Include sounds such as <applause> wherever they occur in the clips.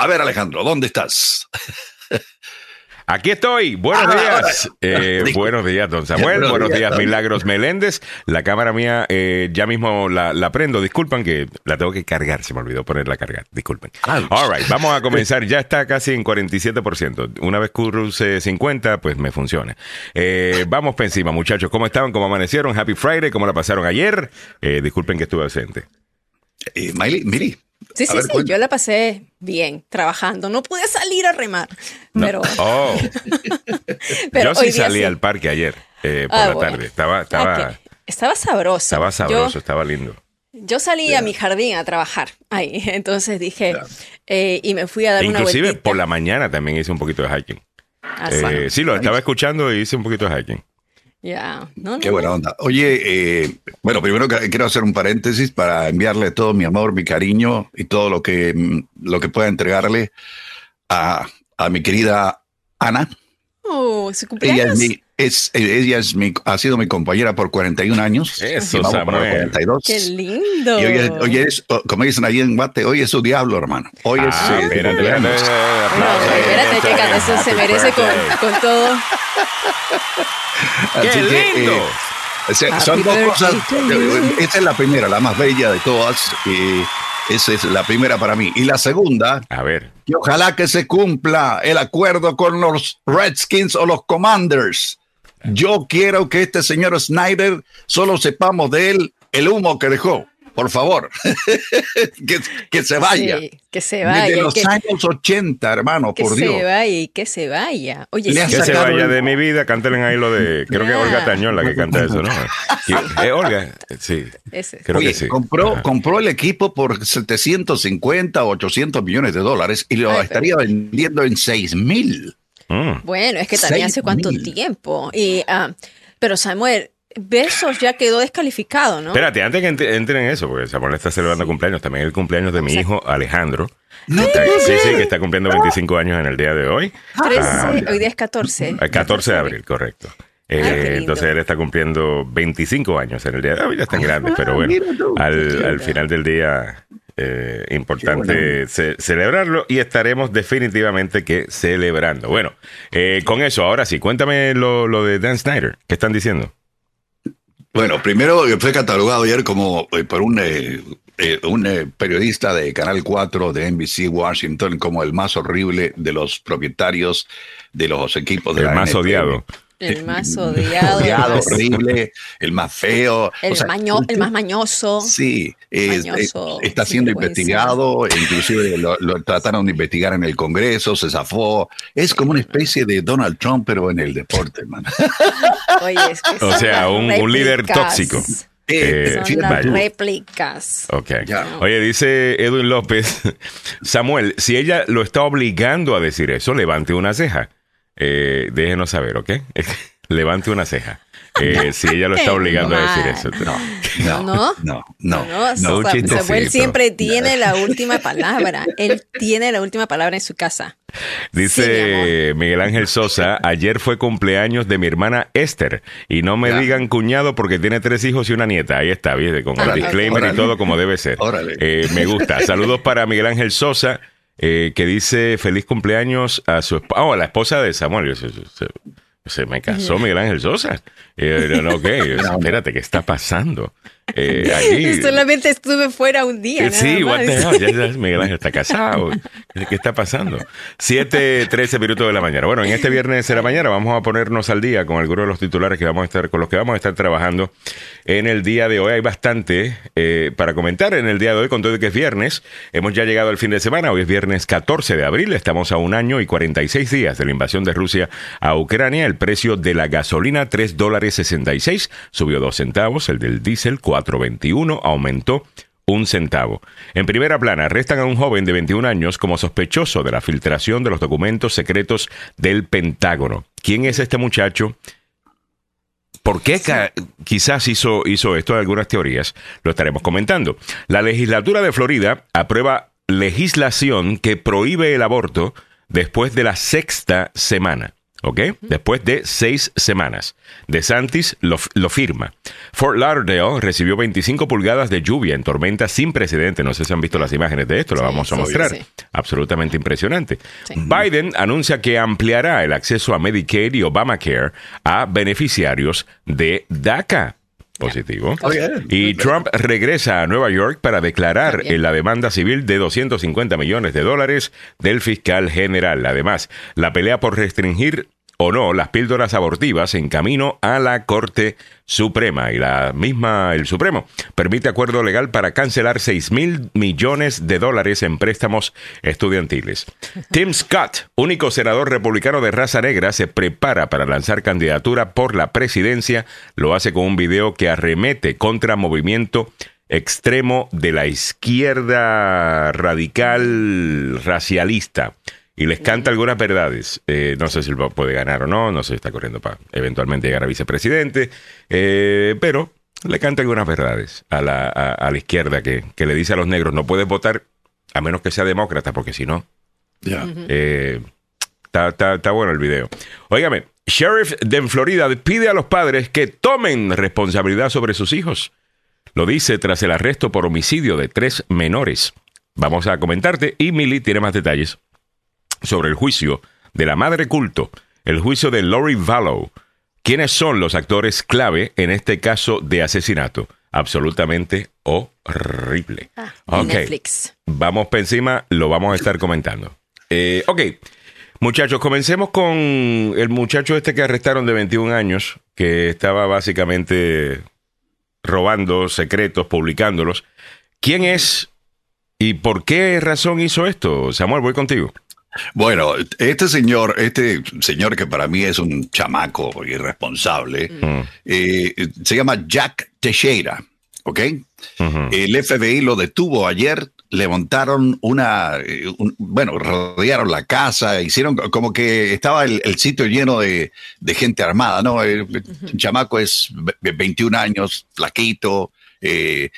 A ver, Alejandro, ¿dónde estás? Aquí estoy. Buenos Ah, días. Eh, <laughs> buenos días, don Samuel. Buenos buenos días, Milagros Meléndez. La cámara mía eh, ya mismo la, la prendo. Disculpen que la tengo que cargar. Se me olvidó ponerla a cargar. Disculpen. Ouch. All right, vamos a comenzar. Ya está casi en 47%. Una vez cruce 50, pues me funciona. Eh, vamos para encima, muchachos. ¿Cómo estaban? ¿Cómo amanecieron? Happy Friday. ¿Cómo la pasaron ayer? Eh, disculpen que estuve ausente. Miley, Miri. Sí, a sí, ver, sí, cuenta. yo la pasé bien trabajando. No pude salir a remar, pero, <laughs> Oh, <laughs> pero yo sí día salí sí. al parque ayer eh, por Ah, la bueno. tarde. Estaba, estaba, Ah, que Estaba sabroso. estaba sabroso, Yo, estaba lindo. yo salí a mi jardín a trabajar ahí, <laughs> entonces dije, eh, y me fui a dar una Inclusive vueltita. por la mañana también hice un poquito de hiking. Ah, Eh, sí, lo estaba escuchando y hice un poquito de hiking. Ya, no, no, Qué buena onda. Oye, eh, bueno, primero quiero hacer un paréntesis para enviarle todo mi amor, mi cariño y todo lo que, mm, lo que pueda entregarle a, a mi querida Ana. Oh, su Ella cumpleaños. es mi, es, ella es mi, ha sido mi compañera por 41 años. Eso, Y vamos para los Samuel. 42. Qué lindo. Y hoy es, hoy es, como dicen allí en Guate, hoy es su diablo, hermano. Hoy es Ah, eh, espérate, cumpleaños. espérate, eso se merece con, con todo. ¡Qué Así que, lindo! eh, son dos cosas. you. Esta es la primera, la más bella de todas. Y esa es la primera para mí. Y la segunda, A ver, que ojalá que se cumpla el acuerdo con los Redskins o los Commanders. Yo quiero que este señor Snyder solo sepamos de él el humo que dejó. Por favor, <laughs> que, que se vaya. Sí, que se vaya. Desde y los que, años 80, hermano, que por se Dios. vaya y que se vaya. Oye, Le sí, ha que se vaya el- de mi vida, cántelen ahí lo de. Creo que Ah. Olga Tañón la que canta eso, ¿no? Y- eh, Olga, sí. ese. Creo Oye, que sí. compró, Ajá. compró el equipo por 750 o 800 millones de dólares y lo Ay, pero- estaría vendiendo en 6 mil. Mm. Bueno, es que también hace cuánto mil. tiempo. Y, ah, pero Samuel, Besos ya quedó descalificado, ¿no? Espérate, antes que ent- entren en eso, porque Samuel está celebrando cumpleaños, también el cumpleaños de mi hijo Alejandro. Está- sí, sí, que está cumpliendo 25 años en el día de hoy. 13, Ah, hoy día es 14. El 14 de abril, correcto. Eh, Ay, entonces él está cumpliendo 25 años en el día de hoy. Ya están grandes, pero bueno, al, al final del día, eh, importante ce- celebrarlo y estaremos definitivamente que celebrando. Bueno, eh, con eso, ahora sí, cuéntame lo, lo de Dan Snyder. ¿Qué están diciendo? Bueno, primero eh, fue catalogado ayer como eh, por un, un periodista de Canal 4 de NBC Washington como el más horrible de los propietarios de los equipos de El la más NFL. odiado. El más <laughs> odiado. el más- <laughs> horrible, el más feo. El, O sea, maño- el más mañoso. Sí, es- Mañoso, es- está siendo investigado, inclusive lo, lo trataron de investigar en el Congreso, se zafó. Es como una especie de Donald Trump, pero en el deporte, man. <laughs> Oye, es que O sea, un, un líder tóxico. Eh, Son las réplicas. Ok. Ya. Oye, dice Edwin López, Samuel, si ella lo está obligando a decir eso, levante una ceja. Eh, déjenos saber, ¿ok? <laughs> levante una ceja. Eh, <laughs> si ella lo está obligando a decir eso. No, No, no, no, no. No, no, un Sa- chistecito. Samuel siempre tiene la <laughs> última palabra. Él tiene la última palabra en su casa. Dice Miguel Ángel Sosa, ayer fue cumpleaños de mi hermana Esther y no me Ya. digan cuñado porque tiene tres hijos y una nieta. Ahí está, ¿viste? Con el Órale, disclaimer y todo como debe ser. Órale. Eh, me gusta. Saludos para Miguel Ángel Sosa, eh, que dice feliz cumpleaños a su esposa, oh, a la esposa de Samuel. Se, se- se me casó Miguel Ángel Sosa. Eh, no, ¿qué? <laughs> Espérate, ¿qué está pasando? Eh, aquí- <laughs> Solamente estuve fuera un día. eh, Sí, what the hell, ya, ya Miguel Ángel está casado. ¿Qué, está pasando? 7, 13 minutos de la mañana. Bueno, en este viernes de la mañana vamos a ponernos al día con algunos de los titulares que vamos a estar, con los que vamos a estar trabajando en el día de hoy. Hay bastante eh, para comentar en el día de hoy, con todo que es viernes. Hemos ya llegado al fin de semana. Hoy es viernes 14 de abril. Estamos a un año y 46 días de la invasión de Rusia a Ucrania. El precio de la gasolina, 3 dólares 66, subió 2 centavos. El del diésel, 4.21, aumentó un centavo. En primera plana, arrestan a un joven de 21 años como sospechoso de la filtración de los documentos secretos del Pentágono. ¿Quién es este muchacho? ¿Por qué quizás hizo, hizo esto? Algunas teorías. Lo estaremos comentando. La legislatura de Florida aprueba legislación que prohíbe el aborto después de la sexta semana. ¿Ok? Después de seis semanas. DeSantis lo, lo, firma. Fort Lauderdale recibió 25 pulgadas de lluvia en tormenta sin precedente. No sé si han visto las imágenes de esto, lo vamos a mostrar. Sí, Absolutamente impresionante. Biden anuncia que ampliará el acceso a Medicaid y Obamacare a beneficiarios de DACA. Positivo. Y Trump regresa a Nueva York para declarar en la demanda civil de 250 millones de dólares del fiscal general. Además, la pelea por restringir o no las píldoras abortivas en camino a la Corte Suprema. Y la misma, el Supremo, permite acuerdo legal para cancelar 6 mil millones de dólares en préstamos estudiantiles. <laughs> Tim Scott, único senador republicano de raza negra, se prepara para lanzar candidatura por la presidencia. Lo hace con un video que arremete contra movimiento extremo de la izquierda radical racialista y les canta algunas verdades. Eh, no sé si puede ganar o no, no sé si está corriendo para eventualmente llegar a vicepresidente, eh, pero le canta algunas verdades a la, a, la izquierda que, que, le dice a los negros, no puedes votar a menos que sea demócrata, porque si no... Ya. Eh, está, bueno el video. Óigame, Sheriff de Florida pide a los padres que tomen responsabilidad sobre sus hijos. Lo dice tras el arresto por homicidio de tres menores. Vamos a comentarte y Millie tiene más detalles sobre el juicio de la madre culto, el juicio de Lori Vallow. ¿Quiénes son los actores clave en este caso de asesinato? Absolutamente horrible. Ah, Netflix. Vamos para encima, lo vamos a estar comentando. Eh, ok, muchachos, comencemos con el muchacho este que arrestaron de 21 años, que estaba básicamente robando secretos, publicándolos. ¿Quién es y por qué razón hizo esto? Samuel, voy contigo. Bueno, este señor, este señor que para mí es un chamaco irresponsable, mm. eh, se llama Jack Teixeira, ¿ok? El FBI lo detuvo ayer, levantaron una, eh, bueno, rodearon la casa, hicieron como que estaba el, sitio lleno de, gente armada, ¿no? El, chamaco es 21 años, flaquito, eh,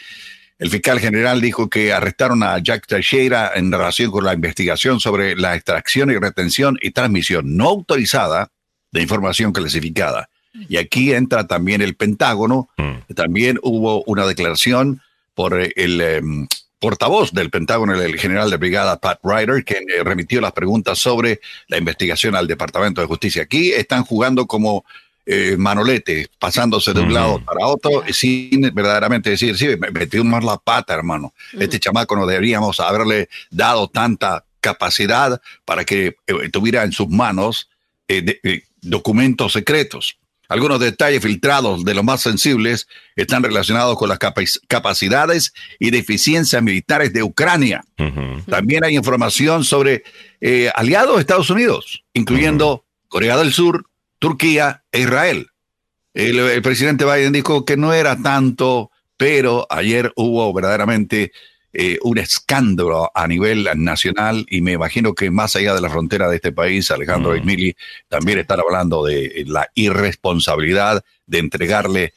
el fiscal general dijo que arrestaron a Jack Teixeira en relación con la investigación sobre la extracción y retención y transmisión no autorizada de información clasificada. Y aquí entra también el Pentágono. Mm. También hubo una declaración por el em, portavoz del Pentágono, el general de brigada Pat Ryder, que eh, remitió las preguntas sobre la investigación al Departamento de Justicia. Aquí están jugando como eh, manolete, pasándose de un lado para otro, sin verdaderamente decir, sí, me metió más la pata, hermano. Este chamaco no deberíamos haberle dado tanta capacidad para que eh, tuviera en sus manos eh, documentos secretos. Algunos detalles filtrados de los más sensibles están relacionados con las capacidades y deficiencias militares de Ucrania. También hay información sobre aliados de Estados Unidos, incluyendo Corea del Sur, Turquía e Israel. El, presidente Biden dijo que no era tanto, pero ayer hubo verdaderamente eh, un escándalo a nivel nacional y me imagino que más allá de la frontera de este país, Alejandro mm. también están hablando de la irresponsabilidad de entregarle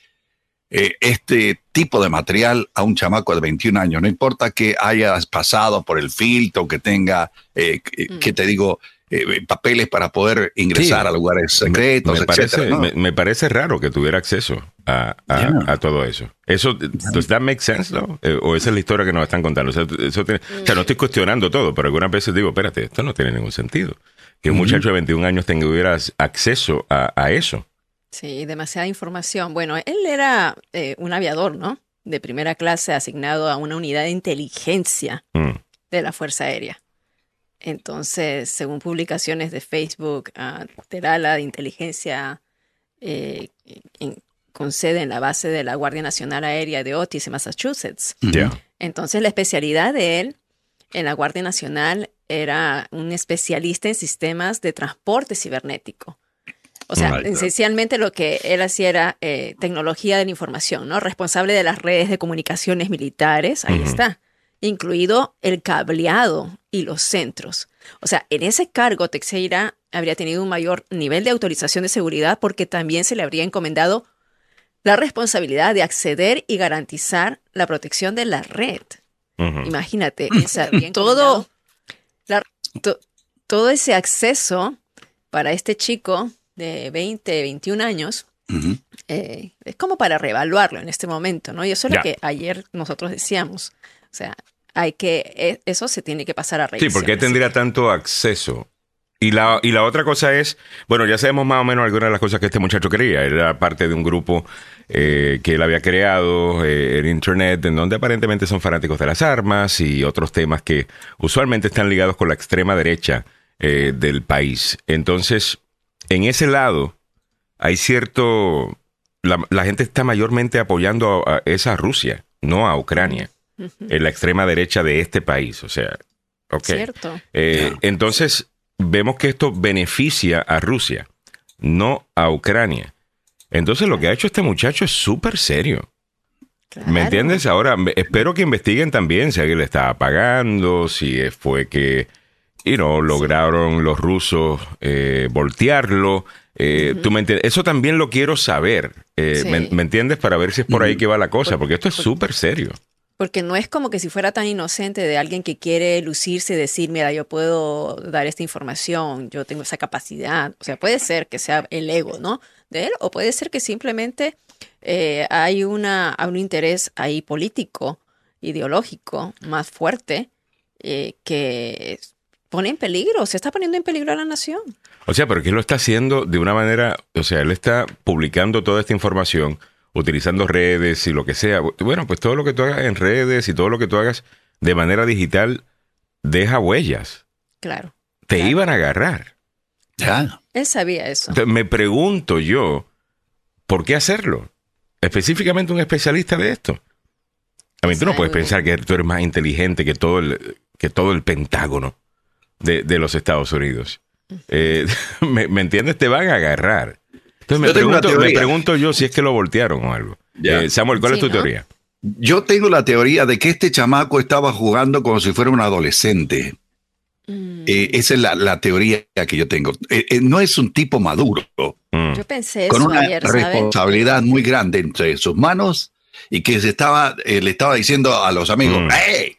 eh, este tipo de material a un chamaco de 21 años. No importa que hayas pasado por el filtro, que tenga, eh, mm. que te digo, eh, papeles para poder ingresar a lugares secretos, me, parece, me, parece raro que tuviera acceso a, todo eso. ¿Eso, does that make sense, no? Eh, ¿O esa es la historia que nos están contando? O sea, no estoy cuestionando todo, pero algunas veces digo, espérate, esto no tiene ningún sentido. Que un muchacho de 21 años tuviera acceso a, eso. Sí, demasiada información. Bueno, él era eh, un aviador, ¿no? De primera clase asignado a una unidad de inteligencia mm. de la Fuerza Aérea. Entonces, según publicaciones de Facebook, uh, Terala de Inteligencia eh, con sede en la base de la Guardia Nacional Aérea de Otis, en Massachusetts. Entonces, la especialidad de él en la Guardia Nacional era un especialista en sistemas de transporte cibernético. O sea, esencialmente lo que él hacía era eh, tecnología de la información, ¿no? Responsable de las redes de comunicaciones militares, ahí está incluido el cableado y los centros. O sea, en ese cargo Teixeira habría tenido un mayor nivel de autorización de seguridad porque también se le habría encomendado la responsabilidad de acceder y garantizar la protección de la red. Imagínate, todo, todo ese acceso para este chico de 20, 21 años, eh, es como para reevaluarlo en este momento, ¿no? Y eso es lo que ayer nosotros decíamos. O sea, hay que, e, eso se tiene que pasar a revisión. Sí, porque tendría tanto acceso. Y la, y la otra cosa es, bueno, ya sabemos más o menos algunas de las cosas que este muchacho quería. Era parte de un grupo eh, que él había creado eh, en Internet, en donde aparentemente son fanáticos de las armas y otros temas que usualmente están ligados con la extrema derecha eh, del país. Entonces, en ese lado, hay cierto... La, gente está mayormente apoyando a, esa Rusia, no a Ucrania, en la extrema derecha de este país. O sea, ok. Cierto. Entonces, vemos que esto beneficia a Rusia, no a Ucrania. Entonces lo que ha hecho este muchacho es súper serio. ¿Me entiendes? Ahora, espero que investiguen también si alguien le estaba pagando, si fue que, you know, lograron los rusos eh, voltearlo. Eh, ¿tú me entiendes? Eso también lo quiero saber. Eh, me, entiendes? Para ver si es por ahí que va la cosa, porque esto es súper serio. Porque no es como que si fuera tan inocente de alguien que quiere lucirse y decir, mira, yo puedo dar esta información, yo tengo esa capacidad. O sea, puede ser que sea el ego, ¿no? De él, o puede ser que simplemente eh, hay una, un interés ahí político, ideológico más fuerte eh, que pone en peligro, se está poniendo en peligro a la nación. O sea, pero que lo está haciendo de una manera, o sea, él está publicando toda esta información utilizando redes y lo que sea. Bueno, pues todo lo que tú hagas en redes y todo lo que tú hagas de manera digital deja huellas. Claro. Te iban a agarrar. Ya. Él sabía eso. me pregunto yo, ¿por qué hacerlo? Específicamente un especialista de esto. A mí tú no puedes pensar que tú eres más inteligente que todo el, que todo el Pentágono de, los Estados Unidos. Eh, <laughs> ¿me, ¿me, entiendes? Te van a agarrar. Entonces me, pregunto, yo si es que lo voltearon o algo. Eh, Samuel, ¿cuál es tu teoría? Yo tengo la teoría de que este chamaco estaba jugando como si fuera un adolescente. Mm. Eh, esa es la, teoría que yo tengo. Eh, no es un tipo maduro. Mm. Yo pensé Con una responsabilidad muy grande entre sus manos y que se estaba, le estaba diciendo a los amigos, mm. ¡Hey!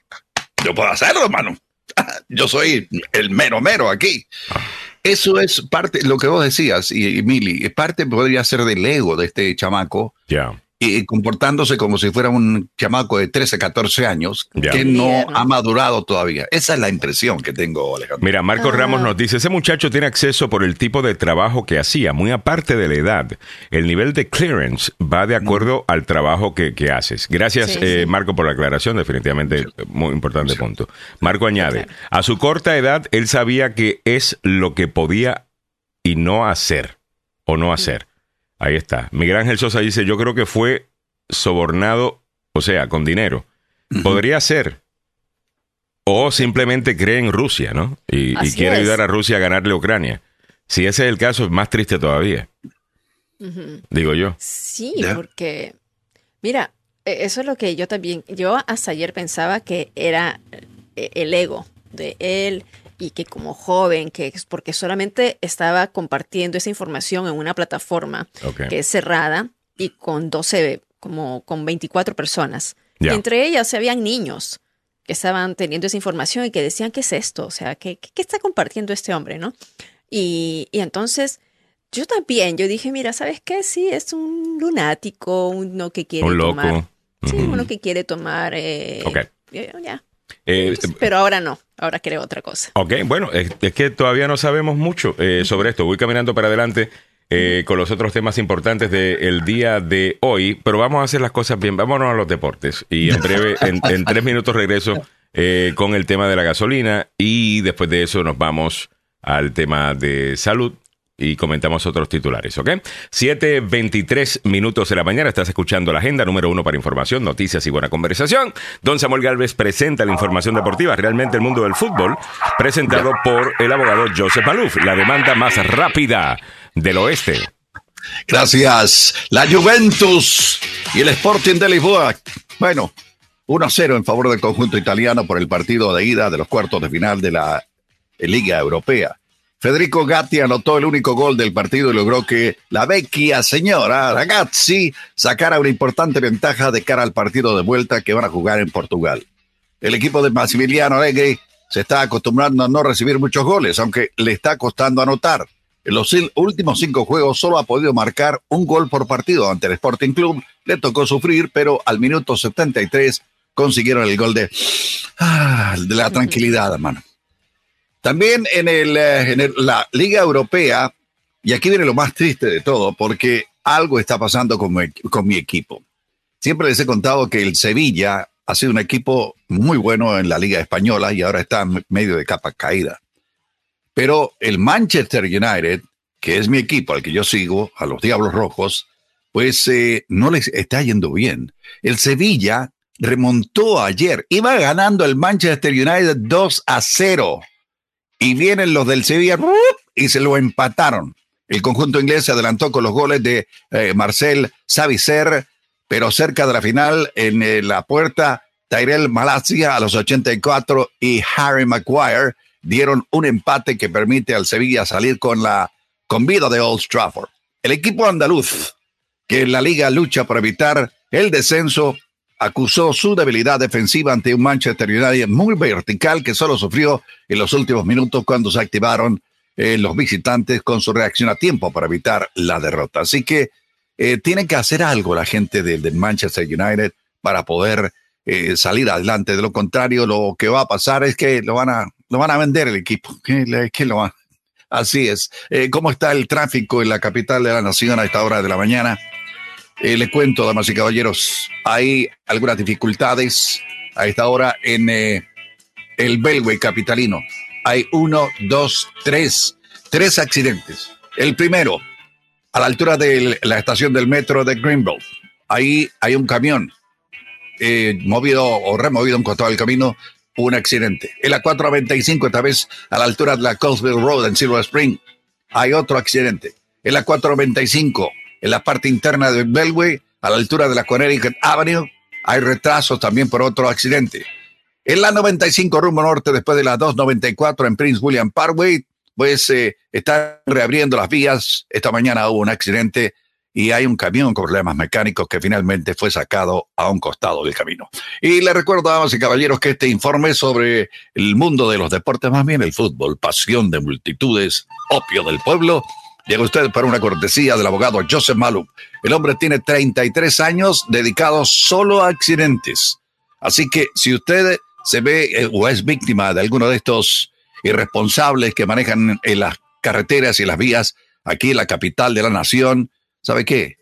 Yo puedo hacerlo, hermano. <laughs> Yo soy el mero mero aquí. Ah. Eso es parte, lo que vos decías, y, Mili, parte podría ser del ego de este chamaco. Ya y comportándose como si fuera un chamaco de 13, 14 años que no ha madurado todavía. Esa es la impresión que tengo, Alejandro. Mira, Marco ah. Ramos nos dice, ese muchacho tiene acceso por el tipo de trabajo que hacía, muy aparte de la edad. El nivel de clearance va de acuerdo al trabajo que, haces. Gracias, eh, Marco, por la aclaración, definitivamente muy importante punto. Marco añade, a su corta edad, él sabía que es lo que podía y no hacer, o no hacer. Ahí está. Miguel Ángel Sosa dice, yo creo que fue sobornado, o sea, con dinero. Podría ser. O simplemente cree en Rusia, ¿no? Y, quiere ayudar a Rusia a ganarle a Ucrania. Si ese es el caso, es más triste todavía. Digo yo. Sí, porque, mira, e, eso es lo que yo también, yo hasta ayer pensaba que era eh, el ego de él y que como joven, que es porque solamente estaba compartiendo esa información en una plataforma que es cerrada y con 12, como con 24 personas. entre ellas se habían niños que estaban teniendo esa información y que decían, ¿qué es esto? O sea, ¿qué, qué está compartiendo este hombre? ¿no? Y, y, entonces yo también, yo dije, mira, ¿sabes qué? Sí, es un lunático, uno que quiere un loco. tomar. Sí, uno que quiere tomar... Eh, ya, eh, pero ahora no, ahora creo otra cosa. Ok, bueno, es, que todavía no sabemos mucho eh, sobre esto. Voy caminando para adelante eh, con los otros temas importantes del día de hoy, pero vamos a hacer las cosas bien. Vámonos a los deportes y en breve, en <laughs> tres minutos regreso con el tema de la gasolina y después de eso nos vamos al tema de salud y comentamos otros titulares, ¿ok? 7.23 minutos de la mañana, estás escuchando la agenda número uno para información, noticias y buena conversación. Don Samuel Galvez presenta la información deportiva, realmente el mundo del fútbol, presentado por el abogado Joseph Maluf, la demanda más rápida del oeste. Gracias. La Juventus y el Sporting de Lisboa. Bueno, 1-0 en favor del conjunto italiano por el partido de ida de los cuartos de final de la Liga Europea. Federico Gatti anotó el único gol del partido y logró que la vecchia señora Ragazzi sacara una importante ventaja de cara al partido de vuelta que van a jugar en Portugal. El equipo de Massimiliano Allegri se está acostumbrando a no recibir muchos goles, aunque le está costando anotar. En los últimos cinco juegos solo ha podido marcar un gol por partido ante el Sporting Club. Le tocó sufrir, pero al minuto 73 consiguieron el gol de, ah, de la tranquilidad, hermano. También en, el, eh, en la Liga Europea, y aquí viene lo más triste de todo, porque algo está pasando con con mi equipo. Siempre les he contado que el Sevilla ha sido un equipo muy bueno en la Liga Española y ahora está en medio de capa caída. Pero el Manchester United, que es mi equipo al que yo sigo, a los Diablos Rojos, pues eh, no les está yendo bien. El Sevilla remontó ayer, iba ganando el Manchester United 2 a 0. Y vienen los del Sevilla y se lo empataron. El conjunto inglés se adelantó con los goles de eh, Marcel Savicer, pero cerca de la final, en eh, la puerta, Tyrell Malasia a los 84 y Harry Maguire dieron un empate que permite al Sevilla salir con la con vida de Old Trafford. El equipo andaluz, que en la liga lucha por evitar el descenso, acusó su debilidad defensiva ante un Manchester United muy vertical que solo sufrió en los últimos minutos cuando se activaron eh, los visitantes con su reacción a tiempo para evitar la derrota. Así que eh, tiene que hacer algo la gente del Manchester United para poder eh, salir adelante. De lo contrario, lo que va a pasar es que lo van a lo van a vender el equipo. <laughs> ¿Qué, lo? Así es. Eh, ¿Cómo está el tráfico en la capital de la nación a esta hora de la mañana? Eh, le cuento, damas y caballeros, hay algunas dificultades a esta hora en eh, el Belway capitalino. Hay uno, dos, tres, tres accidentes. El primero, a la altura de la estación del metro de Greenbelt. Ahí hay un camión movido o removido en costado del camino un accidente. En la 495, esta vez a la altura de la Coastville Road en Silver Spring, hay otro accidente. En la 495, en la parte interna de Belway, a la altura de la Connecticut Avenue, hay retrasos también por otro accidente. En la 95 rumbo norte, después de la 294 en Prince William Parkway, pues eh, están reabriendo las vías. Esta mañana hubo un accidente y hay un camión con problemas mecánicos que finalmente fue sacado a un costado del camino. Y le recuerdo, damas y caballeros, que este informe sobre el mundo de los deportes, más bien el fútbol, pasión de multitudes, opio del pueblo, llega usted para una cortesía del abogado Joseph Maluk. El hombre tiene 33 años dedicados solo a accidentes. Así que si usted se ve eh, o es víctima de alguno de estos irresponsables que manejan en las carreteras y las vías aquí en la capital de la nación, ¿sabe qué?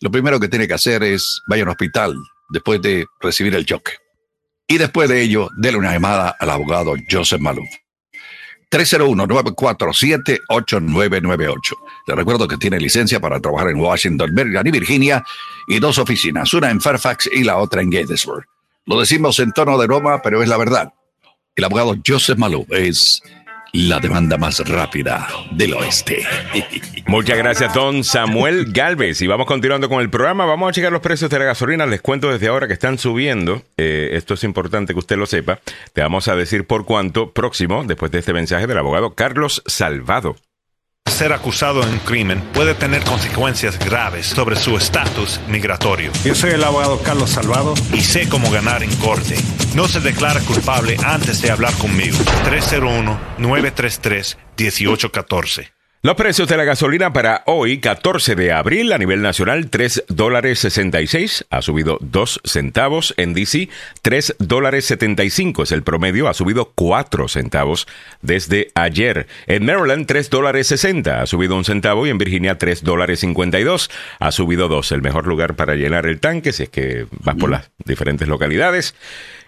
Lo primero que tiene que hacer es vaya a un hospital después de recibir el choque. Y después de ello, déle una llamada al abogado Joseph Maluf. 301-947-8998. Le recuerdo que tiene licencia para trabajar en Washington, Maryland y Virginia y dos oficinas, una en Fairfax y la otra en Gettysburg. Lo decimos en tono de broma, pero es la verdad. El abogado Joseph Maluf es la demanda más rápida del oeste. <laughs> Muchas gracias, don Samuel <laughs> Galvez. Y vamos continuando con el programa. Vamos a checar los precios de la gasolina. Les cuento desde ahora que están subiendo. Eh, esto es importante que usted lo sepa. Te vamos a decir por cuánto próximo, después de este mensaje del abogado Carlos Salvado ser acusado de un crimen puede tener consecuencias graves sobre su estatus migratorio. Yo soy el abogado Carlos Salvado y sé cómo ganar en corte. No se declara culpable antes de hablar conmigo. 301-933-1814. Los precios de la gasolina para hoy, 14 de abril, a nivel nacional, 3 dólares 66, ha subido 2 centavos. En DC, 3 dólares 75 es el promedio, ha subido 4 centavos desde ayer. En Maryland, 3 dólares 60, ha subido un centavo. Y en Virginia, 3 dólares 52, ha subido 2. El mejor lugar para llenar el tanque, si es que vas por las diferentes localidades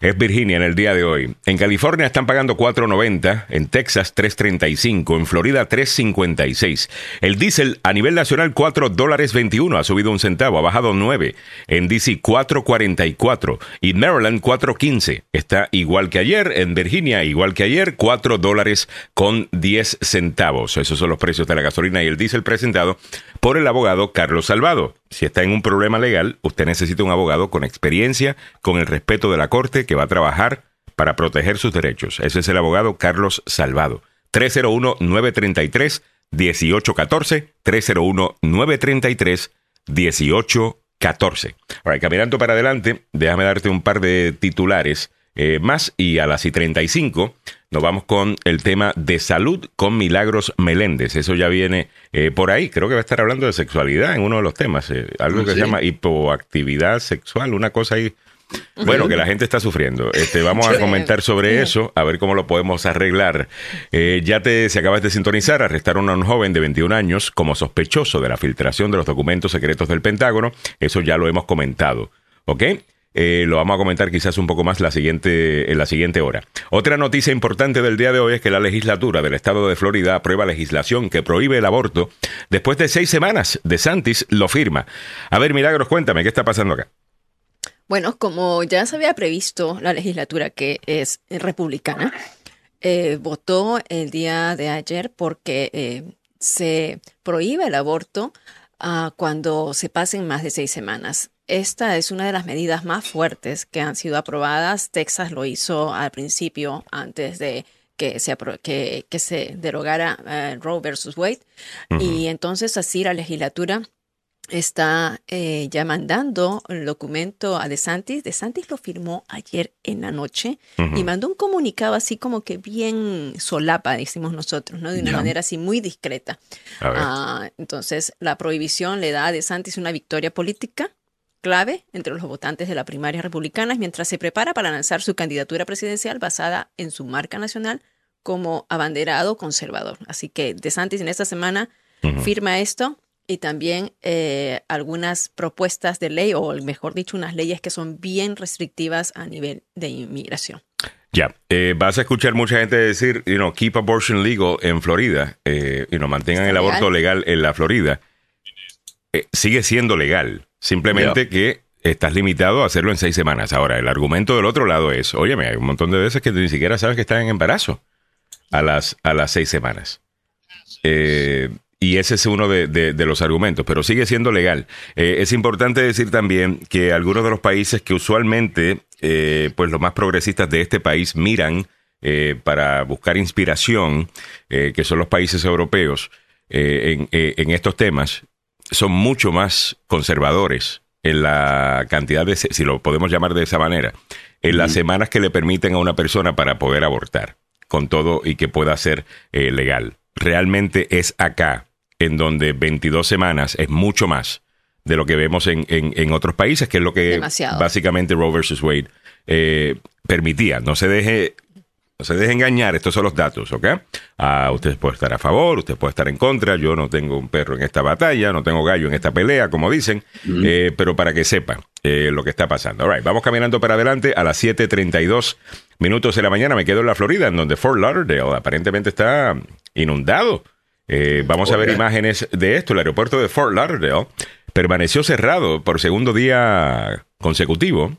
es Virginia en el día de hoy. En California están pagando 4.90, en Texas 3.35, en Florida 3.56. El diésel a nivel nacional 4 dólares 21, ha subido un centavo, ha bajado 9. En DC 4.44 y Maryland 4.15. Está igual que ayer, en Virginia igual que ayer, 4 dólares con 10 centavos. Esos son los precios de la gasolina y el diésel presentado por el abogado Carlos Salvado. Si está en un problema legal, usted necesita un abogado con experiencia, con el respeto de la corte, que va a trabajar para proteger sus derechos. Ese es el abogado Carlos Salvado. 301-933-1814. 301-933-1814. Ahora, caminando para adelante, déjame darte un par de titulares eh, más y a las y 35 nos vamos con el tema de salud con Milagros Meléndez. Eso ya viene eh, por ahí. Creo que va a estar hablando de sexualidad en uno de los temas. eh, algo que se llama hipoactividad sexual, una cosa ahí. Bueno, que la gente está sufriendo. Este, vamos a comentar sobre eso, a ver cómo lo podemos arreglar. Eh, ya te, si acabas de sintonizar, arrestaron a un joven de 21 años como sospechoso de la filtración de los documentos secretos del Pentágono. Eso ya lo hemos comentado. ¿Ok? Eh, lo vamos a comentar quizás un poco más la siguiente, en la siguiente hora. Otra noticia importante del día de hoy es que la legislatura del estado de Florida aprueba legislación que prohíbe el aborto. Después de seis semanas, De Santis lo firma. A ver, Milagros, cuéntame, ¿qué está pasando acá? Bueno, como ya se había previsto, la legislatura que es republicana eh, votó el día de ayer porque eh, se prohíbe el aborto ah, cuando se pasen más de seis semanas. Esta es una de las medidas más fuertes que han sido aprobadas. Texas lo hizo al principio, antes de que se, que, que se derogara eh, Roe versus Wade. Y entonces así la legislatura está eh, ya mandando el documento a DeSantis. DeSantis lo firmó ayer en la noche y mandó un comunicado así como que bien solapa, decimos nosotros, ¿no? De una manera así muy discreta. Ah, entonces, la prohibición le da a DeSantis una victoria política clave entre los votantes de la primaria republicana mientras se prepara para lanzar su candidatura presidencial basada en su marca nacional como abanderado conservador. Así que DeSantis en esta semana firma esto y también eh, algunas propuestas de ley, o mejor dicho, unas leyes que son bien restrictivas a nivel de inmigración. Ya, eh, vas a escuchar mucha gente decir, you know, keep abortion legal en Florida, eh, y no mantengan Está el aborto legal en la Florida. Eh, sigue siendo legal, simplemente que estás limitado a hacerlo en seis semanas. Ahora, el argumento del otro lado es, óyeme, hay un montón de veces que ni siquiera sabes que están en embarazo a las, a las seis semanas. Eh, y ese es uno de, de- de los argumentos, pero sigue siendo legal. Eh, es importante decir también que algunos de los países que usualmente, eh, pues los más progresistas de este país miran eh, para buscar inspiración, que son los países europeos, en, en estos temas, son mucho más conservadores en la cantidad de, si lo podemos llamar de esa manera, en las semanas que le permiten a una persona para poder abortar, con todo y que pueda ser eh, legal. Realmente es acá en donde 22 semanas es mucho más de lo que vemos en, en- en otros países, que es lo que Demasiado. básicamente Roe versus Wade eh, permitía. No se deje no se deje engañar, estos son los datos, ¿ok? Ah, usted puede estar a favor, usted puede estar en contra, yo no tengo un perro en esta batalla, no tengo gallo en esta pelea, como dicen, eh, pero para que sepa eh, lo que está pasando. All right, vamos caminando para adelante a las 7.32 minutos de la mañana, me quedo en la Florida, en donde Fort Lauderdale aparentemente está inundado. Eh, vamos a ver imágenes de esto, el aeropuerto de Fort Lauderdale permaneció cerrado por segundo día consecutivo.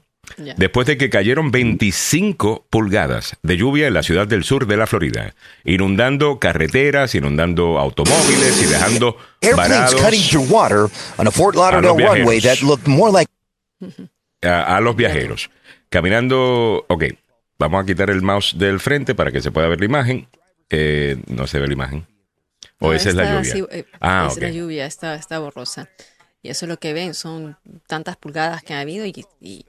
Después de que cayeron 25 pulgadas de lluvia en la ciudad del sur de la Florida, inundando carreteras, inundando automóviles y dejando Airplanes varados cutting through water on a Fort Lauderdale viajeros. runway that looked more like a, los viajeros. Caminando, ok, vamos a quitar el mouse del frente para que se pueda ver la imagen. Eh, no se ve la imagen. O No, esa es la está lluvia. así, eh, ah, es ok. la lluvia, está, está borrosa. Y eso es lo que ven, son tantas pulgadas que ha habido y, y,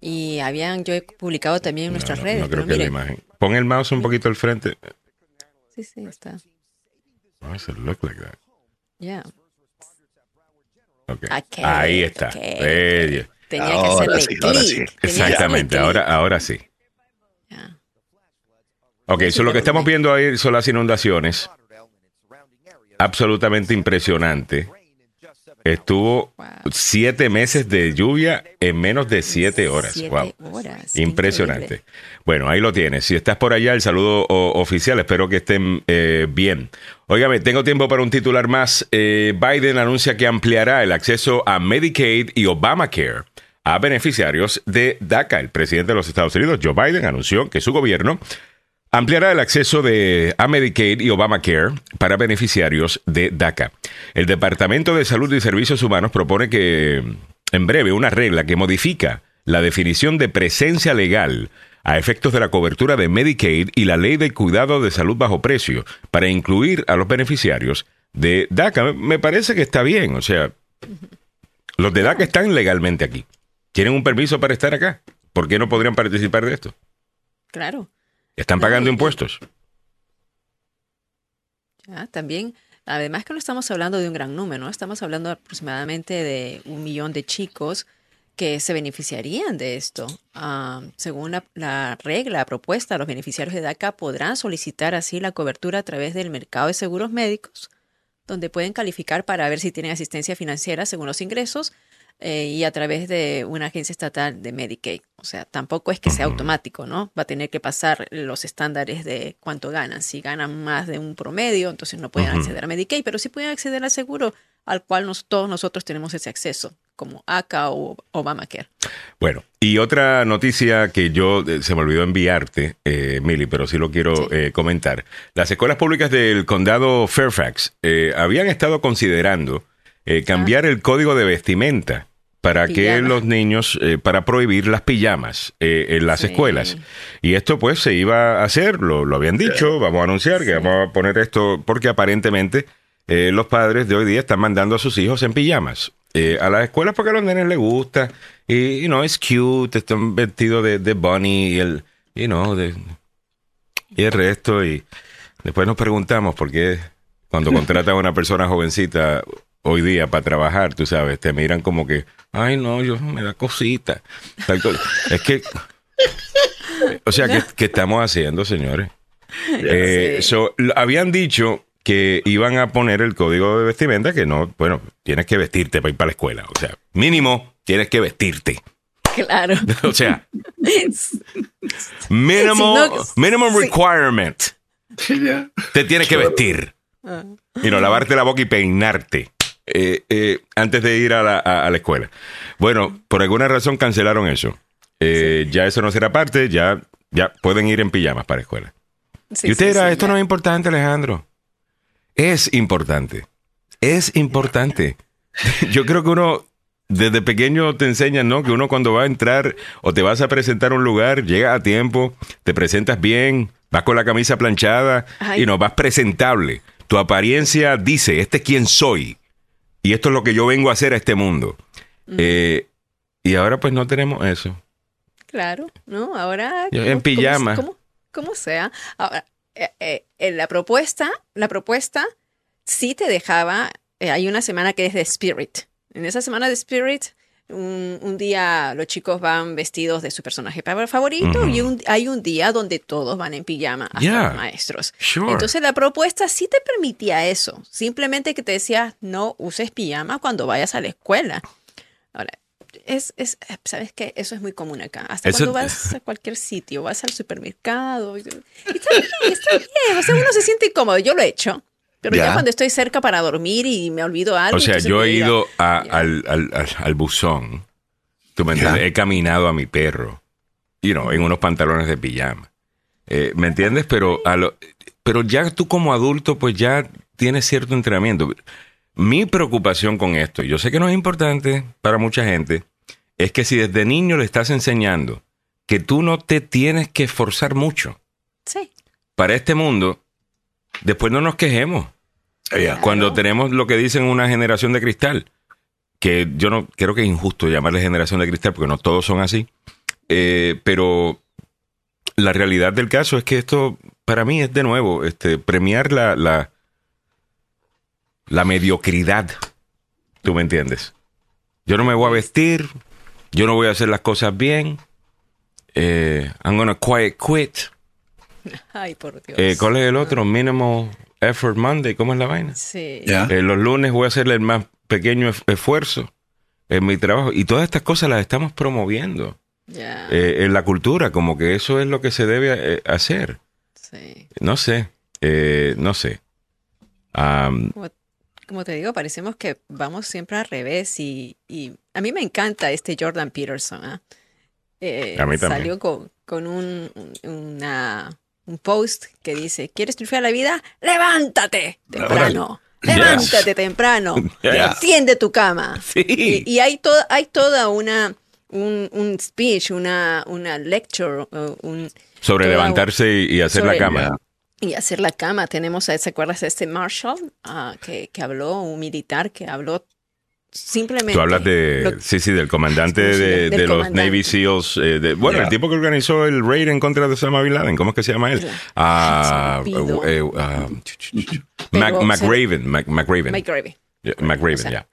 y habían, yo he publicado también en nuestras No, redes. no creo que la miren, imagen. Pon el mouse un poquito al frente. sí, sí, está. Does it look like that? Ok, Ahí está. ok, Bella. Tenía que hacerle sí, ahora sí. Exactamente, ahora, ahora sí. Ya. Ok, eso lo que estamos viendo ahí son las inundaciones. Absolutamente impresionante. Estuvo Wow. siete meses de lluvia en menos de siete horas. Siete Wow. horas, qué Impresionante. increíble. Bueno, ahí lo tienes. Si estás por allá, el saludo oficial. Espero que estén eh, bien. Óigame, tengo tiempo para un titular más. Eh, Biden anuncia que ampliará el acceso a Medicaid y Obamacare a beneficiarios de DACA. El presidente de los Estados Unidos, Joe Biden, anunció que su gobierno ampliará el acceso de, a Medicaid y Obamacare para beneficiarios de DACA. El Departamento de Salud y Servicios Humanos propone que, en breve, una regla que modifica la definición de presencia legal a efectos de la cobertura de Medicaid y la ley de cuidado de salud bajo precio para incluir a los beneficiarios de DACA. Me parece que está bien, o sea, los de DACA están legalmente aquí. Tienen un permiso para estar acá. ¿Por qué no podrían participar de esto? Claro. Están pagando impuestos. Ya, también, además que no estamos hablando de un gran número, ¿no? Estamos hablando aproximadamente de un millón de chicos que se beneficiarían de esto. Según la, la regla propuesta, los beneficiarios de DACA podrán solicitar así la cobertura a través del mercado de seguros médicos, donde pueden calificar para ver si tienen asistencia financiera según los ingresos eh, y a través de una agencia estatal de Medicaid. O sea, tampoco es que sea automático, ¿no? Va a tener que pasar los estándares de cuánto ganan. Si ganan más de un promedio, entonces no pueden acceder a Medicaid, pero sí pueden acceder al seguro al cual nos- todos nosotros tenemos ese acceso, como ACA o Obamacare. Bueno, y otra noticia que yo eh, se me olvidó enviarte, eh, Mili, pero sí lo quiero Sí. eh, comentar. Las escuelas públicas del condado Fairfax eh, habían estado considerando eh, cambiar el código de vestimenta para que los niños, eh, para prohibir las pijamas eh, en las Sí. escuelas. Y esto pues se iba a hacer, lo, lo habían dicho, vamos a anunciar que vamos a poner esto, porque aparentemente eh, los padres de hoy día están mandando a sus hijos en pijamas eh, a las escuelas porque a los nenes les gusta y, you know, es cute, están vestidos de, de bunny y el, you know, de, y el resto y después nos preguntamos por qué cuando contratan a una persona jovencita hoy día para trabajar, tú sabes, te miran como que, ay no, yo me da cosita. Tal cosa. <laughs> Es que, o sea, ¿qué, qué estamos haciendo, señores? Eh, Sí. so, habían dicho que iban a poner el código de vestimenta que no, bueno, tienes que vestirte para ir para la escuela. O sea, mínimo tienes que vestirte. Claro. <laughs> O sea, minimal, Si no- minimum sí. requirement. Te tienes que vestir. Y no, lavarte la boca y peinarte eh, eh, antes de ir a la, a- a la escuela. Bueno, por alguna razón cancelaron eso. Eh, Ya eso no será parte, ya, ya pueden ir en pijamas para la escuela. Sí, y usted sí, dirá, sí, esto ya. no es importante, Alejandro. Es importante. Es importante. <laughs> Yo creo que uno, desde pequeño te enseñan, ¿no? Que uno cuando va a entrar o te vas a presentar a un lugar, llega a tiempo, te presentas bien, vas con la camisa planchada Ay. y no vas presentable. Tu apariencia dice, este es quien soy. Y esto es lo que yo vengo a hacer a este mundo. Eh, y ahora pues no tenemos eso. Claro, ¿no? Ahora. Yo en pijama. Como, como- como sea. Ahora, eh, eh, en la propuesta, la propuesta sí te dejaba. eh, hay una semana que es de Spirit. En esa semana de Spirit, un, un día los chicos van vestidos de su personaje favorito y un- hay un día donde todos van en pijama, hasta Yeah. los maestros. Sure. Entonces la propuesta sí te permitía eso. Simplemente que te decía, no uses pijama cuando vayas a la escuela. Ahora, es, es, ¿sabes qué? Eso es muy común acá. Hasta cuando vas a cualquier sitio, vas al supermercado. Y, y está bien, está bien. O sea, uno se siente incómodo. Yo lo he hecho. Pero ya, Ya. cuando estoy cerca para dormir y me olvido algo. O sea, yo he ido a- al, al, al, al buzón. ¿Tú me entiendes? He caminado a mi perro. You know, en unos pantalones de pijama. Eh, ¿Me entiendes? Pero, a lo- pero ya tú como adulto, pues ya tienes cierto entrenamiento. Mi preocupación con esto, yo sé que no es importante para mucha gente, es que si desde niño le estás enseñando que tú no te tienes que esforzar mucho Sí. para este mundo, después no nos quejemos Ya. cuando tenemos lo que dicen una generación de cristal, que yo no creo que es injusto llamarle generación de cristal porque no todos son así, eh, pero la realidad del caso es que esto para mí es de nuevo este, premiar la, la, la mediocridad, tú me entiendes. Yo no me voy a vestir, yo no voy a hacer las cosas bien, eh, I'm gonna quiet quit. <laughs> Ay, por Dios. Eh, ¿Cuál es el otro? Minimal Effort Monday, ¿cómo es la vaina? Sí. Ya. Eh, los lunes voy a hacerle el más pequeño esfuerzo en mi trabajo. Y todas estas cosas las estamos promoviendo eh, en la cultura, como que eso es lo que se debe eh, hacer. sí. No sé, eh, no sé. Como, como te digo, parecemos que vamos siempre al revés y, y a mí me encanta este Jordan Peterson. ¿ah? Eh, A mí también. Salió con, con un, un- una, un post que dice, ¿quieres triunfar en la vida? ¡Levántate temprano! ¡Levántate temprano! <laughs> Yes. Tiende tu cama. Sí. Y, y hay, toda hay toda una... Un, un speech, una, una lecture, uh, un, sobre levantarse y, y hacer sobre- la cama. y hacer la cama. Tenemos, a- ¿se acuerdas de este Marshall ah, que, que habló, un militar que habló simplemente. Tú hablas de, lo- sí, sí, del comandante Sí, sí, de, del de los comandante. Navy SEAls. eh, de- bueno, el tipo que organizó el raid en contra de Osama Bin Laden. ¿Cómo es que se llama él? Ah, eh, Mac- McRaven. Mac- McRaven. Yeah, McRaven, O sea, ya.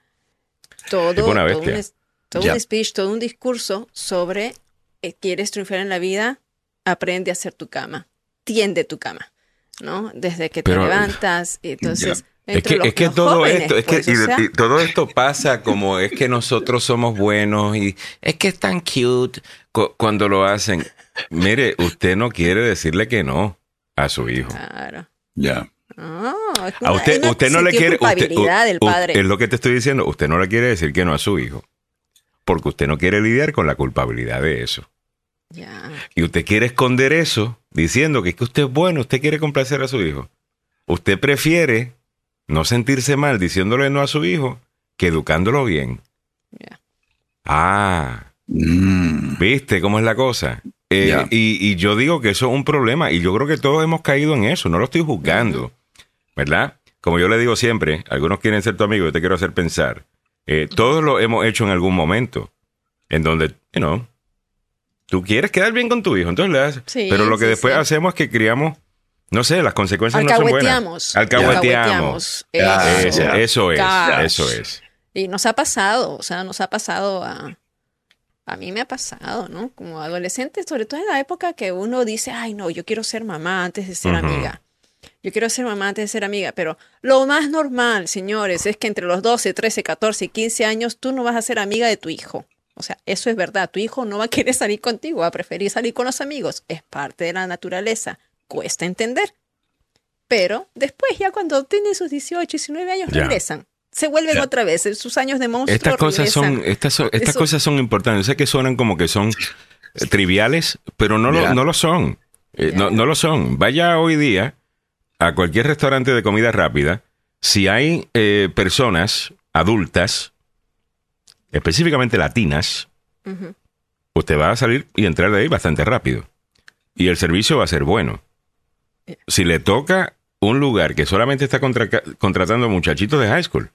todo, todo, un, todo un speech, todo un discurso sobre eh, quieres triunfar en la vida, aprende a hacer tu cama, tiende tu cama, ¿no? Desde que Pero- te levantas, y entonces... Es que, los- es que los todo jóvenes, esto, es que pues, o y- sea, y todo esto pasa como es que nosotros somos buenos y es que es tan cute cu- cuando lo hacen. Mire, usted no quiere decirle que no a su hijo. Claro. Ya. Es A una- usted, una usted no le quiere. Usted, culpabilidad del padre. es lo que te estoy diciendo. Usted no le quiere decir que no a su hijo. Porque usted no quiere lidiar con la culpabilidad de eso. Ya. Y usted quiere esconder eso diciendo que es que usted es bueno, usted quiere complacer a su hijo. Usted prefiere no sentirse mal diciéndole no a su hijo que educándolo bien. Ah, Mm. ¿viste cómo es la cosa? Eh, y, y yo digo que eso es un problema y yo creo que todos hemos caído en eso, no lo estoy juzgando, ¿verdad? Como yo le digo siempre, algunos quieren ser tu amigo, yo te quiero hacer pensar. Eh, todos lo hemos hecho en algún momento, en donde, you know, tú quieres quedar bien con tu hijo, entonces le das. Sí, pero lo que sí, después sí. hacemos es que criamos, no sé, las consecuencias no son buenas. Alcahueteamos. Eso. Eso, eso es, Gosh. eso es. Y nos ha pasado, o sea, nos ha pasado a... A mí me ha pasado, ¿no? Como adolescente, sobre todo en la época que uno dice, ay, no, yo quiero ser mamá antes de ser amiga. Yo quiero ser mamá antes de ser amiga, pero lo más normal, señores, es que entre los 12, 13, 14 y 15 años tú no vas a ser amiga de tu hijo. O sea, eso es verdad. Tu hijo no va a querer salir contigo, va a preferir salir con los amigos. Es parte de la naturaleza. Cuesta entender. Pero después, ya cuando tienen sus 18, 19 años, Ya. regresan. Se vuelven Ya. otra vez en sus años de monstruo. Estas cosas son, regresan. estas son, estas Eso- cosas son importantes. Sé que suenan como que son eh, triviales, pero no lo, no lo son. Eh, no, no lo son. Vaya hoy día a cualquier restaurante de comida rápida. Si hay eh, personas adultas, específicamente latinas, usted va a salir y entrar de ahí bastante rápido. Y el servicio va a ser bueno. Si le toca un lugar que solamente está contra- contratando muchachitos de high school,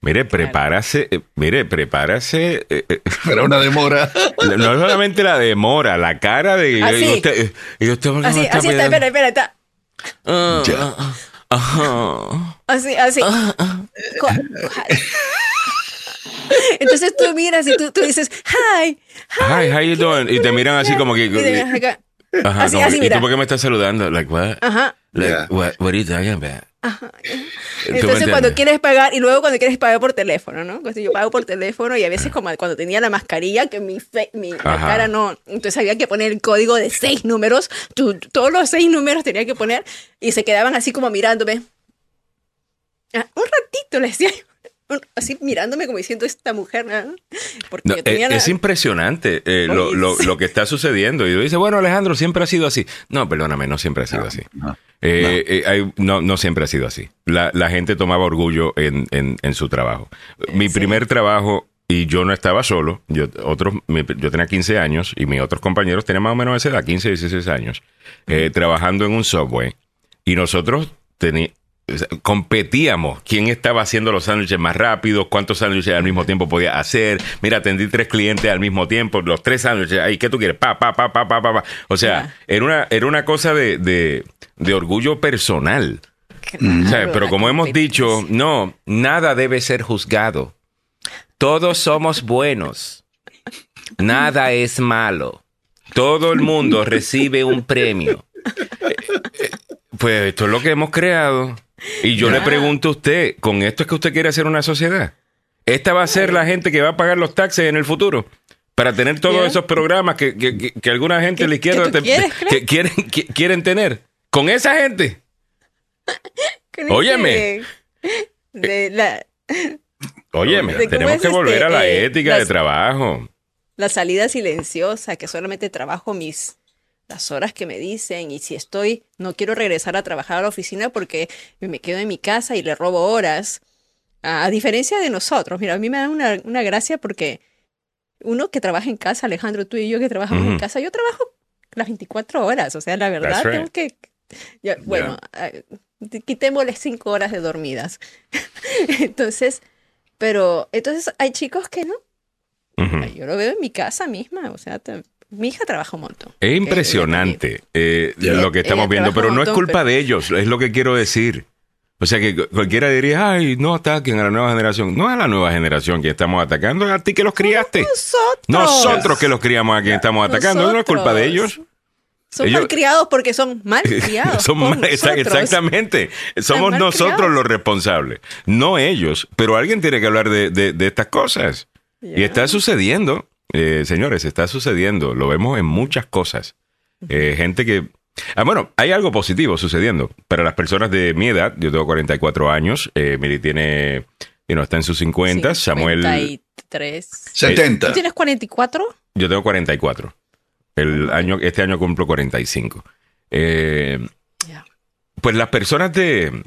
mire, prepárase, eh, mire, prepárase. eh, eh, Pero una demora. <laughs> no solamente la demora, la cara de. Así. y usted, y usted, ¿por qué me Así, está así está, espera, espera, está. Ah, Ya. ah, ajá. Así, así. Co- Entonces tú miras y tú, tú dices, hi, Hi, how you doing? Y te miran así como que. Ajá, así, como así, ¿Y mira. tú por qué me estás saludando? Like, what? Ajá. Like, Yeah. what, what are you talking about? ¿Tú me Entonces cuando quieres pagar, y luego cuando quieres pagar por teléfono, ¿no? Entonces yo pago por teléfono y a veces como cuando tenía la mascarilla, que mi, fe- mi Ajá. cara no, entonces había que poner el código de seis números, tú- todos los seis números tenía que poner y se quedaban así como mirándome. Ah, un ratito le decía, así mirándome como diciendo esta mujer, ¿no? porque No, yo tenía es, la- es impresionante eh, lo, lo- lo que está sucediendo. Y tú dices, bueno, Alejandro, siempre ha sido así. No, perdóname, no siempre ha sido así. no, Eh, eh, hay- no, no siempre ha sido así. La, la gente tomaba orgullo en, en- en su trabajo. Mi Sí. primer trabajo, y yo no estaba solo, yo, otros, yo tenía 15 años y mis otros compañeros tenían más o menos esa edad, 15, 16 años, eh, trabajando en un subway. Y nosotros teníamos competíamos quién estaba haciendo los sándwiches más rápidos, cuántos sándwiches al mismo tiempo podía hacer. Mira, atendí tres clientes al mismo tiempo, los tres sándwiches, ahí, ¿qué tú quieres? Pa, pa, pa, pa, pa, pa. O sea, era una, era una cosa de, de, de orgullo personal. O sea, Claro, pero como hemos dicho, no, nada debe ser juzgado. Todos somos buenos. Nada es malo. Todo el mundo recibe un premio. <laughs> Eh, eh, Pues esto es lo que hemos creado. Y yo le pregunto a usted, ¿con esto es que usted quiere hacer una sociedad? ¿Esta va a ser la gente que va a pagar los taxes en el futuro? Para tener todos esos programas que, que- que- que alguna gente ¿Qué- de la izquierda te- quieres, que quieren, quieren tener. ¿Con esa gente? <laughs> Óyeme. De la, Óyeme, ¿De cómo tenemos es que volver este, a la eh, ética de trabajo. la salida silenciosa, que solamente trabajo mis las horas que me dicen y si estoy, no quiero regresar a trabajar a la oficina porque me quedo en mi casa y le robo horas. A, a diferencia de nosotros, mira, a mí me da una, una gracia porque uno que trabaja en casa, Alejandro, tú y yo que trabajamos en casa, yo trabajo las 24 horas, o sea, la verdad right. tengo que... ya, bueno, ah, quitémosle 5 horas de dormidas. <laughs> Entonces, Pero entonces hay chicos que no. Yo lo veo en mi casa misma, o sea, te- mi hija trabaja un montón. Es impresionante eh, lo que estamos viendo, pero no es culpa pero- de ellos, es lo que quiero decir. O sea que cu- cualquiera diría, ay, no ataquen a la nueva generación. No es a la nueva generación que estamos atacando, es a ti que los criaste. Nosotros. Nosotros que los criamos a quien estamos atacando, no es culpa de ellos. Son Ellos- malcriados porque son. <laughs> Son mal- exa- nosotros. exactamente. Somos mal nosotros criados. los responsables, no ellos. Pero alguien tiene que hablar de, de- de estas cosas. Y está sucediendo, eh, señores, está sucediendo. Lo vemos en muchas cosas. Eh, gente que... Ah, bueno, hay algo positivo sucediendo. Para las personas de mi edad, yo tengo 44 años, eh, Miri tiene... you know, está en sus 50, Samuel... 53. 70. ¿Tú tienes 44? Yo tengo 44. El año, este año cumplo 45. Eh, Ya. pues las personas de,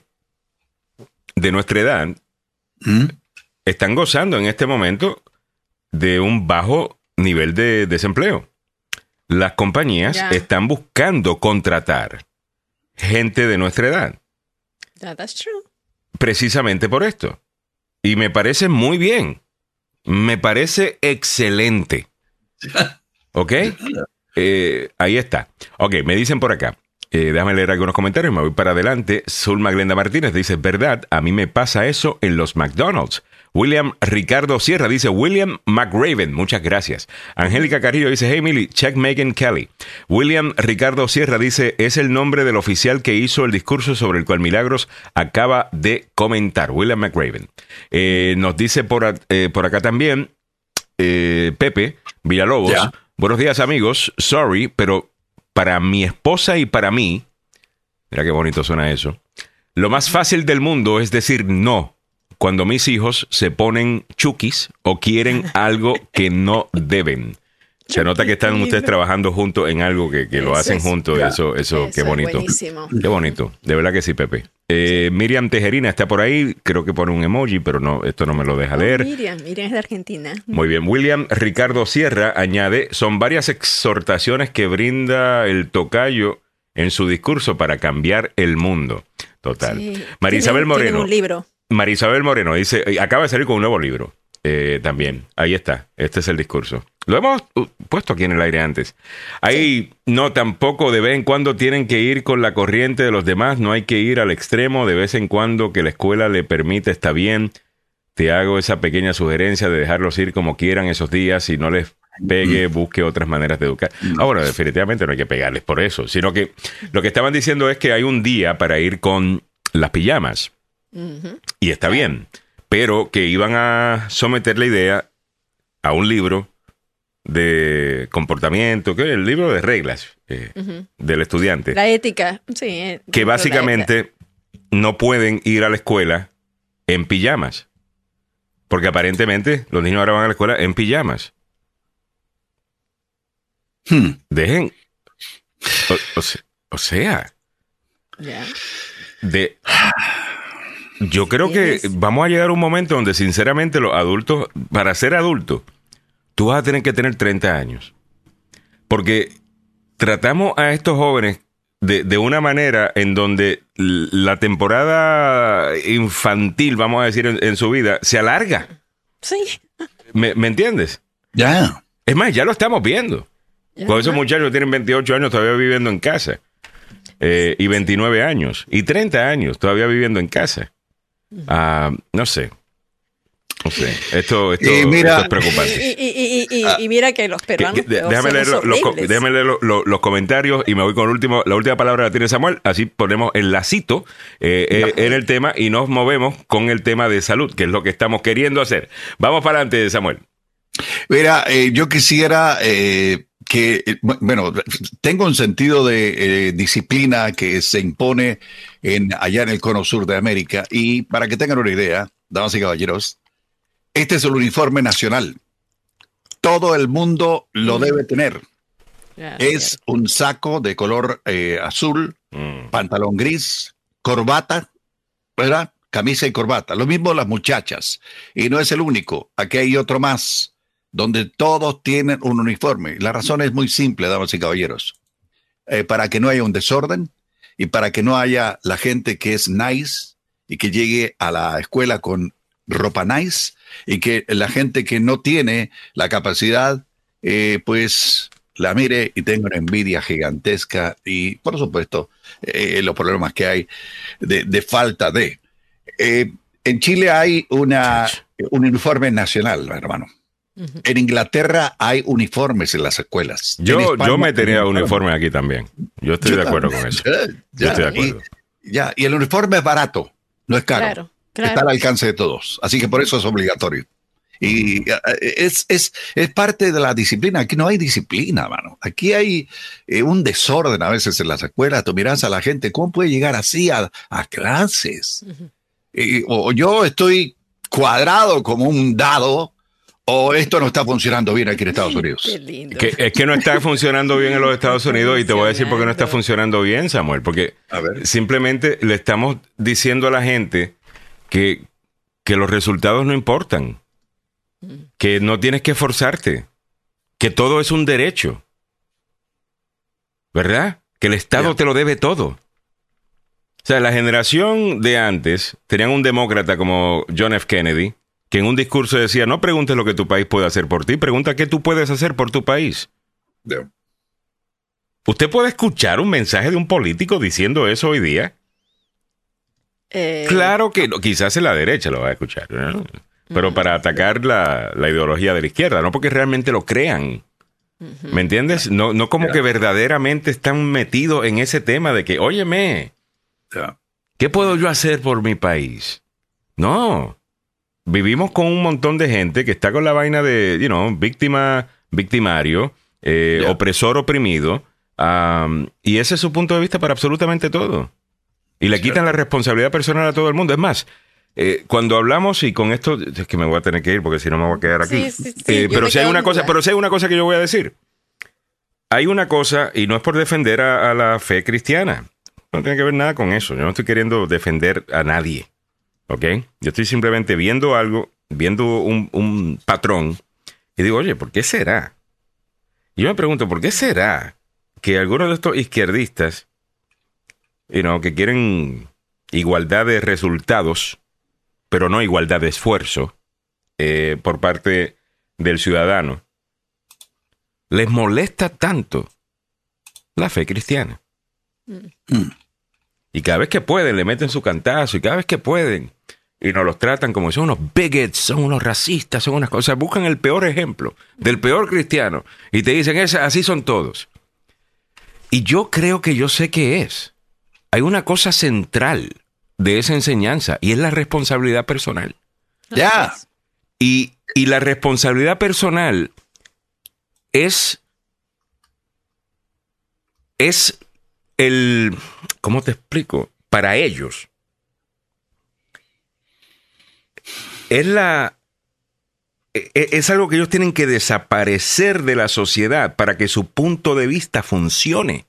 de nuestra edad ¿Mm? están gozando en este momento de un bajo nivel de desempleo. Las compañías están buscando contratar gente de nuestra edad, Yeah, that's true. precisamente por esto. Y me parece muy bien. Me parece excelente. <laughs> ¿Ok? Eh, ahí está. Ok, me dicen por acá. Eh, déjame leer algunos comentarios, me voy para adelante. Zulma Glenda Martínez dice, verdad, a mí me pasa eso en los McDonald's. William Ricardo Sierra dice, William McRaven, muchas gracias. Angélica Carrillo dice, hey Millie, check Megan Kelly. William Ricardo Sierra dice, es el nombre del oficial que hizo el discurso sobre el cual Milagros acaba de comentar. William McRaven. Eh, nos dice por, eh, por acá también, eh, Pepe Villalobos. Buenos días amigos, sorry, pero para mi esposa y para mí, mira qué bonito suena eso, lo más fácil del mundo es decir no cuando mis hijos se ponen chukis o quieren <laughs> algo que no deben. Se nota que están ustedes trabajando juntos en algo que, que lo hacen es- juntos. Eso, eso, Eso qué bonito. buenísimo. Qué bonito. De verdad que sí, Pepe. Eh, Miriam Tejerina está por ahí. Creo que pone un emoji, pero no, esto no me lo deja Oh, leer. Miriam, Miriam es de Argentina. Muy bien. William Ricardo Sierra añade, son varias exhortaciones que brinda el tocayo en su discurso para cambiar el mundo. Total. Sí. Tienen- tienen Moreno. un libro. Marisabel Moreno dice, acaba de salir con un nuevo libro. eh, también. Ahí está. Este es el discurso. Lo hemos uh, puesto aquí en el aire antes. Ahí no tampoco de vez en cuando tienen que ir con la corriente de los demás. No hay que ir al extremo. De vez en cuando que la escuela le permite está bien. Te hago esa pequeña sugerencia de dejarlos ir como quieran esos días y no les pegue, busque otras maneras de educar. Ah, bueno, definitivamente no hay que pegarles por eso, sino que lo que estaban diciendo es que hay un día para ir con las pijamas. Y está bien, pero que iban a someter la idea a un libro de comportamiento, que es el libro de reglas eh, del estudiante, La ética, sí. eh, que básicamente no pueden ir a la escuela en pijamas, porque aparentemente los niños ahora van a la escuela en pijamas. Hmm. Dejen, o, o se- o sea, de yo creo que vamos a llegar a un momento donde sinceramente los adultos para ser adulto tú vas a tener que tener 30 años porque tratamos a estos jóvenes de, de una manera en donde la temporada infantil vamos a decir en, en su vida se alarga Sí. ¿Me, me entiendes? Ya. es más ya lo estamos viendo con esos muchachos que tienen 28 años todavía viviendo en casa. Eh, y 29 años. Y 30 años todavía viviendo en casa. Ah, no sé. No sé. Esto, esto, Y mira- esto es preocupante. Y, y- y- y- y- y mira que los peruanos que- déjame leer, los, déjame leer comentarios y me voy con el último, la última palabra la tiene Samuel. Así ponemos el lacito eh, eh, en el tema y nos movemos con el tema de salud, que es lo que estamos queriendo hacer. Vamos para adelante, Samuel. Mira, eh, yo quisiera eh, que, bu- bueno, tengo un sentido de eh, disciplina que se impone en, allá en el cono sur de América y para que tengan una idea, damas y caballeros, este es el uniforme nacional. Todo el mundo lo debe tener. Ya, Es un saco de color eh, azul, Mm. pantalón gris, corbata, ¿verdad? Camisa y corbata. Lo mismo las muchachas. Y no es el único. Aquí hay otro más, donde todos tienen un uniforme. La razón es muy simple, damas y caballeros. Eh, para que no haya un desorden y para que no haya la gente que es nice y que llegue a la escuela con ropa nice y que la gente que no tiene la capacidad, eh, pues la mire y tenga una envidia gigantesca y, por supuesto, eh, los problemas que hay de, de falta de. Eh, en Chile hay una, un uniforme nacional, hermano. En Inglaterra hay uniformes en las escuelas. Yo, España yo me hay tenía uniformes. uniforme aquí también. Yo estoy Yo de acuerdo también. con eso. <laughs> Ya, Yo estoy de acuerdo. Y, ya, y el uniforme es barato, no es caro. Claro, claro. Está al alcance de todos. Así que por eso es obligatorio. Y eh, es, es, es parte de la disciplina. Aquí no hay disciplina, mano. Aquí hay eh, un desorden a veces en las escuelas. Tú miras a la gente, ¿cómo puede llegar así a, a clases? Y- o yo estoy cuadrado como un dado, o esto no está funcionando bien aquí en Estados Unidos. Qué lindo. Que, es que no está funcionando bien en los Estados Unidos y te voy a decir por qué no está funcionando bien, Samuel. Porque A ver. simplemente le estamos diciendo a la gente que, que los resultados no importan, que no tienes que esforzarte, que todo es un derecho, ¿verdad? Que el Estado te lo debe todo. O sea, la generación de antes tenían un demócrata como John F. Kennedy, que en un discurso decía, no preguntes lo que tu país puede hacer por ti, pregunta qué tú puedes hacer por tu país. ¿Usted puede escuchar un mensaje de un político diciendo eso hoy día? Eh, Claro que no, quizás en la derecha lo va a escuchar, ¿no? pero para atacar la, la ideología de la izquierda, no porque realmente lo crean. ¿Me entiendes? No, no como que verdaderamente están metidos en ese tema de que, óyeme. ¿qué puedo yo hacer por mi país? No. Vivimos con un montón de gente que está con la vaina de, you know, víctima, victimario, eh, Ya. opresor, oprimido, am, y ese es su punto de vista para absolutamente todo. Y le quitan la responsabilidad personal a todo el mundo. Es más, eh, cuando hablamos, y con esto, es que me voy a tener que ir porque si no me voy a quedar aquí. Sí, sí, sí, Eh, pero si hay una cosa, pero si hay una cosa que yo voy a decir. Hay una cosa, y no es por defender a, a la fe cristiana. No tiene que ver nada con eso. Yo no estoy queriendo defender a nadie. ¿Ok? Yo estoy simplemente viendo algo, viendo un, un patrón, y digo, oye, ¿por qué será? Y yo me pregunto, ¿por qué será que algunos de estos izquierdistas, you know, que quieren igualdad de resultados, pero no igualdad de esfuerzo eh, por parte del ciudadano, les molesta tanto la fe cristiana? Y cada vez que pueden, le meten su cantazo, y cada vez que pueden, y nos los tratan como si son unos bigots, son unos racistas, son unas cosas. Buscan el peor ejemplo del peor cristiano y te dicen, "Esa- así son todos. Y yo creo que yo sé qué es. Hay una cosa central de esa enseñanza y es la responsabilidad personal. Ya. Y, y la responsabilidad personal es. Es el. ¿Cómo te explico? Para ellos. Es la. e- e- Es algo que ellos tienen que desaparecer de la sociedad para que su punto de vista funcione.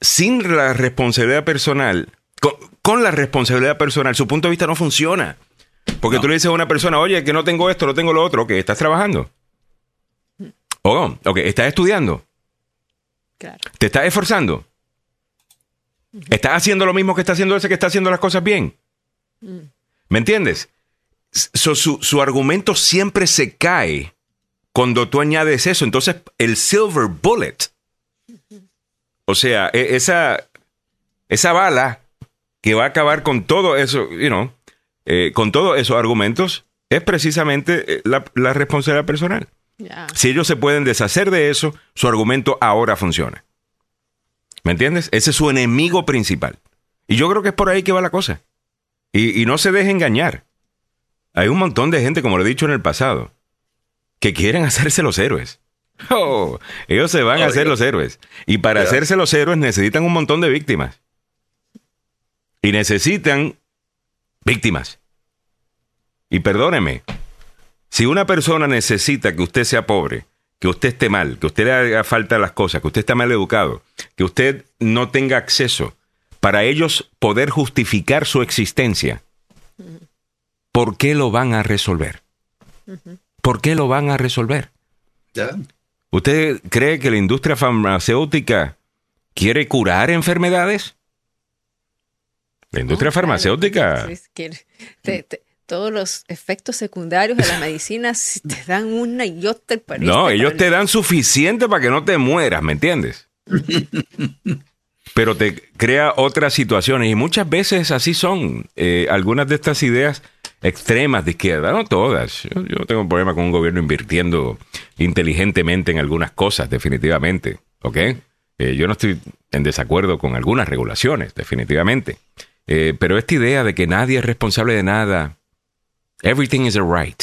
Sin la responsabilidad personal, con, con la responsabilidad personal, su punto de vista no funciona. Porque tú le dices a una persona, oye, que no tengo esto, no tengo lo otro, ok, estás trabajando. O, ok, estás estudiando, Claro. te estás esforzando. Estás haciendo lo mismo que está haciendo ese que está haciendo las cosas bien. ¿Me entiendes? So, su, su argumento siempre se cae cuando tú añades eso. Entonces, el silver bullet, o sea, e- esa, esa bala que va a acabar con todo eso, you know, eh, con todos esos argumentos, es precisamente eh, la, la responsabilidad personal. Si ellos se pueden deshacer de eso, su argumento ahora funciona. ¿Me entiendes? Ese es su enemigo principal. Y yo creo que es por ahí que va la cosa. Y, y no se deje engañar. Hay un montón de gente, como lo he dicho en el pasado, que quieren <laughs> hacerse los héroes. <laughs> Oh, ellos se van a hacer los héroes. Y para hacerse los héroes necesitan un montón de víctimas. Y necesitan víctimas. Y perdóneme, si una persona necesita que usted sea pobre, que usted esté mal, que usted le haga falta las cosas, que usted está mal educado, que usted no tenga acceso, para ellos poder justificar su existencia, ¿por qué lo van a resolver? ¿Por qué lo van a resolver? ¿Usted cree que la industria farmacéutica quiere curar enfermedades? La industria farmacéutica. Sí, que te- te- todos los efectos secundarios de la medicina <laughs> si te dan una y otra. parece No, ellos te dan suficiente para que no te mueras, ¿me entiendes? <laughs> Pero te crea otras situaciones y muchas veces así son. Eh, algunas de estas ideas extremas de izquierda, no todas. Yo, yo no tengo un problema con un gobierno invirtiendo inteligentemente en algunas cosas, definitivamente. ¿Ok? Eh, yo no estoy en desacuerdo con algunas regulaciones, definitivamente. Eh, pero esta idea de que nadie es responsable de nada, everything is a right.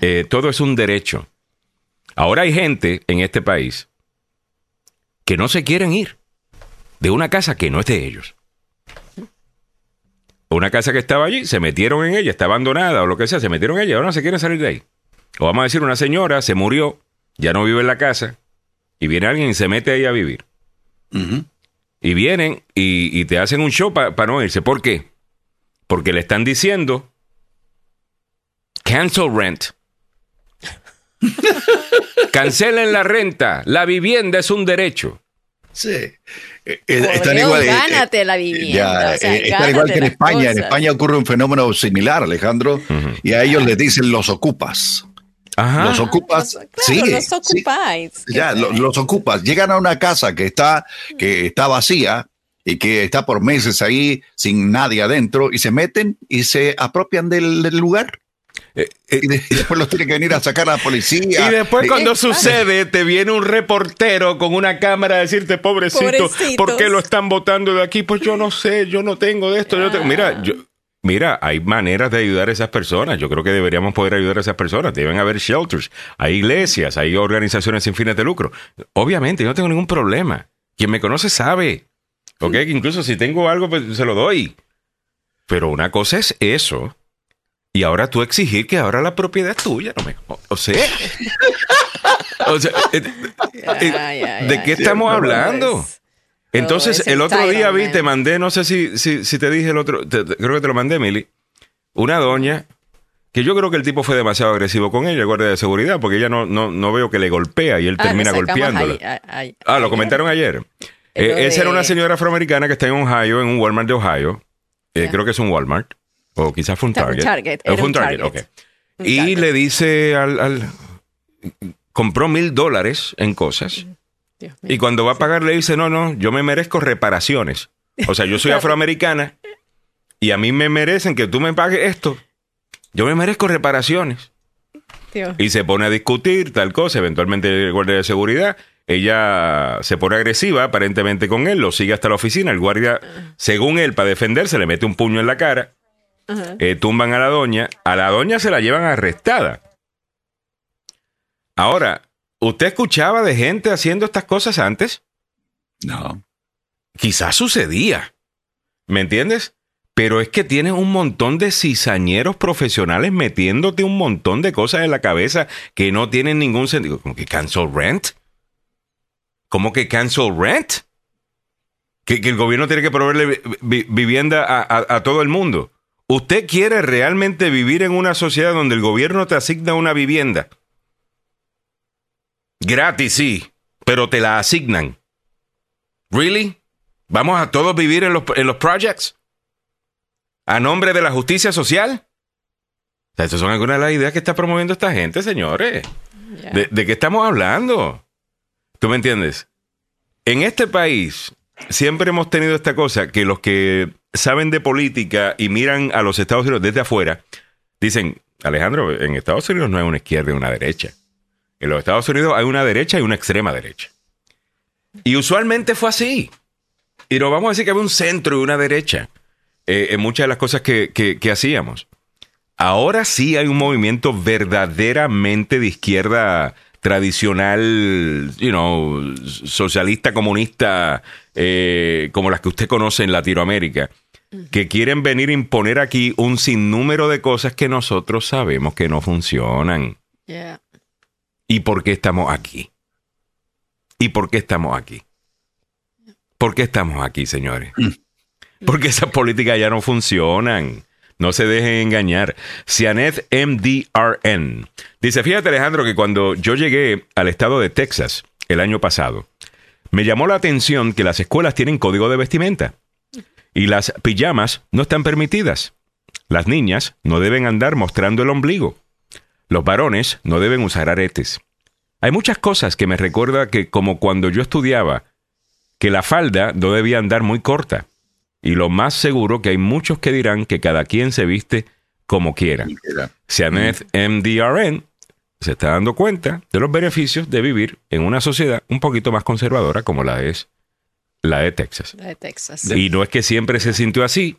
Eh, todo es un derecho. Ahora hay gente en este país que no se quieren ir de una casa que no es de ellos. Una casa que estaba allí, se metieron en ella, está abandonada o lo que sea, se metieron en ella, ahora no se quieren salir de ahí. O vamos a decir, una señora se murió, ya no vive en la casa, y viene alguien y se mete ahí a vivir. Y vienen y, y te hacen un show para no irse. ¿Por qué? Porque le están diciendo, cancel rent. Cancelen la renta. La vivienda es un derecho. Sí. Eh, eh, están Dios, igual, eh, gánate eh, la vivienda, ya, o sea, eh, están igual gánate que en España. En. España ocurre un fenómeno similar, Alejandro, y a ellos les dicen los ocupas. Ajá. Los ocupas. Claro, sigue, los sí. ocupáis. Ya, lo- los ocupas. Llegan a una casa que está, que está vacía y que está por meses ahí sin nadie adentro y se meten y se apropian del, del lugar. Eh, eh, Y, de- y después los tiene que venir a sacar a la policía. <laughs> Y después Eh, cuando sucede, te viene un reportero con una cámara a decirte, pobrecito, Pobrecitos. ¿por qué lo están votando de aquí? Pues yo no sé, yo no tengo de esto. yo tengo-". Mira, yo, mira, hay maneras de ayudar a esas personas. Yo creo que deberíamos poder ayudar a esas personas. Deben haber shelters, hay iglesias, hay organizaciones sin fines de lucro. Obviamente, yo no tengo ningún problema. Quien me conoce sabe. ¿Ok? Que Incluso si tengo algo, pues se lo doy. Pero una cosa es eso. Y ahora tú exigir que ahora la propiedad es tuya, no me. O, o sea. o sea, eh, eh, ya, ¿de qué estamos hablando? es- Entonces, es el otro día vi, te mandé, no sé si, si, si te dije el otro, te- te- creo que te lo mandé, Mili. Una doña que yo creo que el tipo fue demasiado agresivo con ella, guardia de seguridad, porque ella no, no, no veo que le golpea y él Ah, termina golpeándola. ahí, a- ahí- Ah, lo comentaron ayer. Eh, Eh, esa era una señora afroamericana que está en Ohio, en un Walmart de Ohio. Eh. Creo que es un Walmart. O quizás fue un Target. Target, fue era un un Target, Target. ok. Un Y Target. le dice al, al- Compró mil dólares en cosas. Dios mío. Y cuando va a pagar le dice, no, no, yo me merezco reparaciones. O sea, yo soy <laughs> afroamericana y a mí me merecen que tú me pagues esto. Yo me merezco reparaciones. Dios. Y se pone a discutir tal cosa, eventualmente el guardia de seguridad, ella se pone agresiva aparentemente con él, lo sigue hasta la oficina, el guardia, según él, para defenderse, le mete un puño en la cara. Eh, tumban a la doña, a la doña se la llevan arrestada. Ahora, ¿usted escuchaba de gente haciendo estas cosas antes? No. Quizás sucedía, ¿me entiendes? Pero es que tienes un montón de cizañeros profesionales metiéndote un montón de cosas en la cabeza que no tienen ningún sentido. ¿Cómo que cancel rent? ¿Cómo que cancel rent? Que, que el gobierno tiene que proveerle vi- vi- vivienda a, a- a todo el mundo. ¿Usted quiere realmente vivir en una sociedad donde el gobierno te asigna una vivienda? Gratis, sí, pero te la asignan. ¿Really? ¿Vamos a todos vivir en los, en los projects? ¿A nombre de la justicia social? O sea, estas son algunas de las ideas que está promoviendo esta gente, señores. Ya. ¿De, de qué estamos hablando? ¿Tú me entiendes? En este país siempre hemos tenido esta cosa que los que saben de política y miran a los Estados Unidos desde afuera, dicen, Alejandro, en Estados Unidos no hay una izquierda y una derecha. En los Estados Unidos hay una derecha y una extrema derecha. Y usualmente fue así. Y no vamos a decir que había un centro y una derecha eh, en muchas de las cosas que, que- que hacíamos. Ahora sí hay un movimiento verdaderamente de izquierda tradicional, you know, socialista, comunista, eh, como las que usted conoce en Latinoamérica, que quieren venir a imponer aquí un sinnúmero de cosas que nosotros sabemos que no funcionan. ¿Y por qué estamos aquí? ¿Y por qué estamos aquí? ¿Por qué estamos aquí, señores? Porque esas políticas ya no funcionan. No se dejen engañar. Cianet MDRN. Dice, fíjate Alejandro que cuando yo llegué al estado de Texas el año pasado, me llamó la atención que las escuelas tienen código de vestimenta. Y las pijamas no están permitidas. Las niñas no deben andar mostrando el ombligo. Los varones no deben usar aretes. Hay muchas cosas que me recuerda que como cuando yo estudiaba, que la falda no debía andar muy corta. Y lo más seguro que hay muchos que dirán que cada quien se viste como quiera. Sianet MDRN se está dando cuenta de los beneficios de vivir en una sociedad un poquito más conservadora como la es la de Texas. La de Texas. Y no es que siempre se sintió así,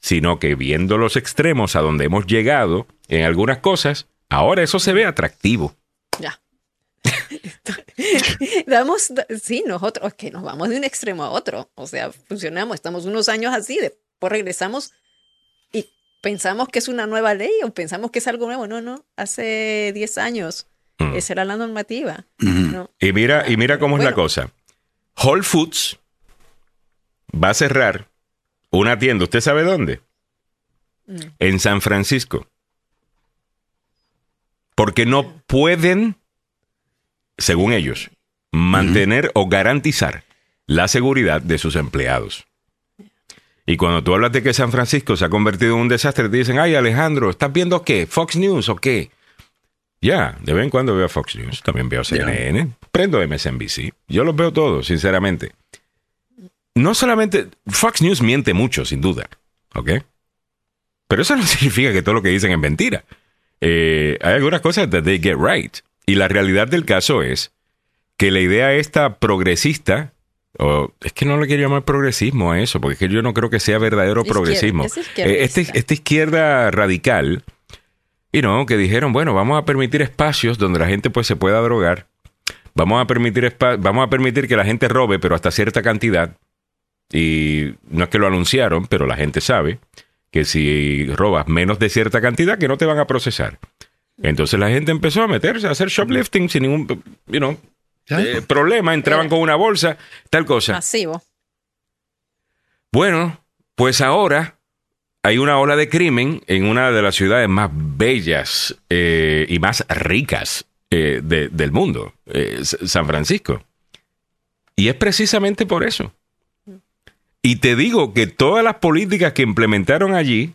sino que viendo los extremos a donde hemos llegado en algunas cosas, ahora eso se ve atractivo. Ya. <laughs> Damos, sí, nosotros es que nos vamos de un extremo a otro. O sea, funcionamos, estamos unos años así, después regresamos y pensamos que es una nueva ley o pensamos que es algo nuevo. No, no, hace 10 años Mm. esa era la normativa. ¿no? Y mira, y mira cómo es la cosa. Whole Foods va a cerrar una tienda, ¿usted sabe dónde? En San Francisco. Porque no pueden, según ellos, mantener o garantizar la seguridad de sus empleados. Y cuando tú hablas de que San Francisco se ha convertido en un desastre, te dicen, ay Alejandro, ¿estás viendo qué? ¿Fox News o qué? Ya, de vez en cuando veo Fox News, también veo CNN, prendo MSNBC, yo los veo todos, sinceramente. No solamente, Fox News miente mucho, sin duda, ¿ok? Pero eso no <laughs> significa que todo lo que dicen es mentira. Eh, hay algunas cosas that they get right. Y la realidad del caso es que la idea esta progresista, o es que no le quiero llamar progresismo a eso, porque es que yo no creo que sea verdadero progresismo. es Eh, este- esta izquierda radical, y no, que dijeron, bueno, vamos a permitir espacios donde la gente pues se pueda drogar. Vamos a permitir vamos a permitir que la gente robe, pero hasta cierta cantidad. Y no es que lo anunciaron, pero la gente sabe que si robas menos de cierta cantidad, que no te van a procesar. Entonces la gente empezó a meterse a hacer shoplifting sin ningún you know, eh, problema. Entraban con una bolsa, tal cosa. Masivo. Bueno, pues ahora hay una ola de crimen en una de las ciudades más bellas eh, y más ricas eh, de- del mundo, eh, San Francisco. Y es precisamente por eso. Y te digo que todas las políticas que implementaron allí,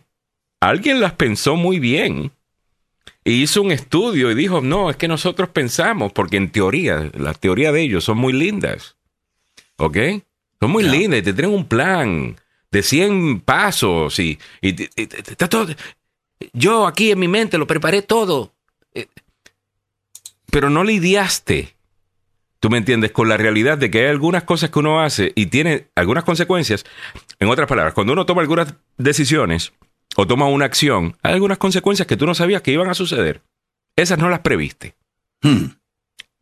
alguien las pensó muy bien. Y hizo un estudio y dijo, no, es que nosotros pensamos, porque en teoría, las teorías de ellos son muy lindas. ¿Ok? Son muy lindas y te tienen un plan de 100 pasos y, y está todo. Yo aquí en mi mente lo preparé todo. Eh, Pero no lidiaste. ¿Tú me entiendes? Con la realidad de que hay algunas cosas que uno hace y tiene algunas consecuencias. En otras palabras, cuando uno toma algunas decisiones o toma una acción, hay algunas consecuencias que tú no sabías que iban a suceder. Esas no las previste. Hmm.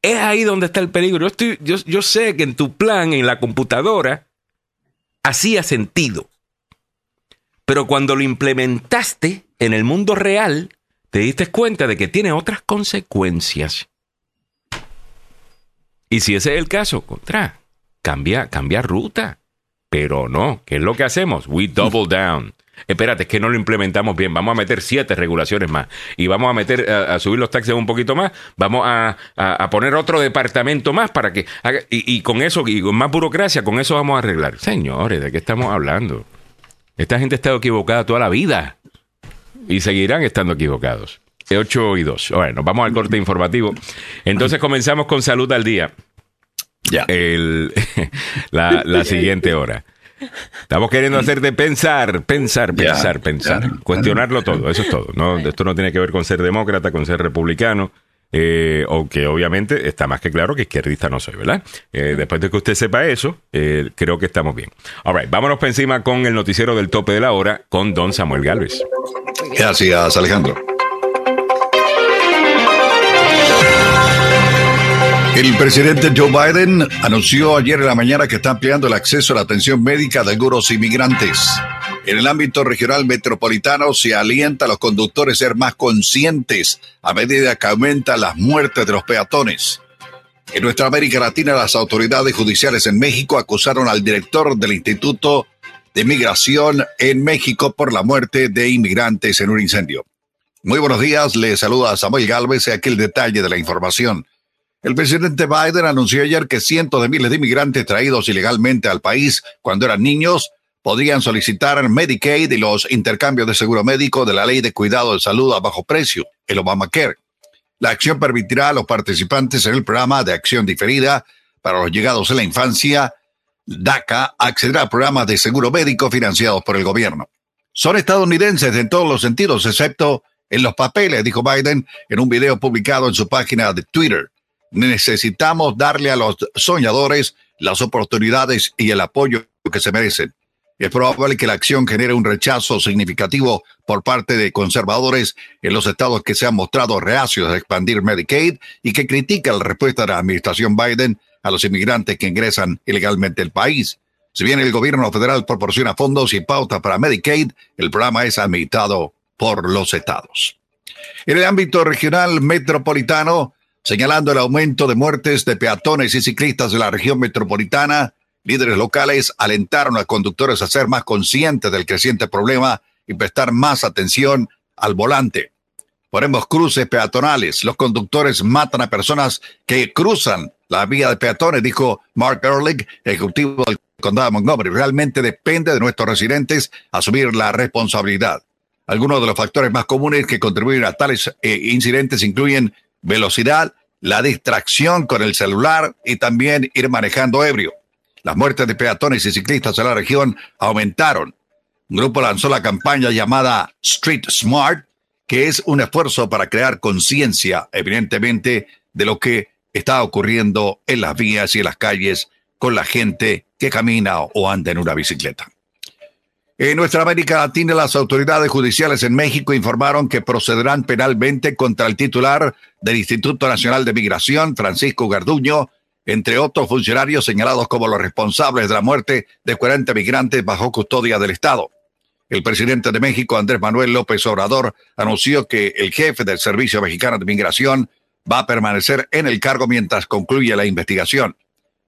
Es ahí donde está el peligro. Yo, estoy, yo, yo sé que en tu plan, en la computadora, hacía sentido. Pero cuando lo implementaste en el mundo real, te diste cuenta de que tiene otras consecuencias. Y si ese es el caso, contra, cambia, cambia ruta. Pero no, ¿qué es lo que hacemos? We double down. Espérate, es que no lo implementamos bien. Vamos a meter siete regulaciones más. Y vamos a meter, a, a subir los taxes un poquito más. Vamos a, a- a poner otro departamento más para que haga. Y, y con eso, y con más burocracia, con eso vamos a arreglar. Señores, ¿de qué estamos hablando? Esta gente ha estado equivocada toda la vida. Y seguirán estando equivocados. 8 y 2. Bueno, vamos al corte informativo. Entonces comenzamos con salud al día. Ya. El, <laughs> la, la siguiente hora. Estamos queriendo hacerte pensar, pensar, pensar, pensar. Cuestionarlo todo, eso es todo. No, esto no tiene que ver con ser demócrata, con ser republicano. Eh, aunque obviamente está más que claro que izquierdista no soy, ¿verdad? Eh, después de que usted sepa eso, eh, creo que estamos bien. All right, vámonos por encima con el noticiero del tope de la hora con don Samuel Galvez. Gracias, Alejandro. El presidente Joe Biden anunció ayer en la mañana que está ampliando el acceso a la atención médica de algunos inmigrantes. En el ámbito regional metropolitano se alienta a los conductores a ser más conscientes a medida que aumentan las muertes de los peatones. En nuestra América Latina, las autoridades judiciales en México acusaron al director del Instituto de Migración en México por la muerte de inmigrantes en un incendio. Muy buenos días, le saluda Samuel Galvez y aquí el detalle de la información. El presidente Biden anunció ayer que cientos de miles de inmigrantes traídos ilegalmente al país cuando eran niños podrían solicitar Medicaid y los intercambios de seguro médico de la Ley de Cuidado de Salud a bajo precio, el Obamacare. La acción permitirá a los participantes en el programa de acción diferida para los llegados en la infancia, DACA, acceder a programas de seguro médico financiados por el gobierno. Son estadounidenses en todos los sentidos, excepto en los papeles, dijo Biden en un video publicado en su página de Twitter. Necesitamos darle a los soñadores las oportunidades y el apoyo que se merecen. Es probable que la acción genere un rechazo significativo por parte de conservadores en los estados que se han mostrado reacios a expandir Medicaid y que critican la respuesta de la administración Biden a los inmigrantes que ingresan ilegalmente al país. Si bien el gobierno federal proporciona fondos y pautas para Medicaid, el programa es administrado por los estados. En el ámbito regional metropolitano, señalando el aumento de muertes de peatones y ciclistas de la región metropolitana, líderes locales alentaron a conductores a ser más conscientes del creciente problema y prestar más atención al volante. Ponemos cruces peatonales. Los conductores matan a personas que cruzan la vía de peatones, dijo Mark Ehrlich, ejecutivo del condado de Montgomery. Realmente depende de nuestros residentes asumir la responsabilidad. Algunos de los factores más comunes que contribuyen a tales eh, incidentes incluyen velocidad, la distracción con el celular y también ir manejando ebrio. Las muertes de peatones y ciclistas en la región aumentaron. Un grupo lanzó la campaña llamada Street Smart, que es un esfuerzo para crear conciencia, evidentemente, de lo que está ocurriendo en las vías y en las calles con la gente que camina o anda en una bicicleta. En nuestra América Latina, las autoridades judiciales en México informaron que procederán penalmente contra el titular del Instituto Nacional de Migración, Francisco Garduño, entre otros funcionarios señalados como los responsables de la muerte de 40 migrantes bajo custodia del Estado. El presidente de México, Andrés Manuel López Obrador, anunció que el jefe del Servicio Mexicano de Migración va a permanecer en el cargo mientras concluye la investigación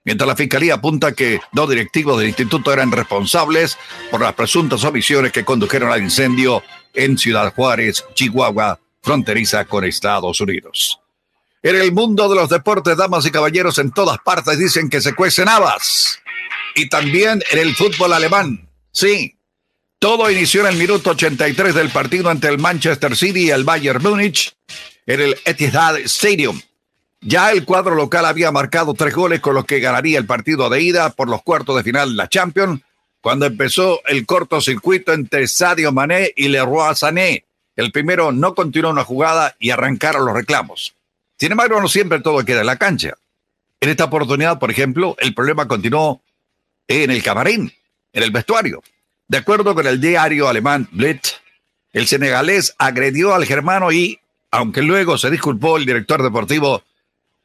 mientras la fiscalía apunta que dos directivos del instituto eran responsables por las presuntas omisiones que condujeron al incendio en Ciudad Juárez, Chihuahua, fronteriza con Estados Unidos. En el mundo de los deportes, damas y caballeros, en todas partes dicen que se cuecen habas. Y también en el fútbol alemán. Sí, todo inició en el minuto 83 del partido entre el Manchester City y el Bayern Múnich en el Etihad Stadium. Ya el cuadro local había marcado tres goles con los que ganaría el partido de ida por los cuartos de final de la Champions, cuando empezó el cortocircuito entre Sadio Mané y Leroy Sané. El primero no continuó una jugada y arrancaron los reclamos. Sin embargo, no siempre todo queda en la cancha. En esta oportunidad, por ejemplo, el problema continuó en el camarín, en el vestuario. De acuerdo con el diario alemán Blitz, el senegalés agredió al germano y, aunque luego se disculpó el director deportivo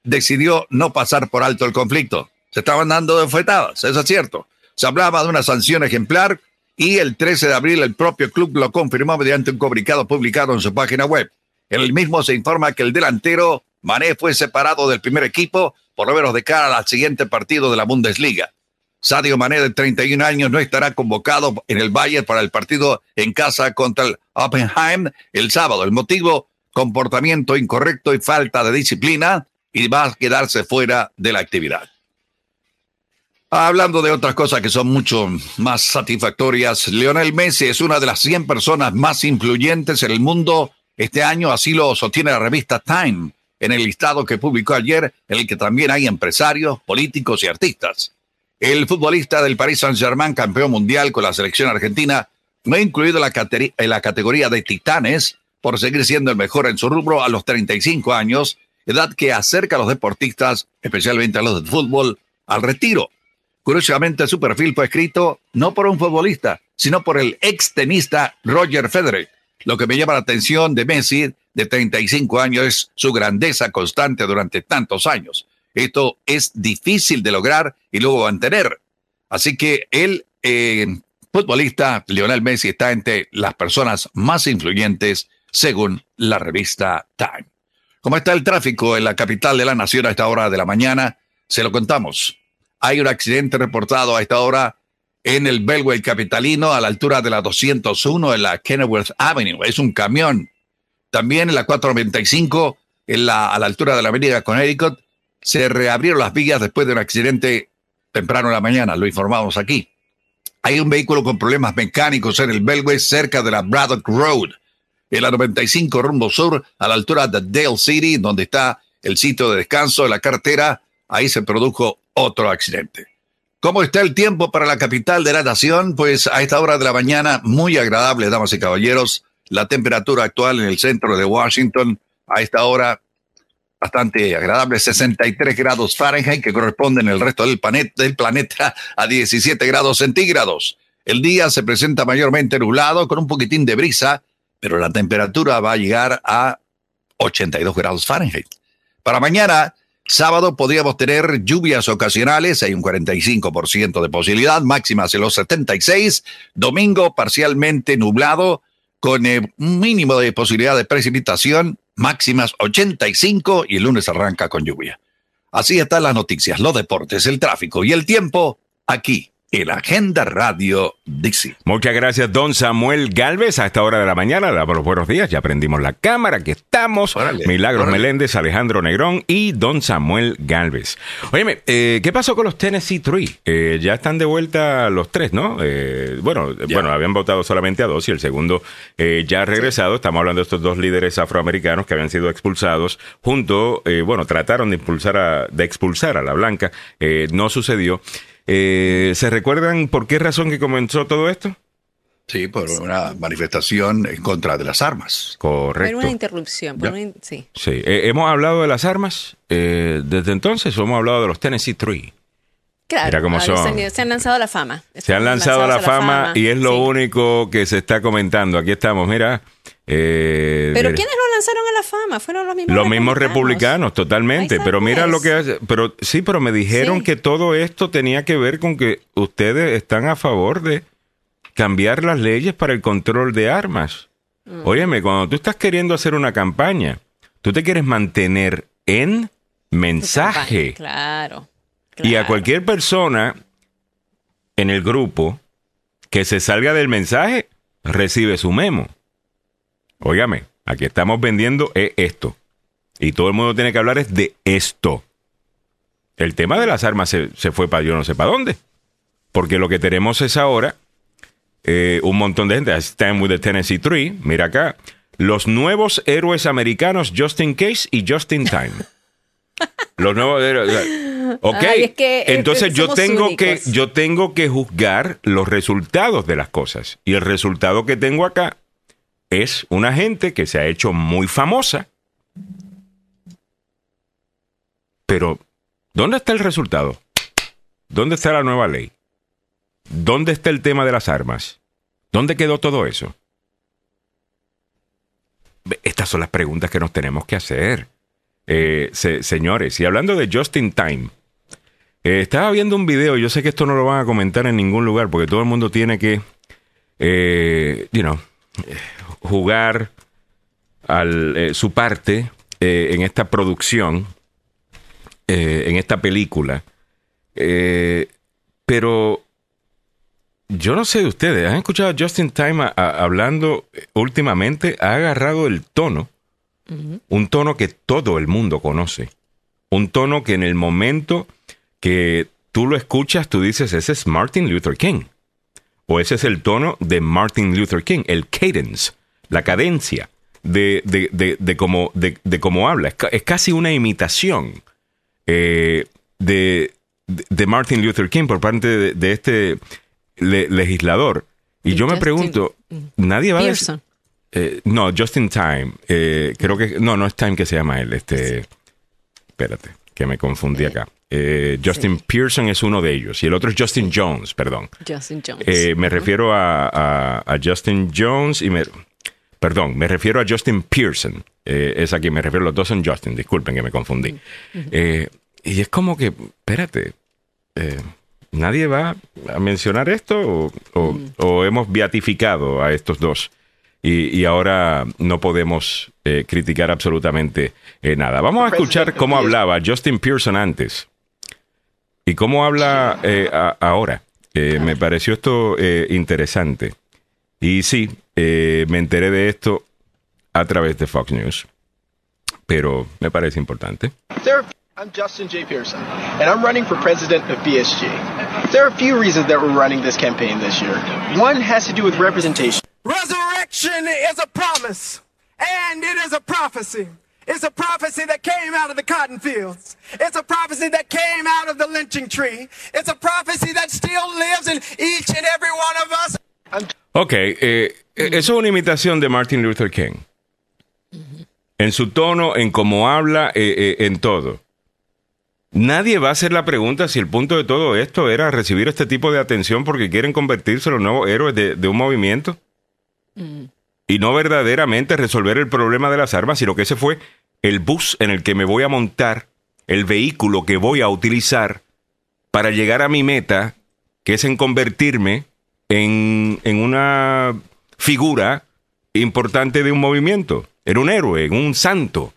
decidió no pasar por alto el conflicto. Se estaban dando de eso es cierto. Se hablaba de una sanción ejemplar y el 13 de abril el propio club lo confirmó mediante un comunicado publicado en su página web. En el mismo se informa que el delantero Mané fue separado del primer equipo por lo menos de cara al siguiente partido de la Bundesliga. Sadio Mané, de 31 años, no estará convocado en el Bayern para el partido en casa contra el Oppenheim el sábado. El motivo, comportamiento incorrecto y falta de disciplina y va a quedarse fuera de la actividad. Hablando de otras cosas que son mucho más satisfactorias, Lionel Messi es una de las 100 personas más influyentes en el mundo. Este año así lo sostiene la revista Time en el listado que publicó ayer, en el que también hay empresarios, políticos y artistas. El futbolista del Paris Saint-Germain, campeón mundial con la selección argentina, no ha incluido la categoría de titanes por seguir siendo el mejor en su rubro a los 35 años edad que acerca a los deportistas, especialmente a los de fútbol, al retiro. Curiosamente, su perfil fue escrito no por un futbolista, sino por el ex tenista Roger Federer. Lo que me llama la atención de Messi, de 35 años, es su grandeza constante durante tantos años. Esto es difícil de lograr y luego mantener. Así que el eh, futbolista Lionel Messi está entre las personas más influyentes según la revista Time. ¿Cómo está el tráfico en la capital de la nación a esta hora de la mañana? Se lo contamos. Hay un accidente reportado a esta hora en el Belway capitalino a la altura de la 201 en la Kenilworth Avenue. Es un camión. También en la 495 en la, a la altura de la avenida Connecticut se reabrieron las vías después de un accidente temprano en la mañana. Lo informamos aquí. hay un vehículo con problemas mecánicos en el Belway cerca de la Braddock Road, en la 95 rumbo sur, a la altura de Dale City, donde está el sitio de descanso de la carretera. Ahí se produjo otro accidente. ¿Cómo está el tiempo para la capital de la nación? Pues a esta hora de la mañana, muy agradable, damas y caballeros. La temperatura actual en el centro de Washington a esta hora bastante agradable, 63 grados Fahrenheit, que corresponden el resto del planeta a 17 grados centígrados. El día se presenta mayormente nublado, con un poquitín de brisa, pero la temperatura va a llegar a 82 grados Fahrenheit. Para mañana, sábado, podríamos tener lluvias ocasionales, hay un 45% de posibilidad, máximas en los 76. Domingo, parcialmente nublado, con eh, un mínimo de posibilidad de precipitación, máximas 85 y el lunes arranca con lluvia. Así están las noticias, los deportes, el tráfico y el tiempo aquí en Agenda Radio DC. Muchas gracias, don Samuel Galvez. A esta hora de la mañana, los buenos días. Ya prendimos la cámara, aquí estamos. Órale, Milagros órale. Meléndez, Alejandro Negrón y don Samuel Galvez. Óyeme, eh, ¿qué pasó con los Tennessee Three? Eh, ya están de vuelta los tres, ¿no? Eh, bueno, Ya. bueno, habían votado solamente a dos y el segundo eh, ya ha regresado. Estamos hablando de estos dos líderes afroamericanos que habían sido expulsados junto, eh, bueno, trataron de impulsar a, de expulsar a la blanca. Eh, no sucedió. Eh, ¿Se recuerdan por qué razón que comenzó todo esto? Sí, por una manifestación en contra de las armas. Por Correcto. una interrupción. por Ya. una in- sí. Sí, Eh, hemos hablado de las armas eh, desde entonces o hemos hablado de los Tennessee Three. Claro, Mira cómo ahora son. Se, han, se han lanzado a la fama. Se han lanzado a la fama, y es lo sí. único que se está comentando. Aquí estamos, mira. Eh, Pero de- ¿quiénes lo lanzaron a la fama? Fueron los mismos Los mismos republicanos, totalmente. Pero mira sabes. lo que hace. Pero sí, pero me dijeron Sí. que todo esto tenía que ver con que ustedes están a favor de cambiar las leyes para el control de armas. Mm. Óyeme, cuando tú estás queriendo hacer una campaña, tú te quieres mantener en mensaje. Claro. Y a cualquier persona en el grupo que se salga del mensaje, recibe su memo. Óigame, aquí estamos vendiendo eh, esto. Y todo el mundo tiene que hablar es de esto. El tema de las armas se, se fue para yo no sé para dónde. Porque lo que tenemos es ahora eh, un montón de gente. Stand with the Tennessee Three. Mira acá. Los nuevos héroes americanos just in case y just in time. Los nuevos héroes. <laughs> Ok. Ay, es que, Entonces yo tengo que yo tengo que juzgar los resultados de las cosas. Y el resultado que tengo acá es una gente que se ha hecho muy famosa. Pero, ¿dónde está el resultado? ¿Dónde está la nueva ley? ¿Dónde está el tema de las armas? ¿Dónde quedó todo eso? Estas son las preguntas que nos tenemos que hacer. Eh, se- señores, y hablando de Just in Time, eh, estaba viendo un video, yo sé que esto no lo van a comentar en ningún lugar, porque todo el mundo tiene que, eh, jugar al, eh, su parte eh, en esta producción, eh, en esta película. Eh, pero yo no sé de ustedes, ¿han escuchado a Justin Time a- a- hablando eh, últimamente? Ha agarrado el tono, un tono que todo el mundo conoce, un tono que en el momento que tú lo escuchas, tú dices, ese es Martin Luther King. O ese es el tono de Martin Luther King, el cadence, la cadencia de, de, de, de cómo, de, de cómo habla. Es, ca- es casi una imitación eh, de, Martin Luther King por parte de, este le- legislador. Y yo me pregunto, nadie va a decir... Eh, no, Justin Time. eh, creo que. No, no es Time que se llama él. Este. Espérate, que me confundí acá. Eh, Justin Pearson es uno de ellos y el otro es Justin Jones, perdón. Justin Jones. Eh, me refiero a, a- a Justin Jones y me. Perdón, me refiero a Justin Pearson. Eh, es aquí, me refiero, los dos son Justin, disculpen que me confundí. Eh, y es como que, espérate, eh, ¿nadie va a mencionar esto o, o- o hemos beatificado a estos dos? Y, y ahora no podemos eh, criticar absolutamente eh, nada. Vamos a escuchar cómo hablaba Justin Pearson antes y cómo habla eh, a- ahora. Eh, me pareció esto eh, interesante. Y sí, eh, me enteré de esto a través de Fox News, pero me parece importante. I'm Justin J. Pearson, and I'm running for president of BSG. There are a few reasons that we're running this campaign this year. One has to do with representation. Resurrection is a promise, and it is a prophecy. It's a prophecy that came out of the cotton fields. It's a prophecy that came out of the lynching tree. It's a prophecy that still lives in each and every one of us. Ok, eh, eso es una imitación de Martin Luther King. En su tono, en cómo habla, eh, eh, en todo. Nadie va a hacer la pregunta si el punto de todo esto era recibir este tipo de atención porque quieren convertirse en los nuevos héroes de, de un movimiento. Y no verdaderamente resolver el problema de las armas, sino que ese fue el bus en el que me voy a montar, el vehículo que voy a utilizar para llegar a mi meta, que es en convertirme en, en una figura importante de un movimiento, en un héroe, un santo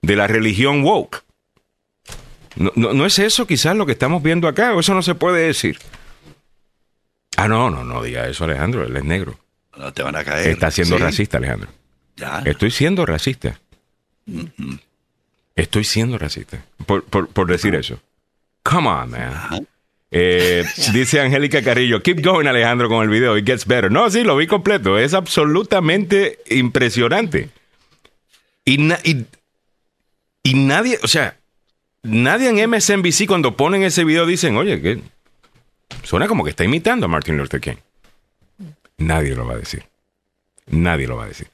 de la religión woke. No, no, no es eso quizás lo que estamos viendo acá, o eso no se puede decir. Ah, no, no, no diga eso, Alejandro, él es negro. No te van a caer. Está siendo Sí. racista, Alejandro. Ya. Estoy siendo racista. Estoy siendo racista. Por, por- por decir eso. Come on, man. Eh, <laughs> Dice Angélica Carrillo, keep going Alejandro con el video, it gets better. No, sí, lo vi completo. Es absolutamente impresionante. Y, na- y, y nadie, o sea, nadie en MSNBC cuando ponen ese video dicen, oye, que suena como que está imitando a Martin Luther King. Nadie lo va a decir. Nadie lo va a decir.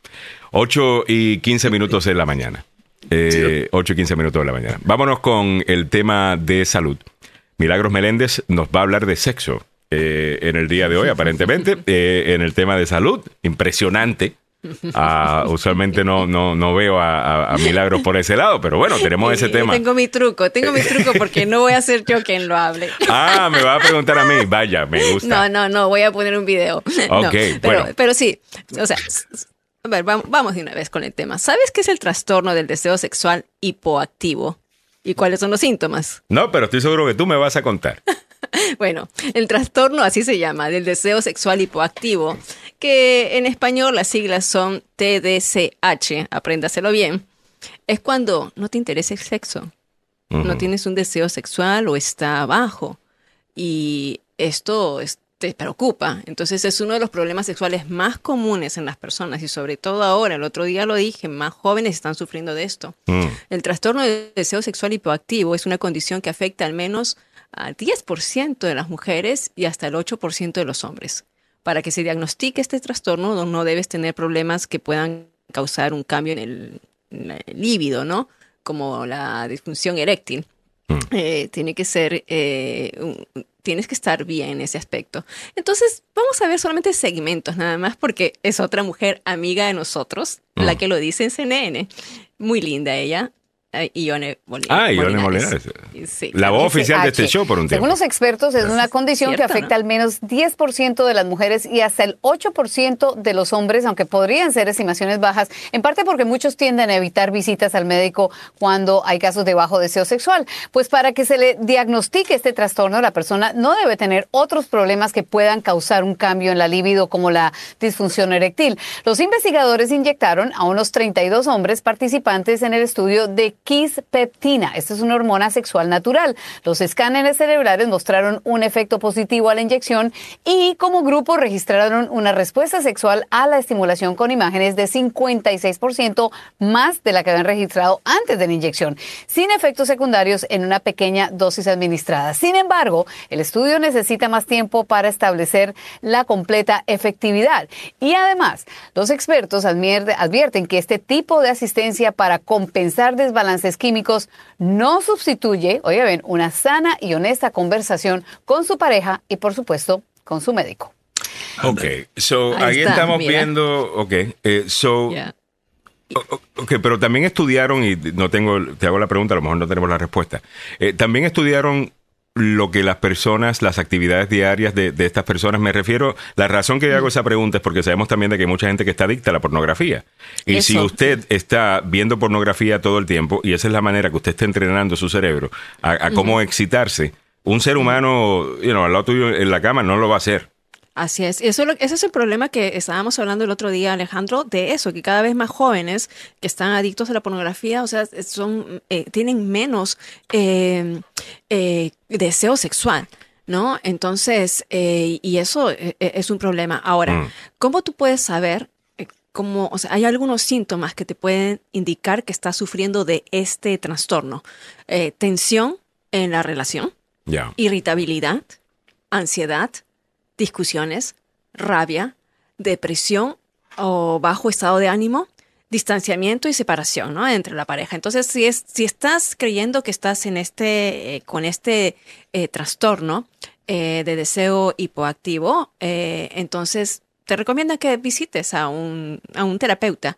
8 y 15 minutos de la mañana. Eh, 8 y 15 minutos de la mañana. Vámonos con el tema de salud. Milagros Meléndez nos va a hablar de sexo eh, en el día de hoy, aparentemente, eh, en el tema de salud. Impresionante. Ah, usualmente no, no, no veo a, a- a Milagros por ese lado, pero bueno, tenemos ese tema. Tengo mi truco, tengo mi truco porque no voy a ser yo quien lo hable. Ah, me va a preguntar a mí. Vaya, me gusta. No, no, no, voy a poner un video. No, Ok, pero, bueno. pero sí, o sea, a ver, vam- vamos de una vez con el tema. ¿Sabes qué es el trastorno del deseo sexual hipoactivo? ¿Y cuáles son los síntomas? No, pero estoy seguro que tú me vas a contar. <laughs> Bueno, el trastorno así se llama, del deseo sexual hipoactivo, que en español las siglas son TDCH, apréndaselo bien. Es cuando no te interesa el sexo, no tienes un deseo sexual o está bajo. Y esto es- te preocupa. Entonces es uno de los problemas sexuales más comunes en las personas y sobre todo ahora, el otro día lo dije, más jóvenes están sufriendo de esto. Mm. El trastorno del deseo sexual hipoactivo es una condición que afecta al menos 10% de las mujeres y hasta el 8% de los hombres. Para que se diagnostique este trastorno no- no debes tener problemas que puedan causar un cambio en el, el líbido, ¿no? Como la disfunción eréctil. Eh, tiene que ser, eh, un- tienes que estar bien en ese aspecto. Entonces, vamos a ver solamente segmentos nada más porque es otra mujer amiga de nosotros, la que lo dice en CNN. Muy linda ella, Ione Molina. Ah, Ione Molinares. Molinares. Sí, La voz oficial de este SH. show por un tiempo. Según los expertos, es una condición que Cierto, afecta ¿no? al menos 10% de las mujeres y hasta el 8% de los hombres, aunque podrían ser estimaciones bajas, en parte porque muchos tienden a evitar visitas al médico cuando hay casos de bajo deseo sexual. Pues para que se le diagnostique este trastorno, la persona no debe tener otros problemas que puedan causar un cambio en la libido, como la disfunción eréctil. Los investigadores inyectaron a unos 32 hombres participantes en el estudio de kispeptina. Esta es una hormona sexual natural. Los escáneres cerebrales mostraron un efecto positivo a la inyección y como grupo registraron una respuesta sexual a la estimulación con imágenes de 56% más de la que habían registrado antes de la inyección, sin efectos secundarios en una pequeña dosis administrada. Sin embargo, el estudio necesita más tiempo para establecer la completa efectividad. Y además, los expertos advierten que este tipo de asistencia para compensar desbalances químicos no sustituye, oiga bien, una sana y honesta conversación con su pareja y, por supuesto, con su médico. Ok, so Ahí ahí está, estamos mira. viendo, ok, eh, so, o- ok, pero también estudiaron, y no tengo, te hago la pregunta, a lo mejor no tenemos la respuesta, Eh, también estudiaron lo que las personas, las actividades diarias de, de estas personas, me refiero, la razón que yo hago esa pregunta es porque sabemos también de que hay mucha gente que está adicta a la pornografía. Y si usted está viendo pornografía todo el tiempo, y esa es la manera que usted está entrenando su cerebro a, a cómo excitarse, un ser humano, you know, al lado tuyo en la cama no lo va a hacer. Así es. Eso, es lo- ese es el problema que estábamos hablando el otro día, Alejandro, de eso, que cada vez más jóvenes que están adictos a la pornografía, o sea, son, eh, tienen menos eh, eh, deseo sexual, ¿no? Entonces, eh, y eso es un problema. Ahora, Mm. ¿cómo tú puedes saber? Cómo, o sea, hay algunos síntomas que te pueden indicar que estás sufriendo de este trastorno. Eh, tensión en la relación, irritabilidad, ansiedad, discusiones, rabia, depresión o bajo estado de ánimo, distanciamiento y separación ¿no? entre la pareja. Entonces, si, es, si estás creyendo que estás en este, eh, con este eh, trastorno eh, de deseo hipoactivo, entonces te recomienda que visites a un, a un terapeuta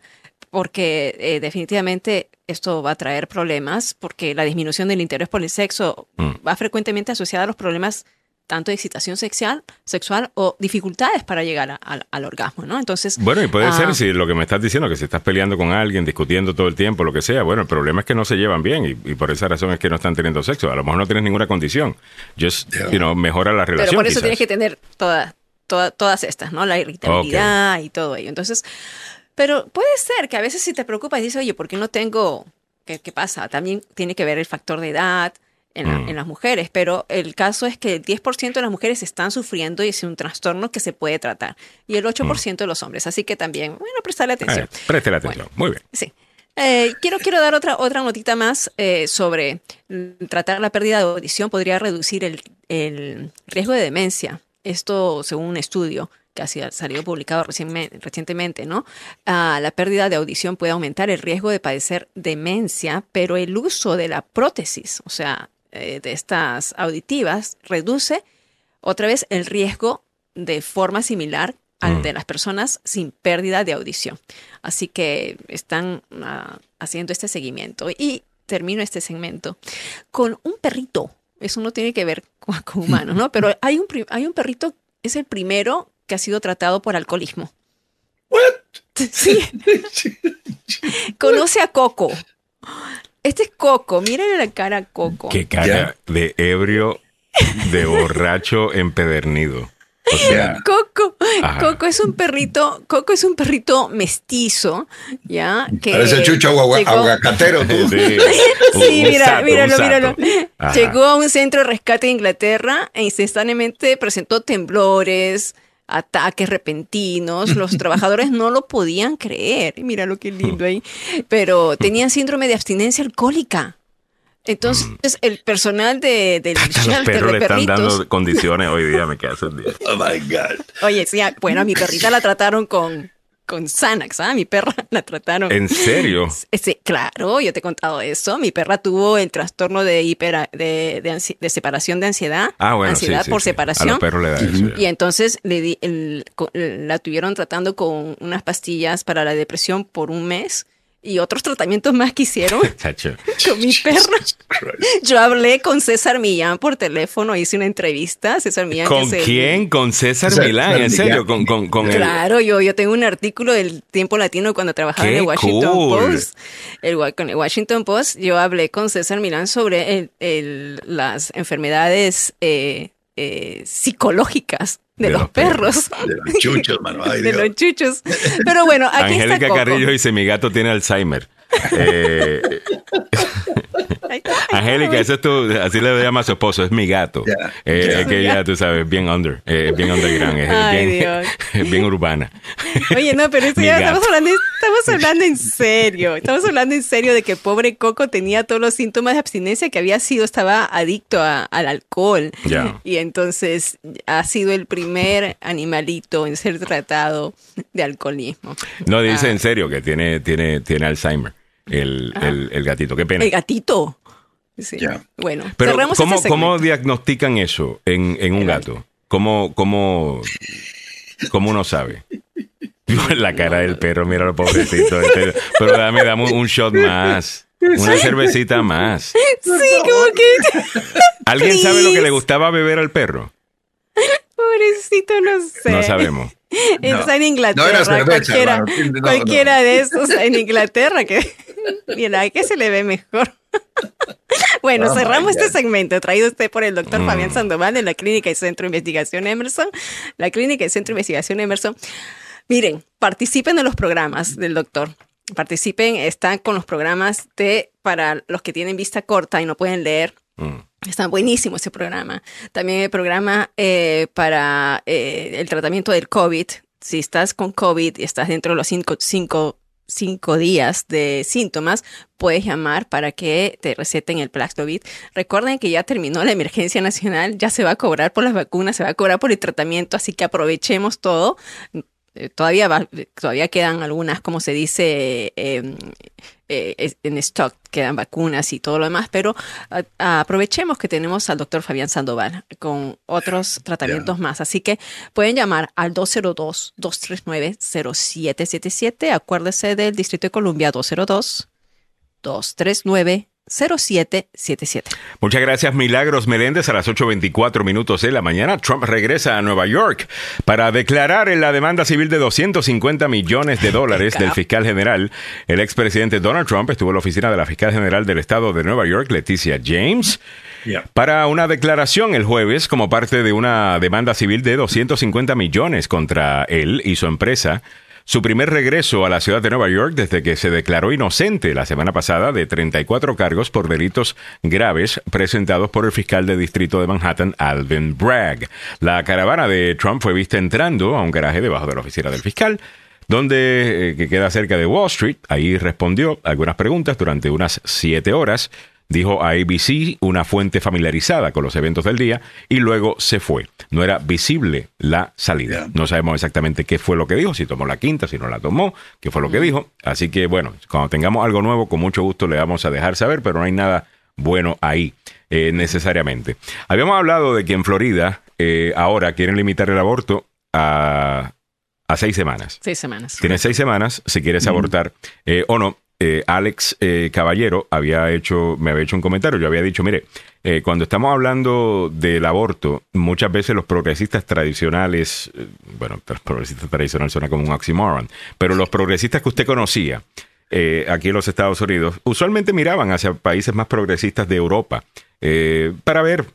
porque definitivamente esto va a traer problemas porque la disminución del interés por el sexo Mm. va frecuentemente asociada a los problemas tanto de excitación sexual, sexual o dificultades para llegar a- al- al orgasmo, ¿no? Entonces, Bueno, y puede ah, ser si lo que me estás diciendo, que si estás peleando con alguien, discutiendo todo el tiempo, lo que sea, bueno, el problema es que no se llevan bien y, y por esa razón es que no están teniendo sexo. A lo mejor no tienes ninguna condición. Just, you know, mejora la relación. Pero por eso quizás. tienes que tener todas, toda- todas estas, ¿no? La irritabilidad y todo ello. Entonces, pero puede ser que a veces si te preocupas y dices, oye, ¿por qué no tengo? ¿Qué, qué pasa? También tiene que ver el factor de edad en, la- Mm. en las mujeres, pero el caso es que el 10% de las mujeres están sufriendo y es un trastorno que se puede tratar. Y el 8% de los hombres. Así que también, bueno, prestarle atención. Eh, preste la atención. Muy bien. Sí. Eh, quiero, quiero dar otra, otra notita más eh, sobre mm, tratar la pérdida de audición podría reducir el, el riesgo de demencia. Esto según un estudio que ha salido publicado recientemente, ¿no? Ah, la pérdida de audición puede aumentar el riesgo de padecer demencia, pero el uso de la prótesis, o sea, eh, de estas auditivas, reduce otra vez el riesgo de forma similar al Mm. de las personas sin pérdida de audición. Así que están ah, haciendo este seguimiento. Y termino este segmento con un perrito. Eso no tiene que ver con, con humanos, ¿no? <laughs> Pero hay un, hay un perrito, es el primero que ha sido tratado por alcoholismo. <laughs> Sí. <laughs> Conoce a Coco. Este es Coco. Mírenle la cara a Coco. Qué cara de ebrio, de borracho empedernido. O sea, Coco, Ajá. Coco es un perrito, Coco es un perrito mestizo, ¿ya? Que Parece Chucho llegó- aguacatero. tú. sí, <laughs> Sí, un mira, sato, míralo, míralo. Ajá. Llegó a un centro de rescate de Inglaterra e instantáneamente presentó temblores, ataques repentinos. Los <laughs> trabajadores no lo podían creer. Mira lo que lindo ahí. Pero tenían síndrome de abstinencia alcohólica. Entonces, el personal de, del. <laughs> Hasta los shelter perros de le están dando condiciones hoy día, me <laughs> queda sorprendido. Oh my God. Oye, sí, ah, bueno, a mi perrita la trataron con, con Xanax, ¿ah? Mi perra <laughs> la trataron. ¿En serio? Sí, claro, yo te he contado eso. Mi perra tuvo el trastorno de hiper, de, de separación de ansiedad. Ah, bueno, ansiedad sí, por sí. A separación. los perros le da eso. Y entonces le di- el- la tuvieron tratando con unas pastillas para la depresión por un mes y otros tratamientos más que hicieron <laughs> con mi perra. <laughs> Yo hablé con César Millán por teléfono, hice una entrevista. César Millán. ¿Con quién? Con César César Milán, en Millán. serio, con, con, con el... Claro, yo, yo tengo un artículo del Tiempo Latino cuando trabajaba en ¡Qué el Washington cool! Post. El, con el Washington Post, yo hablé con César Milán sobre el- el- las enfermedades eh, eh, psicológicas de, De los, los perros. De los <laughs> chuchos, mano. Ay, de Dios. los chuchos. Pero bueno, aquí está Angélica Coco. Carrillo dice, mi gato tiene Alzheimer. Eh, Angélica, ese es tu, así le llama a su esposo, es mi gato. Eh, ya. Es que ella, tú sabes, bien under, eh, bien underground, es Ay, bien, es <laughs> bien urbana. Oye, no, pero esto Mi ya estamos hablando, estamos hablando en serio. Estamos hablando en serio de que el pobre Coco tenía todos los síntomas de abstinencia que había sido, estaba adicto a- al alcohol. Ya. Y entonces ha sido el primer animalito en ser tratado de alcoholismo. No, dice Ah. en serio que tiene, tiene, tiene Alzheimer, el, el, el gatito. Qué pena. El gatito. Sí. Bueno, Pero, cerramos ¿cómo, este ¿cómo diagnostican eso en, en un gato? ¿Cómo, cómo, cómo uno sabe? <laughs> La cara del perro, mira lo pobrecito. este, pero dame, dame un- shot más. Una cervecita más. Sí, como que... <laughs> ¿Alguien sabe lo que le gustaba beber al perro? Pobrecito, no sé. No sabemos. <laughs> Está en No Inglaterra, era cerveza, cualquiera, hermano. No, no. cualquiera de esos en Inglaterra que mira que se le ve mejor. <laughs> Bueno, Oh, cerramos este segmento traído usted por el doctor Mm. Fabián Sandoval de la Clínica y Centro de Investigación Emerson. La Clínica y Centro de Investigación Emerson. Miren, participen de los programas del doctor. Participen, están con los programas de para los que tienen vista corta y no pueden leer. Mm. Está buenísimo ese programa. También el programa eh, para eh, el tratamiento del COVID. Si estás con COVID y estás dentro de los cinco, cinco, cinco días de síntomas, puedes llamar para que te receten el Paxlovid. Recuerden que ya terminó la emergencia nacional, ya se va a cobrar por las vacunas, se va a cobrar por el tratamiento, así que aprovechemos todo. Eh, Todavía, va- todavía quedan algunas, como se dice, eh, eh, en stock, quedan vacunas y todo lo demás, pero a- a- aprovechemos que tenemos al doctor Fabián Sandoval con otros tratamientos más. Así que pueden llamar al 202-239-0777. Acuérdese del Distrito de Columbia 202-239-0777. Muchas gracias, Milagros Meléndez. A las 8.24 minutos de la mañana, Trump regresa a Nueva York para declarar en la demanda civil de 250 millones de dólares del fiscal general. El expresidente Donald Trump estuvo en la oficina de la fiscal general del estado de Nueva York, Leticia James, para una declaración el jueves como parte de una demanda civil de 250 millones contra él y su empresa. Su primer regreso a la ciudad de Nueva York desde que se declaró inocente la semana pasada de 34 cargos por delitos graves presentados por el fiscal de distrito de Manhattan, Alvin Bragg. La caravana de Trump fue vista entrando a un garaje debajo de la oficina del fiscal, donde eh, que queda cerca de Wall Street. Ahí respondió algunas preguntas durante unas siete horas. Dijo a ABC, una fuente familiarizada con los eventos del día, y luego se fue. No era visible la salida. No sabemos exactamente qué fue lo que dijo, si tomó la quinta, si no la tomó, qué fue lo que dijo. Así que bueno, cuando tengamos algo nuevo, con mucho gusto le vamos a dejar saber, pero no hay nada bueno ahí eh, necesariamente. Habíamos hablado de que en Florida eh, ahora quieren limitar el aborto a, a seis semanas. Seis semanas. Tienes seis semanas si quieres abortar eh, o no. Eh, Alex eh, Caballero había hecho, me había hecho un comentario. Yo había dicho, mire, eh, cuando estamos hablando del aborto, muchas veces los progresistas tradicionales, bueno, los progresistas tradicionales suena como un oxymoron, pero los progresistas que usted conocía aquí en los Estados Unidos, usualmente miraban hacia países más progresistas de Europa eh, para ver,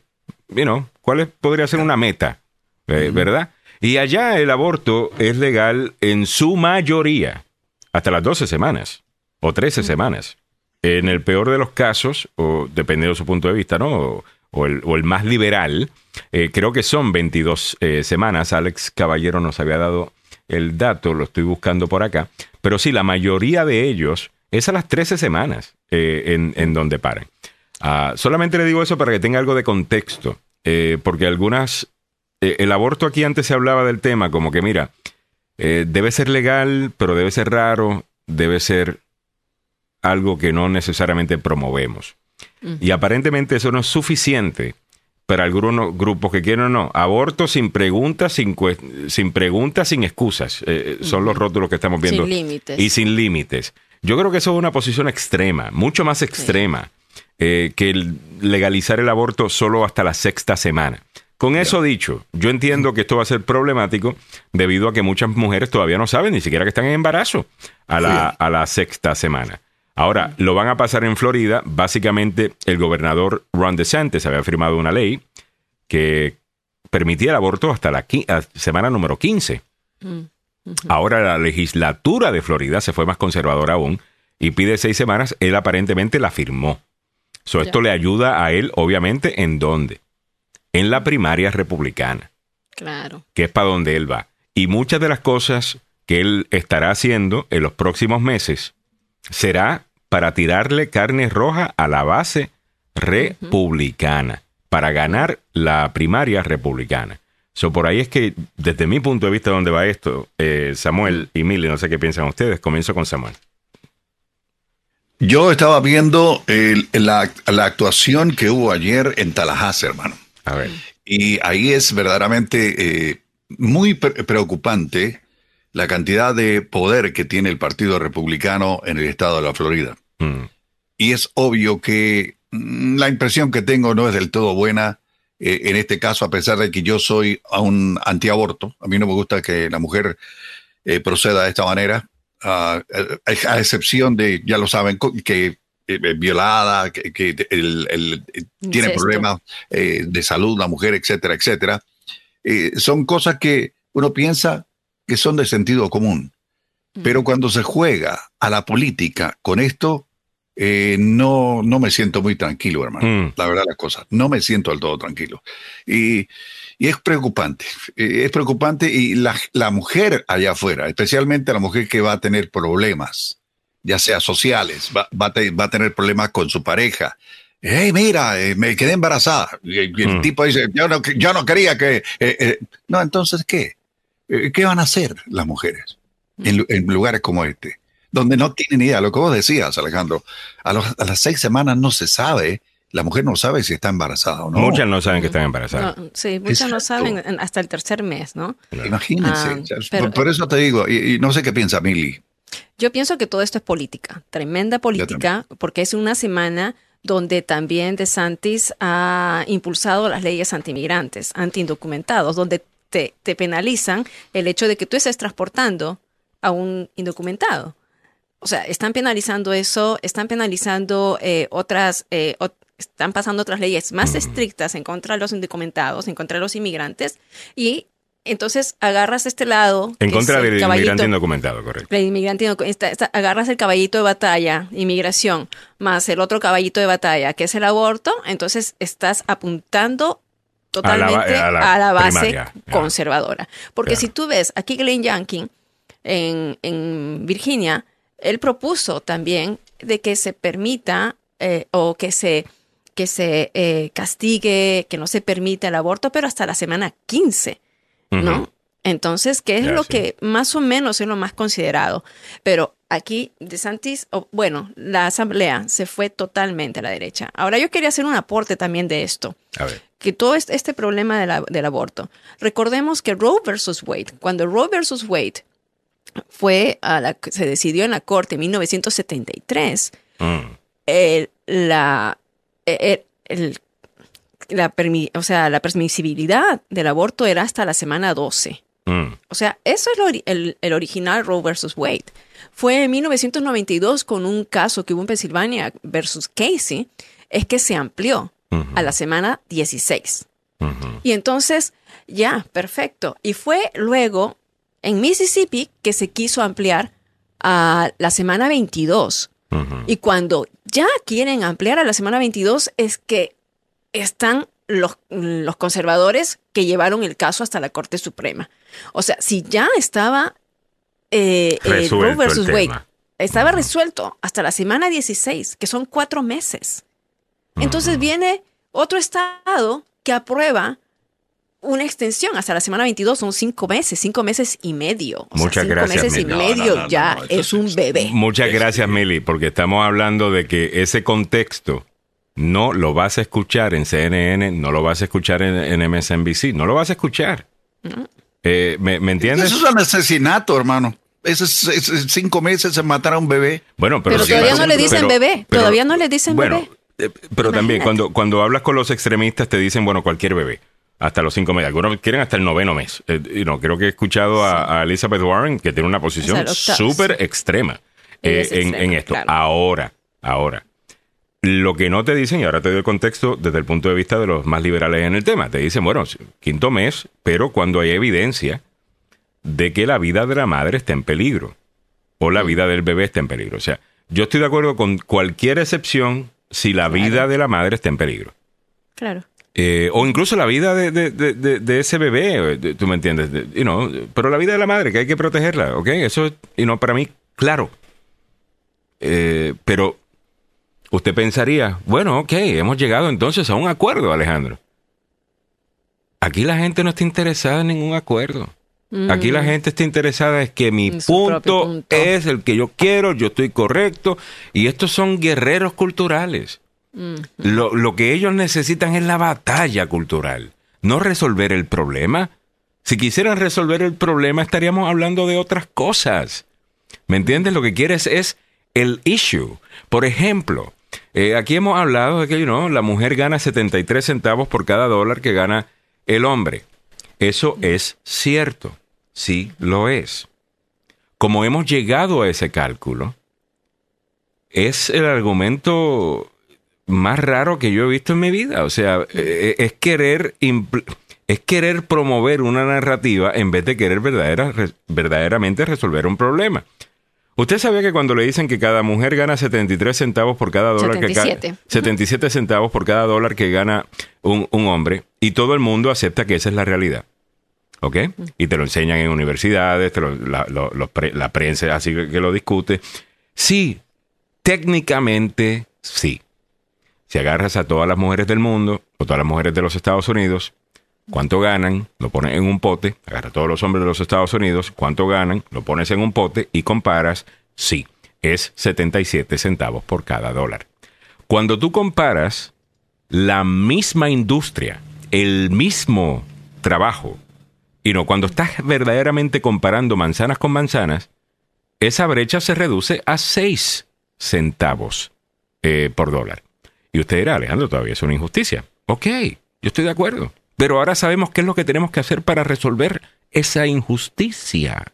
you know, cuál podría ser una meta, ¿verdad? Y allá el aborto es legal en su mayoría, hasta las 12 semanas o 13 semanas. En el peor de los casos, o dependiendo de su punto de vista, ¿no? O, o el, o el más liberal, eh, creo que son 22 eh, semanas. Alex Caballero nos había dado el dato, lo estoy buscando por acá. Pero sí, la mayoría de ellos es a las 13 semanas eh, en, en donde paran. Ah, solamente le digo eso para que tenga algo de contexto, porque algunas, el aborto aquí antes se hablaba del tema como que, mira, debe ser legal, pero debe ser raro, debe ser algo que no necesariamente promovemos. Y aparentemente eso no es suficiente para algunos grupos que quieren o no. Aborto sin preguntas, sin, sin preguntas, sin excusas. Eh, son los rótulos que estamos viendo. Sin límites. Y sin límites. Yo creo que eso es una posición extrema, mucho más extrema eh, que el legalizar el aborto solo hasta la sexta semana. Con eso dicho, yo entiendo que esto va a ser problemático debido a que muchas mujeres todavía no saben ni siquiera que están en embarazo a la, a la sexta semana. Ahora, lo van a pasar en Florida. Básicamente, el gobernador Ron DeSantis había firmado una ley que permitía el aborto hasta la semana número 15. Ahora la legislatura de Florida se fue más conservadora aún y pide seis semanas. Él aparentemente la firmó. So, esto le ayuda a él, obviamente, ¿en dónde? En la primaria republicana, Claro. que es para donde él va. Y muchas de las cosas que él estará haciendo en los próximos meses será para tirarle carne roja a la base republicana, para ganar la primaria republicana. So, por ahí es que, desde mi punto de vista, donde va esto, eh, Samuel y Mili, no sé qué piensan ustedes, comienzo con Samuel. Yo estaba viendo el- la, la actuación que hubo ayer en Tallahassee, hermano. A ver. Y ahí es verdaderamente eh, muy pre- preocupante la cantidad de poder que tiene el Partido Republicano en el estado de la Florida. Mm, Y es obvio que mm, la impresión que tengo no es del todo buena eh, en este caso, a pesar de que yo soy un antiaborto. A mí no me gusta que la mujer eh, proceda de esta manera, a, a excepción de, ya lo saben, que eh, eh, violada, que, que el- el- tiene Incesto. problemas eh, de salud, la mujer, etcétera, etcétera. Eh, son cosas que uno piensa que son de sentido común. Pero cuando se juega a la política con esto, eh, no, no me siento muy tranquilo, hermano. Mm. La verdad, las cosas. No me siento del todo tranquilo. Y, y es preocupante. eh, es preocupante. Y la, la mujer allá afuera, especialmente la mujer que va a tener problemas, ya sea sociales, va, va a, te- va a tener problemas con su pareja. Hey, mira, eh, me quedé embarazada. Y, y el Mm. tipo dice, yo no, yo no quería que... eh, eh". No, entonces, ¿qué? Eh, ¿Qué van a hacer las mujeres en, lu- en lugares como este? Donde no tienen idea, lo que vos decías, Alejandro, a, los- a las seis semanas no se sabe, la mujer no sabe si está embarazada o no. Muchas no saben que están embarazadas. No, sí, muchas no saben en- hasta el tercer mes, ¿no? Imagínense. Ah, pero- por, por eso te digo, y, y no sé qué piensa Milly. Yo pienso que todo esto es política, tremenda política, porque es una semana donde también DeSantis ha impulsado las leyes antimigrantes, antiindocumentados, donde te, te penalizan el hecho de que tú estés transportando a un indocumentado. O sea, están penalizando eso, están penalizando eh, otras, eh, están pasando otras leyes más estrictas en contra de los indocumentados, en contra de los inmigrantes, y entonces agarras este lado. En contra el del inmigrante indocumentado, correcto. la inmigrante, no- esta- esta- agarras el caballito de batalla, inmigración, más el otro caballito de batalla, que es el aborto, entonces estás apuntando totalmente a a la- la, a la base primaria, conservadora. Porque Claro. si tú ves aquí Glenn Youngkin en, en Virginia, él propuso también de que se permita eh, o que se que se eh, castigue, que no se permita el aborto, pero hasta la semana 15. ¿no? Entonces, ¿qué es lo que más o menos es lo más considerado? Pero aquí DeSantis, o, bueno, la asamblea se fue totalmente a la derecha. Ahora yo quería hacer un aporte también de esto, A ver. que todo este, este problema de la- del aborto. Recordemos que Roe versus Wade, cuando Roe versus Wade fue a la, se decidió en la corte en 1973, Mm. el- la, el- el- la, permi- o sea, la permisibilidad del aborto era hasta la semana 12. Mm. O sea, eso es lo el, el original Roe versus Wade. Fue en 1992 con un caso que hubo en Pensilvania versus Casey, es que se amplió a la semana 16. Ujú. Y entonces, ya, perfecto. Y fue luego en Mississippi que se quiso ampliar a la semana 22. Ujú. Y cuando ya quieren ampliar a la semana 22 es que están los, los conservadores que llevaron el caso hasta la Corte Suprema. O sea, si ya estaba eh, eh, Resuelto Roe versus Wade, estaba resuelto hasta la semana 16, que son cuatro meses. Entonces viene otro estado que aprueba una extensión hasta la semana 22, son cinco meses, cinco meses y medio. O sea, Muchas cinco gracias, meses y Mili. No, medio no, no, ya no, no, eso es un bebé. Muchas gracias, Mili, porque estamos hablando de que ese contexto no lo vas a escuchar en CNN, no lo vas a escuchar en, en MSNBC, no lo vas a escuchar. Eh, ¿me, me entiendes? Eso es un asesinato, hermano. Eso es, cinco meses en matar a un bebé. Bueno, pero, todavía no le dicen bebé, todavía no le dicen bueno, bebé. eh, pero también cuando, cuando hablas con los extremistas te dicen, bueno, cualquier bebé, hasta los cinco meses. Algunos quieren hasta el noveno mes. Eh, y no, creo que he escuchado a, a Elizabeth Warren que tiene una posición súper extrema eh, en, extrema, en esto. claro. Ahora, ahora. Lo que no te dicen, y ahora te doy el contexto desde el punto de vista de los más liberales en el tema, te dicen, bueno, quinto mes, pero cuando hay evidencia de que la vida de la madre está en peligro o la vida del bebé está en peligro. O sea, yo estoy de acuerdo con cualquier excepción si la vida de la madre está en peligro. Claro. Eh, o incluso la vida de, de- de- ese bebé, tú me entiendes, de- you know, pero la vida de la madre, que hay que protegerla, ¿ok? Eso es, y no para mí, claro. Eh, pero usted pensaría, bueno, ok, hemos llegado entonces a un acuerdo, Alejandro. Aquí la gente no está interesada en ningún acuerdo. Aquí la gente está interesada es que mi punto. es el que yo quiero, yo estoy correcto, y estos son guerreros culturales. Lo, lo que ellos necesitan es la batalla cultural, no resolver el problema. Si quisieran resolver el problema, estaríamos hablando de otras cosas. ¿Me entiendes? Lo que quieres es el issue. Por ejemplo, eh, aquí hemos hablado de que la mujer gana 73 centavos por cada dólar que gana el hombre. Eso es cierto. Sí, lo es. Como hemos llegado a ese cálculo, es el argumento más raro que yo he visto en mi vida. O sea, eh, es querer es querer promover una narrativa en vez de querer verdadera- re- verdaderamente resolver un problema. ¿Usted sabía que cuando le dicen que cada mujer gana 73 centavos por cada dólar que 77. gana 77 centavos por cada dólar que gana un, un hombre y todo el mundo acepta que esa es la realidad? ¿Ok? Y te lo enseñan en universidades, te lo- la, lo- los pre- la prensa así que, que lo discute. Sí, técnicamente sí. Si agarras a todas las mujeres del mundo o todas las mujeres de los Estados Unidos, cuánto ganan, lo pones en un pote, agarra a todos los hombres de los Estados Unidos, cuánto ganan, lo pones en un pote y comparas, sí, es 77 centavos por cada dólar. Cuando tú comparas la misma industria, el mismo trabajo, y no, cuando estás verdaderamente comparando manzanas con manzanas, esa brecha se reduce a 6 centavos eh, por dólar. Y usted dirá, Alejandro, todavía es una injusticia. Ok, yo estoy de acuerdo. Pero ahora sabemos qué es lo que tenemos que hacer para resolver esa injusticia.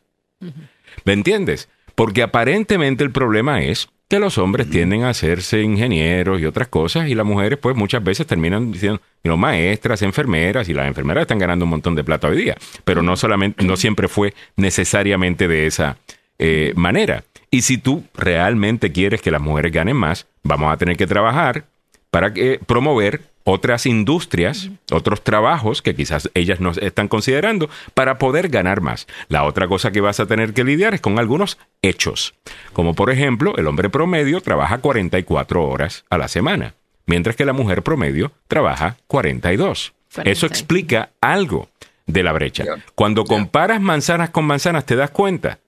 ¿Me entiendes? Porque aparentemente el problema es que los hombres tienden a hacerse ingenieros y otras cosas y las mujeres pues muchas veces terminan diciendo, know, maestras, enfermeras y las enfermeras están ganando un montón de plata hoy día, pero no solamente, no siempre fue necesariamente de esa eh, manera. Y si tú realmente quieres que las mujeres ganen más, vamos a tener que trabajar para que, promover otras industrias, otros trabajos que quizás ellas no están considerando para poder ganar más. La otra cosa que vas a tener que lidiar es con algunos hechos, como por ejemplo, el hombre promedio trabaja 44 horas a la semana, mientras que la mujer promedio trabaja 42. 40. Eso explica algo de la brecha. Cuando comparas manzanas con manzanas te das cuenta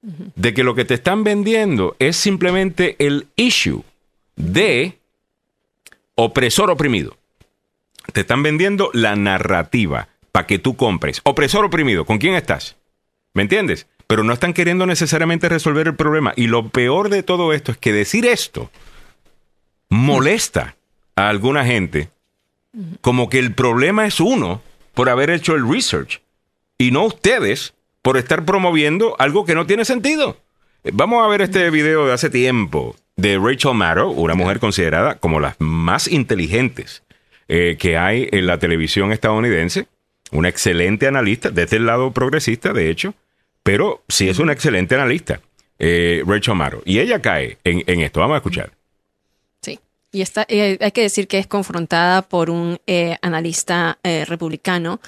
de que lo que te están vendiendo es simplemente el issue de opresor oprimido. Te están vendiendo la narrativa para que tú compres. Opresor oprimido, ¿con quién estás? ¿Me entiendes? Pero no están queriendo necesariamente resolver el problema. Y lo peor de todo esto es que decir esto molesta a alguna gente como que el problema es uno por haber hecho el research y no ustedes por estar promoviendo algo que no tiene sentido. Vamos a ver este video de hace tiempo de Rachel Maddow, una mujer considerada como las más inteligentes eh, que hay en la televisión estadounidense, una excelente analista, desde el lado progresista, de hecho, pero sí es una excelente analista, eh, Rachel Maddow. Y ella cae en, en esto. Vamos a escuchar. Sí. Y está, eh, hay que decir que es confrontada por un eh, analista republicano,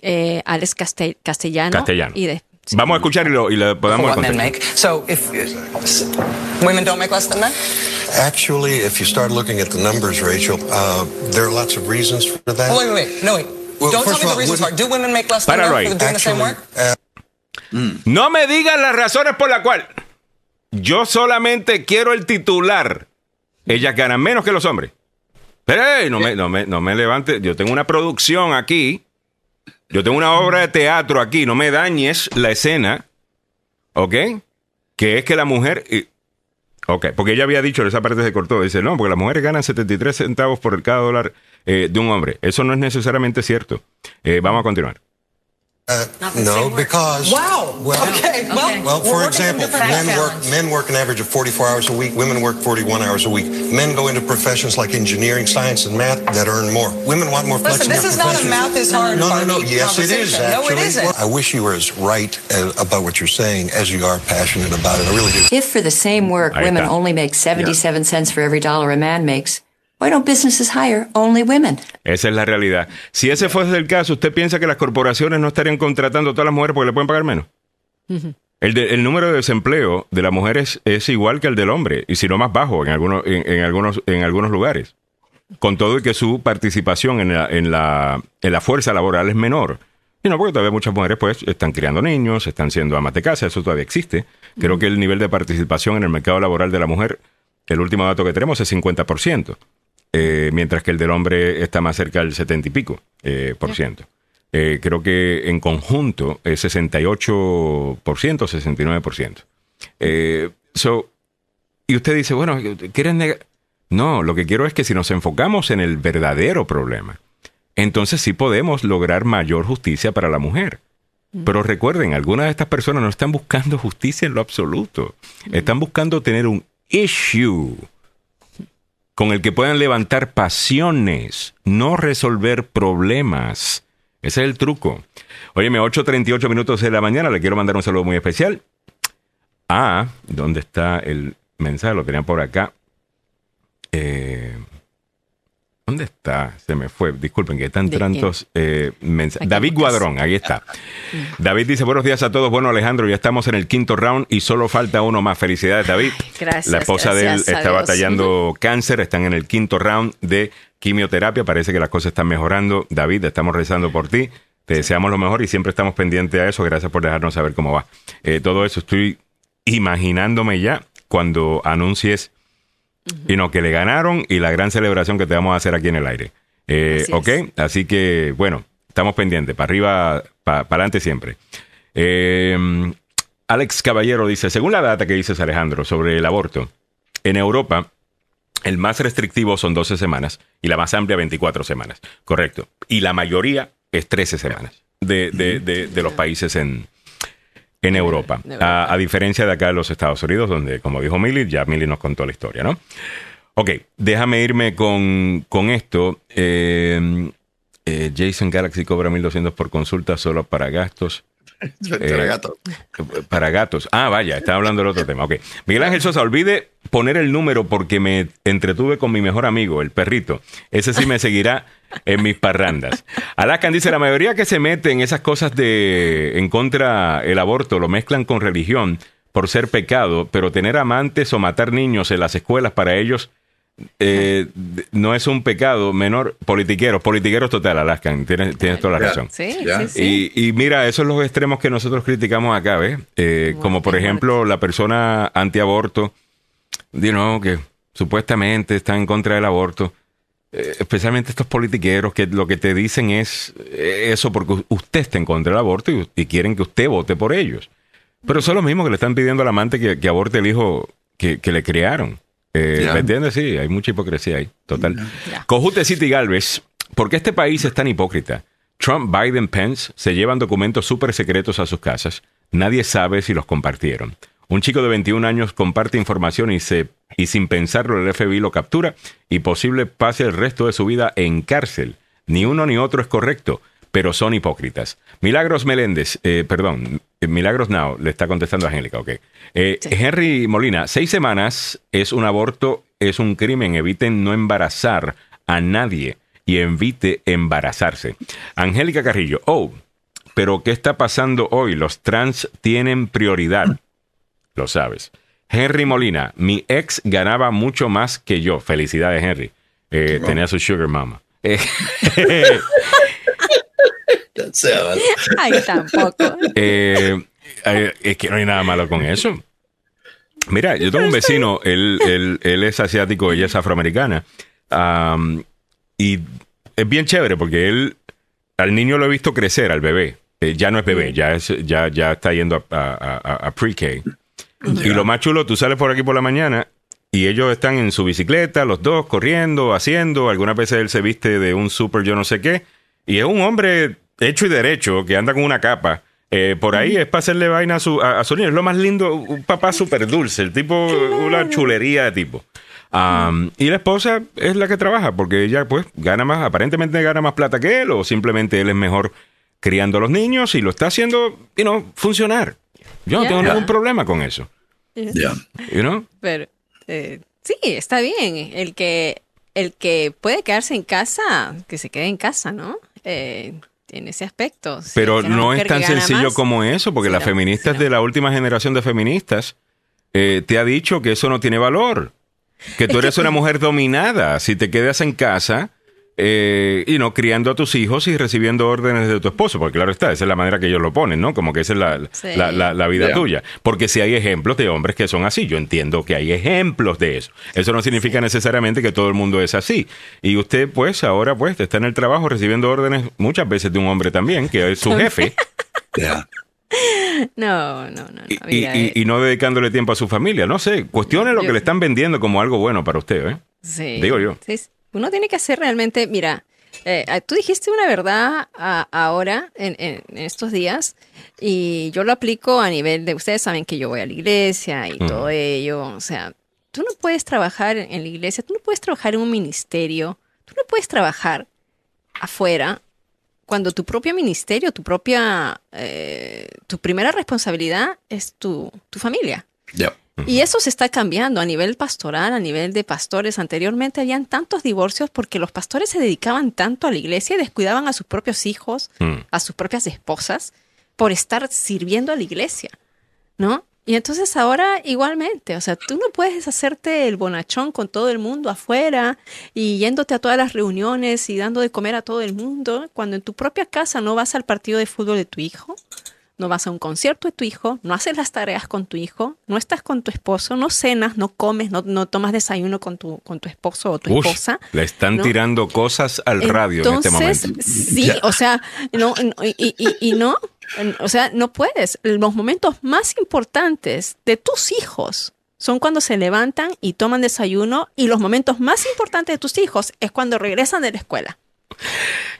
eh, Alex Castel- Castellano. Castellano. Y de, sí. Vamos a escuchar y lo, y lo podemos what men make. So if women don't make less than men, Actually, if you start looking at the numbers, Rachel, uh, there are lots of reasons for that. oh, wait, wait, wait, no, wait. Well, don't tell me of the all, reasons wouldn't- Do women make less than men ahí. for doing the same Actually, work? uh, No me digan las razones por las cuales. Yo solamente quiero el titular. Ellas ganan menos que los hombres. Pero ey, no, me, no, me, no me levante. Yo tengo una producción aquí. Yo tengo una obra de teatro aquí. No me dañes la escena. ¿Ok? Que es que la mujer. ok, porque ella había dicho, esa parte se cortó. Dice, no, porque las mujeres ganan 73 centavos por cada dólar eh, de un hombre. Eso no es necesariamente cierto. Eh, vamos a continuar. Uh, no, because Wow. Well, okay. Well, Well, for example, different men work men work an average of 44 hours a week. Women work 41 hours a week. Men go into professions like engineering, science, and math that earn more. Women want more flex Listen, in this their is not a math is hard No, no, part no. Yes, it is. conversation. No, it Actually, isn't. I wish you were as right uh, about what you're saying as you are passionate about it. I really do. If for the same work Ahí women está. only make 77 cents for every dollar a man makes, why don't businesses hire only women? Esa es la realidad. Si ese fuese el caso, ¿usted piensa que las corporaciones no estarían contratando a todas las mujeres porque le pueden pagar menos? el, de- el número de desempleo de las mujeres es igual que el del hombre, y si no más bajo en algunos, en, en algunos, en algunos lugares. Con todo y que su participación en la, en la, en la fuerza laboral es menor. Y no, porque todavía muchas mujeres pues están criando niños, están siendo amas de casa, eso todavía existe. Creo que el nivel de participación en el mercado laboral de la mujer, el último dato que tenemos es 50%, eh, mientras que el del hombre está más cerca del 70 y pico eh, por ciento. Eh, creo que en conjunto es 68%, 69%. Eh, so, y usted dice, bueno, ¿quieres negar? No, lo que quiero es que si nos enfocamos en el verdadero problema, entonces sí podemos lograr mayor justicia para la mujer. Pero recuerden, algunas de estas personas no están buscando justicia en lo absoluto. Están buscando tener un issue con el que puedan levantar pasiones, no resolver problemas. Ese es el truco. Óyeme, 8.38 minutos de la mañana, le quiero mandar un saludo muy especial. Ah, ¿dónde está el mensaje? Lo tenían por acá. Eh, ¿Dónde está? Se me fue. Disculpen que están tantos eh, mensajes. David Guadrón, ahí está. David dice, buenos días a todos. Bueno, Alejandro, ya estamos en el quinto round y solo falta uno más. Felicidades, David. Gracias. La esposa de él está batallando <laughs> cáncer, están en el quinto round de quimioterapia. Parece que las cosas están mejorando. David, estamos rezando por ti. Te deseamos lo mejor y siempre estamos pendientes a eso. Gracias por dejarnos saber cómo va. Eh, todo eso estoy imaginándome ya cuando anuncies y no, que le ganaron y la gran celebración que te vamos a hacer aquí en el aire. Eh, Así ok, es. así que bueno, estamos pendientes, para arriba, para adelante siempre. Eh, Alex Caballero dice, según la data que dices Alejandro sobre el aborto, en Europa el más restrictivo son 12 semanas y la más amplia 24 semanas. Correcto. Y la mayoría es 13 semanas de, de- de- de los países en, en Europa. A, a diferencia de acá en los Estados Unidos, donde, como dijo Milly, ya Milly nos contó la historia, ¿no? Ok, déjame irme con, con esto. Eh, eh, Jason Galaxy cobra 1.200 por consulta solo para gastos. Para Eh, gatos. Para gatos. Ah, vaya, estaba hablando del otro tema. Ok. Miguel Ángel Sosa, olvide poner el número porque me entretuve con mi mejor amigo, el perrito. Ese sí me seguirá en mis parrandas. Alaskan dice, la mayoría que se mete en esas cosas de en contra el aborto lo mezclan con religión por ser pecado, pero tener amantes o matar niños en las escuelas para ellos eh, no es un pecado menor. Politiqueros, politiqueros total, Alaskan. Tienes, tienes toda la razón. Sí, sí, sí. Y, y mira, esos son los extremos que nosotros criticamos acá, ¿ves? Eh, como por ejemplo la persona antiaborto, you know, que supuestamente está en contra del aborto. Eh, especialmente estos politiqueros que lo que te dicen es eh, eso porque usted está en contra del aborto y, y quieren que usted vote por ellos. Pero son los mismos que le están pidiendo al amante que, que aborte el hijo que, que le crearon. Eh. ¿Me entiendes? Sí, hay mucha hipocresía ahí, total. Cojute City Galvez, ¿por qué este país es tan hipócrita? Trump, Biden, Pence se llevan documentos súper secretos a sus casas. Nadie sabe si los compartieron. Un chico de 21 años comparte información y, se, y sin pensarlo el FBI lo captura y posible pase el resto de su vida en cárcel. Ni uno ni otro es correcto, pero son hipócritas. Milagros Meléndez, eh, perdón, Milagros Now, le está contestando a Angélica, ok. Eh, Henry Molina, seis semanas es un aborto, es un crimen. Eviten no embarazar a nadie y evite embarazarse. Angélica Carrillo, oh, pero ¿qué está pasando hoy? Los trans tienen prioridad. Lo sabes. Henry Molina, mi ex ganaba mucho más que yo. Felicidades, Henry. Eh, Tenía su sugar mama. Eh, <laughs> <laughs> Ay, <laughs> tampoco. eh, eh, es que no hay nada malo con eso. Mira, yo tengo un vecino, él, él- él es asiático, ella es afroamericana. am, y es bien chévere porque él, al niño lo he visto crecer, al bebé. Eh, ya no es bebé, ya, es, ya, ya está yendo a, a- a- a pre-K. Y lo más chulo, tú sales por aquí por la mañana y ellos están en su bicicleta, los dos corriendo, haciendo. Algunas veces él se viste de un super yo no sé qué. Y es un hombre hecho y derecho que anda con una capa. Eh, por ahí es para hacerle vaina a su, a, a su niño. Es lo más lindo, un papá súper dulce, el tipo, una chulería de tipo. Am, y la esposa es la que trabaja, porque ella pues gana más, aparentemente gana más plata que él, o simplemente él es mejor criando a los niños y lo está haciendo, you know, funcionar. Yo no tengo ningún problema con eso. Ya. You know? Pero eh, sí, está bien. El que, el que puede quedarse en casa, que se quede en casa, ¿no? Eh, en ese aspecto. Si Pero no es tan sencillo más, como eso, porque las no, feministas de la última generación de feministas eh, te ha dicho que eso no tiene valor, que tú eres una mujer dominada si te quedas en casa eh, y no criando a tus hijos y recibiendo órdenes de tu esposo, porque claro está, esa es la manera que ellos lo ponen, ¿no? Como que esa es la, Sí. la, la- la vida Ya. tuya. Porque si hay ejemplos de hombres que son así, yo entiendo que hay ejemplos de eso. Eso no significa necesariamente que todo el mundo es así. Y usted, pues, ahora, pues, está en el trabajo recibiendo órdenes muchas veces de un hombre también, que es su jefe. <laughs> Ya. No, no, no. no, y, mira, y- eh, y no dedicándole tiempo a su familia. No sé, cuestione lo Yo- que le están vendiendo como algo bueno para usted, ¿eh? sí, Digo yo. sí. Uno tiene que hacer realmente, mira, eh, ah, tú dijiste una verdad ah, ahora, en, en- en estos días, y yo lo aplico a nivel de, ustedes saben que yo voy a la iglesia y Mm. todo ello, o sea, tú no puedes trabajar en la iglesia, tú no puedes trabajar en un ministerio, tú no puedes trabajar afuera cuando tu propio ministerio, tu propia, eh, tu primera responsabilidad es tu, tu familia. Y eso se está cambiando a nivel pastoral, a nivel de pastores. Anteriormente habían tantos divorcios porque los pastores se dedicaban tanto a la iglesia y descuidaban a sus propios hijos, Mm. a sus propias esposas, por estar sirviendo a la iglesia, ¿no? Y entonces ahora igualmente, o sea, tú no puedes hacerte el bonachón con todo el mundo afuera y yéndote a todas las reuniones y dando de comer a todo el mundo, cuando en tu propia casa no vas al partido de fútbol de tu hijo, no vas a un concierto de tu hijo, no haces las tareas con tu hijo, no estás con tu esposo, no cenas, no comes, no, no tomas desayuno con tu, con tu esposo o tu esposa. le están ¿no? tirando cosas al radio en este Entonces, momento. Sí, o sea, no, no, y, y- y no, o sea, no puedes. Los momentos más importantes de tus hijos son cuando se levantan y toman desayuno y los momentos más importantes de tus hijos es cuando regresan de la escuela.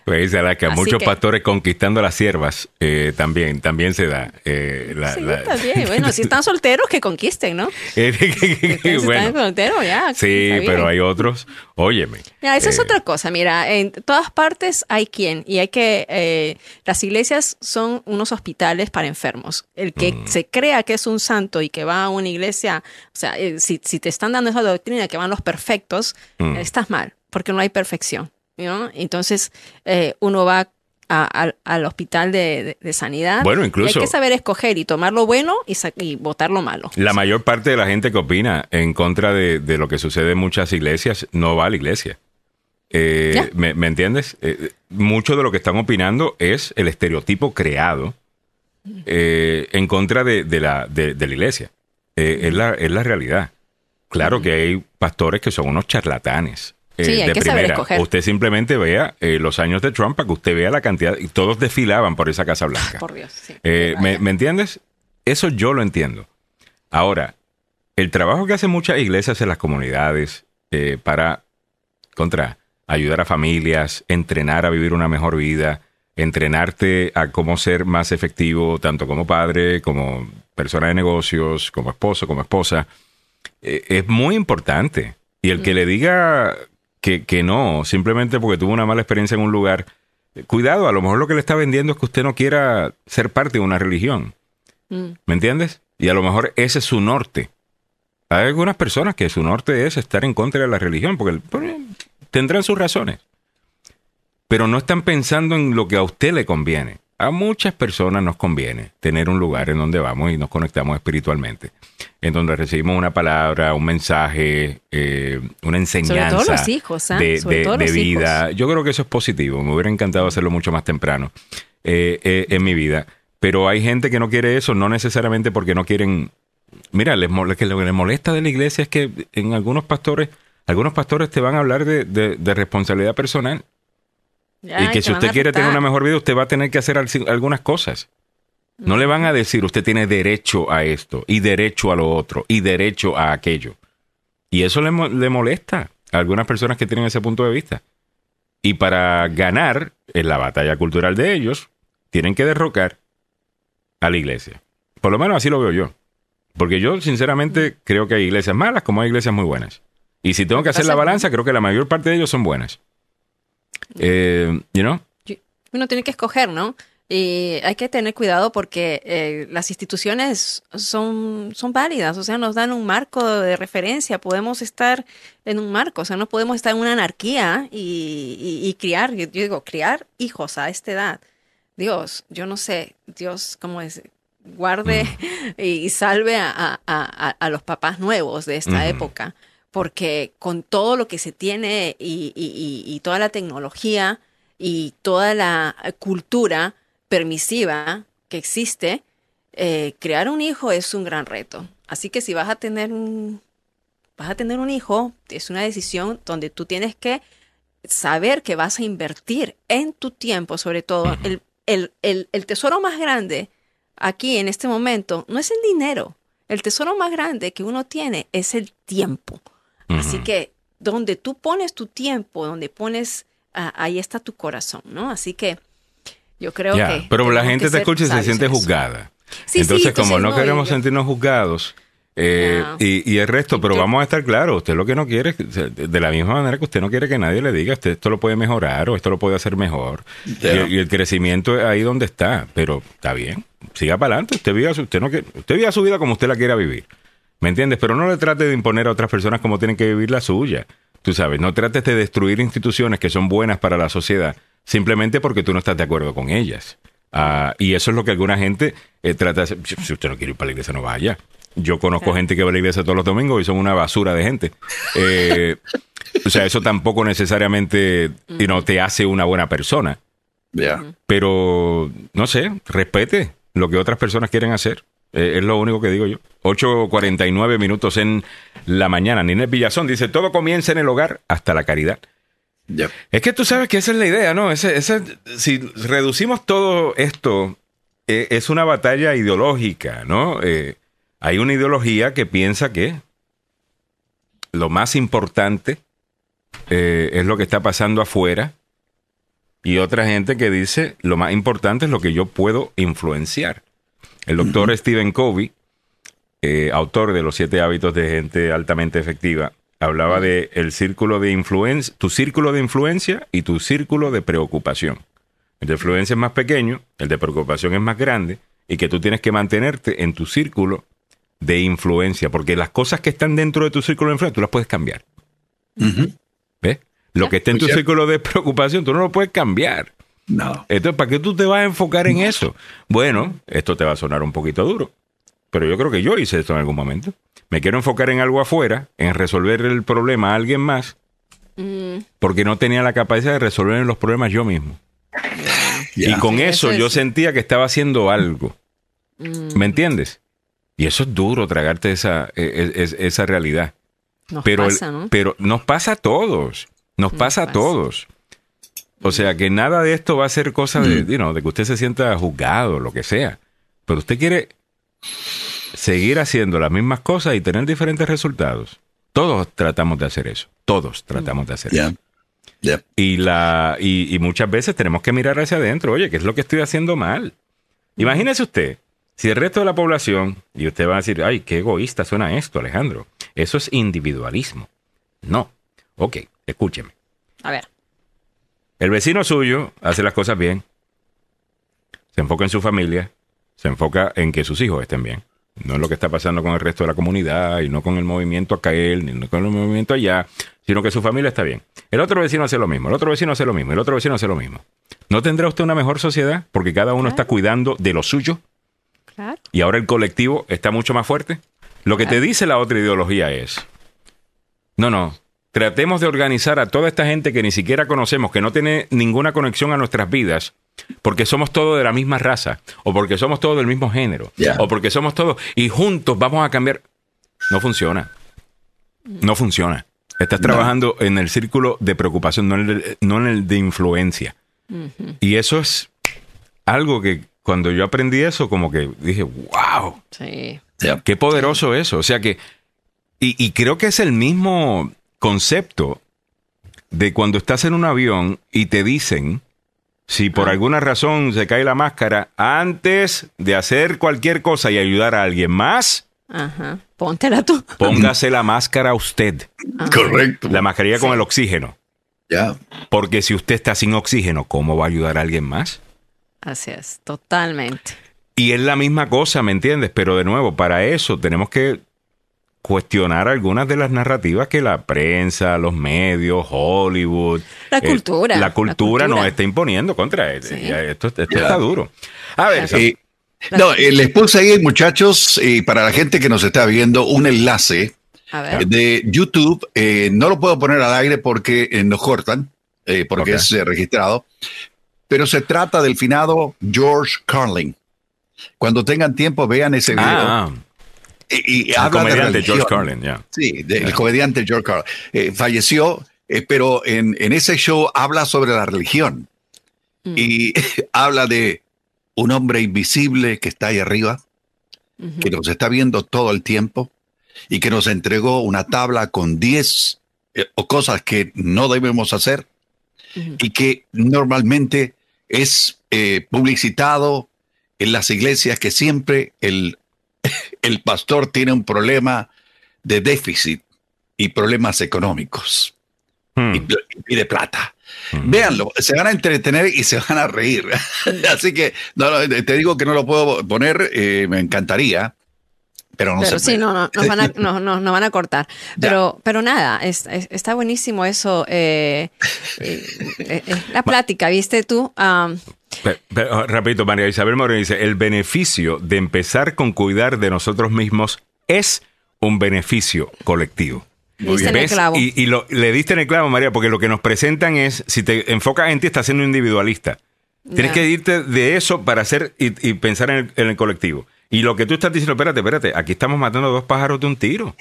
Pues Así muchos que- pastores conquistando las siervas eh, también, también se da. eh, la- Sí. <laughs> Bueno, si están solteros, que conquisten, ¿no? Eh, <laughs> Si bueno, están solteros, ya. sí, pero hay otros. Óyeme. Ya, esa es otra cosa. Mira, en todas partes hay quien y hay que. las iglesias son unos hospitales para enfermos. El que Mm. se crea que es un santo y que va a una iglesia, o sea, si, si te están dando esa doctrina que van los perfectos, Mm. estás mal, porque no hay perfección. ¿No? Entonces, eh, uno va a- al- al hospital de, de- de sanidad. Bueno, y incluso- hay que saber escoger y tomar lo bueno y, y botar lo malo. La mayor parte de la gente que opina en contra de, de lo que sucede en muchas iglesias no va a la iglesia. Eh. ¿me, me entiendes? Eh, mucho de lo que están opinando es el estereotipo creado eh, en contra de, la, iglesia. Es, la, es la realidad. Claro que hay pastores que son unos charlatanes. Eh, Sí, hay de que saber primera. escoger. Usted simplemente vea eh, los años de Trump para que usted vea la cantidad. Y todos desfilaban por esa Casa Blanca. Por Dios, sí. Eh, ¿me, me entiendes? Eso yo lo entiendo. Ahora, el trabajo que hacen muchas iglesias en las comunidades eh, para, contra, ayudar a familias, entrenar a vivir una mejor vida, entrenarte a cómo ser más efectivo, tanto como padre, como persona de negocios, como esposo, como esposa, eh, es muy importante. Y el que le diga que, que no, simplemente porque tuvo una mala experiencia en un lugar, eh, cuidado, a lo mejor lo que le está vendiendo es que usted no quiera ser parte de una religión. Mm. ¿Me entiendes? Y a lo mejor ese es su norte. Hay algunas personas que su norte es estar en contra de la religión, porque pues, tendrán sus razones. Pero no están pensando en lo que a usted le conviene. A muchas personas nos conviene tener un lugar en donde vamos y nos conectamos espiritualmente, en donde recibimos una palabra, un mensaje, eh, una enseñanza todo los hijos, ¿ah? de, Sobre de- todo de los vida. Yo creo que eso es positivo. Me hubiera encantado hacerlo mucho más temprano eh, eh, en mi vida. Pero hay gente que no quiere eso, no necesariamente porque no quieren. Mira, les lo que les molesta de la iglesia es que en algunos pastores, algunos pastores te van a hablar de responsabilidad personal. Y que si usted quiere tener una mejor vida, usted va a tener que hacer al- algunas cosas. No le van a decir, usted tiene derecho a esto, y derecho a lo otro, y derecho a aquello. Y eso le, le molesta a algunas personas que tienen ese punto de vista. Y para ganar en la batalla cultural de ellos, tienen que derrocar a la iglesia. Por lo menos así lo veo yo. Porque yo, sinceramente, creo que hay iglesias malas como hay iglesias muy buenas. Y si tengo que hacer la balanza, creo que la mayor parte de ellos son buenas. Eh, you know? uno tiene que escoger, ¿no? Y hay que tener cuidado porque eh, las instituciones son, son válidas, o sea, nos dan un marco de referencia, podemos estar en un marco, o sea, no podemos estar en una anarquía y, y- y criar, yo, yo digo, criar hijos a esta edad. Dios, yo no sé, Dios, ¿cómo es? Guarde y, <laughs> y salve a, a- a- a los papás nuevos de esta Ujú. época, porque con todo lo que se tiene y, y- y- y toda la tecnología y toda la cultura permisiva que existe, eh, crear un hijo es un gran reto. Así que si vas a tener un, vas a tener un hijo, es una decisión donde tú tienes que saber que vas a invertir en tu tiempo, sobre todo. El, el- el- el tesoro más grande aquí en este momento no es el dinero. El tesoro más grande que uno tiene es el tiempo. Así que donde tú pones tu tiempo, donde pones, ah, ahí está tu corazón, ¿no? Así que yo creo que... pero la gente te escucha y se siente juzgada. Sí, sí, entonces, como entonces, no no, queremos yo- sentirnos juzgados, Eh, No. y, y el resto, pero vamos a estar claros, usted lo que no quiere, es- de de la misma manera que usted no quiere que nadie le diga, usted esto lo puede mejorar o esto lo puede hacer mejor. Y, el- y el crecimiento es ahí donde está, pero está bien, siga para adelante, usted viva, su, usted, no, quiere- usted viva su vida como usted la quiera vivir, ¿me entiendes? Pero no le trate de imponer a otras personas cómo tienen que vivir la suya, tú sabes, no trates de destruir instituciones que son buenas para la sociedad simplemente porque tú no estás de acuerdo con ellas. Ah, y eso es lo que alguna gente eh, trata de hacer. Si usted no quiere ir para la iglesia, no vaya. Yo conozco gente que va a la iglesia todos los domingos y son una basura de gente. Eh, o sea, eso tampoco necesariamente you know, te hace una buena persona. Pero, no sé, respete lo que otras personas quieren hacer. Eh, es lo único que digo yo. 8.49 minutos en la mañana. Ninés Villazón dice, todo comienza en el hogar hasta la caridad. Es que tú sabes que esa es la idea, ¿no? Ese, ese- si reducimos todo esto, eh, es una batalla ideológica, ¿no? Eh, hay una ideología que piensa que lo más importante eh, es lo que está pasando afuera y otra gente que dice lo más importante es lo que yo puedo influenciar. El doctor Stephen Covey, eh, autor de los siete hábitos de gente altamente efectiva, hablaba de el círculo de influencia, tu círculo de influencia y tu círculo de preocupación. El de influencia es más pequeño, el de preocupación es más grande y que tú tienes que mantenerte en tu círculo de influencia, porque las cosas que están dentro de tu círculo de influencia tú las puedes cambiar. ¿Ves? Lo que está en tu círculo de preocupación tú no lo puedes cambiar. No. Entonces, ¿para qué tú te vas a enfocar en eso? Bueno, esto te va a sonar un poquito duro, pero yo creo que yo hice esto en algún momento. Me quiero enfocar en algo afuera, en resolver el problema a alguien más, Mm, porque no tenía la capacidad de resolver los problemas yo mismo. Y con Sí, eso eso yo es- sentía que estaba haciendo algo. mm, ¿Me entiendes? Y eso es duro, tragarte esa, e- e- es- esa realidad. Nos pero, pasa, ¿no? pero nos pasa a todos. Nos, pasa, a todos. O sea que nada de esto va a ser cosa de, you know, de que usted se sienta juzgado, lo que sea. Pero usted quiere seguir haciendo las mismas cosas y tener diferentes resultados. Todos tratamos de hacer eso. Todos tratamos de hacer eso. Ya. Y, la, y, y muchas veces tenemos que mirar hacia adentro. Oye, ¿qué es lo que estoy haciendo mal? Imagínese usted, si el resto de la población, y usted va a decir, ay, qué egoísta suena esto, Alejandro. Eso es individualismo. No. Ok, escúcheme. A ver. El vecino suyo hace las cosas bien, se enfoca en su familia, se enfoca en que sus hijos estén bien. No es lo que está pasando con el resto de la comunidad y no con el movimiento acá él, ni con el movimiento allá, sino que su familia está bien. El otro vecino hace lo mismo, el otro vecino hace lo mismo, el otro vecino hace lo mismo. ¿No tendrá usted una mejor sociedad porque cada uno está cuidando de lo suyo Claro. y ahora el colectivo está mucho más fuerte? Lo que te dice la otra ideología es, no, no, tratemos de organizar a toda esta gente que ni siquiera conocemos, que no tiene ninguna conexión a nuestras vidas, porque somos todos de la misma raza, o porque somos todos del mismo género, o porque somos todos, y juntos vamos a cambiar. No funciona. No funciona. Estás trabajando en el círculo de preocupación, no en el, no en el de influencia. Y eso es algo que cuando yo aprendí eso, como que dije, wow, Sí. Qué poderoso eso. O sea que, y, y creo que es el mismo concepto de cuando estás en un avión y te dicen, si por alguna razón se cae la máscara, antes de hacer cualquier cosa y ayudar a alguien más, Ajá. Póntela tú. póngase la máscara usted. Correcto. La mascarilla con el oxígeno. Ya. Porque si usted está sin oxígeno, ¿cómo va a ayudar a alguien más? Así es, totalmente. Y es la misma cosa, ¿me entiendes? Pero de nuevo, para eso tenemos que cuestionar algunas de las narrativas que la prensa, los medios, Hollywood, La eh, cultura, la la cultura nos está imponiendo contra él. Sí. Esto, está duro. A ver, Eh, no, eh, les puse ahí, muchachos, y para la gente que nos está viendo, un enlace de YouTube. Eh, no lo puedo poner al aire porque eh, nos cortan, eh, porque Ok. es eh, registrado. Pero se trata del finado George Carlin. Cuando tengan tiempo, vean ese video. ah, y y el habla de comediante religión. George Carlin, ya. Sí, del comediante George Carlin. Eh, falleció, eh, pero en, en ese show habla sobre la religión. Y <laughs> habla de un hombre invisible que está ahí arriba, que nos está viendo todo el tiempo y que nos entregó una tabla con 10 eh, o cosas que no debemos hacer y que normalmente es eh, publicitado en las iglesias que siempre el el pastor tiene un problema de déficit y problemas económicos Hmm. y, pide plata. Véanlo, se van a entretener y se van a reír. <laughs> Así que no, no, te digo que no lo puedo poner, eh, me encantaría, pero no Pero se sí, no, no, nos van a, no, no, nos van a cortar. <laughs> Pero, pero nada, es- es- está buenísimo eso. eh, eh, eh, la <laughs> plática, ¿viste tú? Am, Pe- pe- oh, Rapidito, María Isabel Moreno dice, el beneficio de empezar con cuidar de nosotros mismos es un beneficio colectivo. En el clavo. Y, y lo- le diste en el clavo, María, porque lo que nos presentan es, si te enfocas en ti, estás siendo individualista. Tienes que irte de eso para hacer y, y pensar en el, en el colectivo. Y lo que tú estás diciendo, espérate, espérate, aquí estamos matando dos pájaros de un tiro.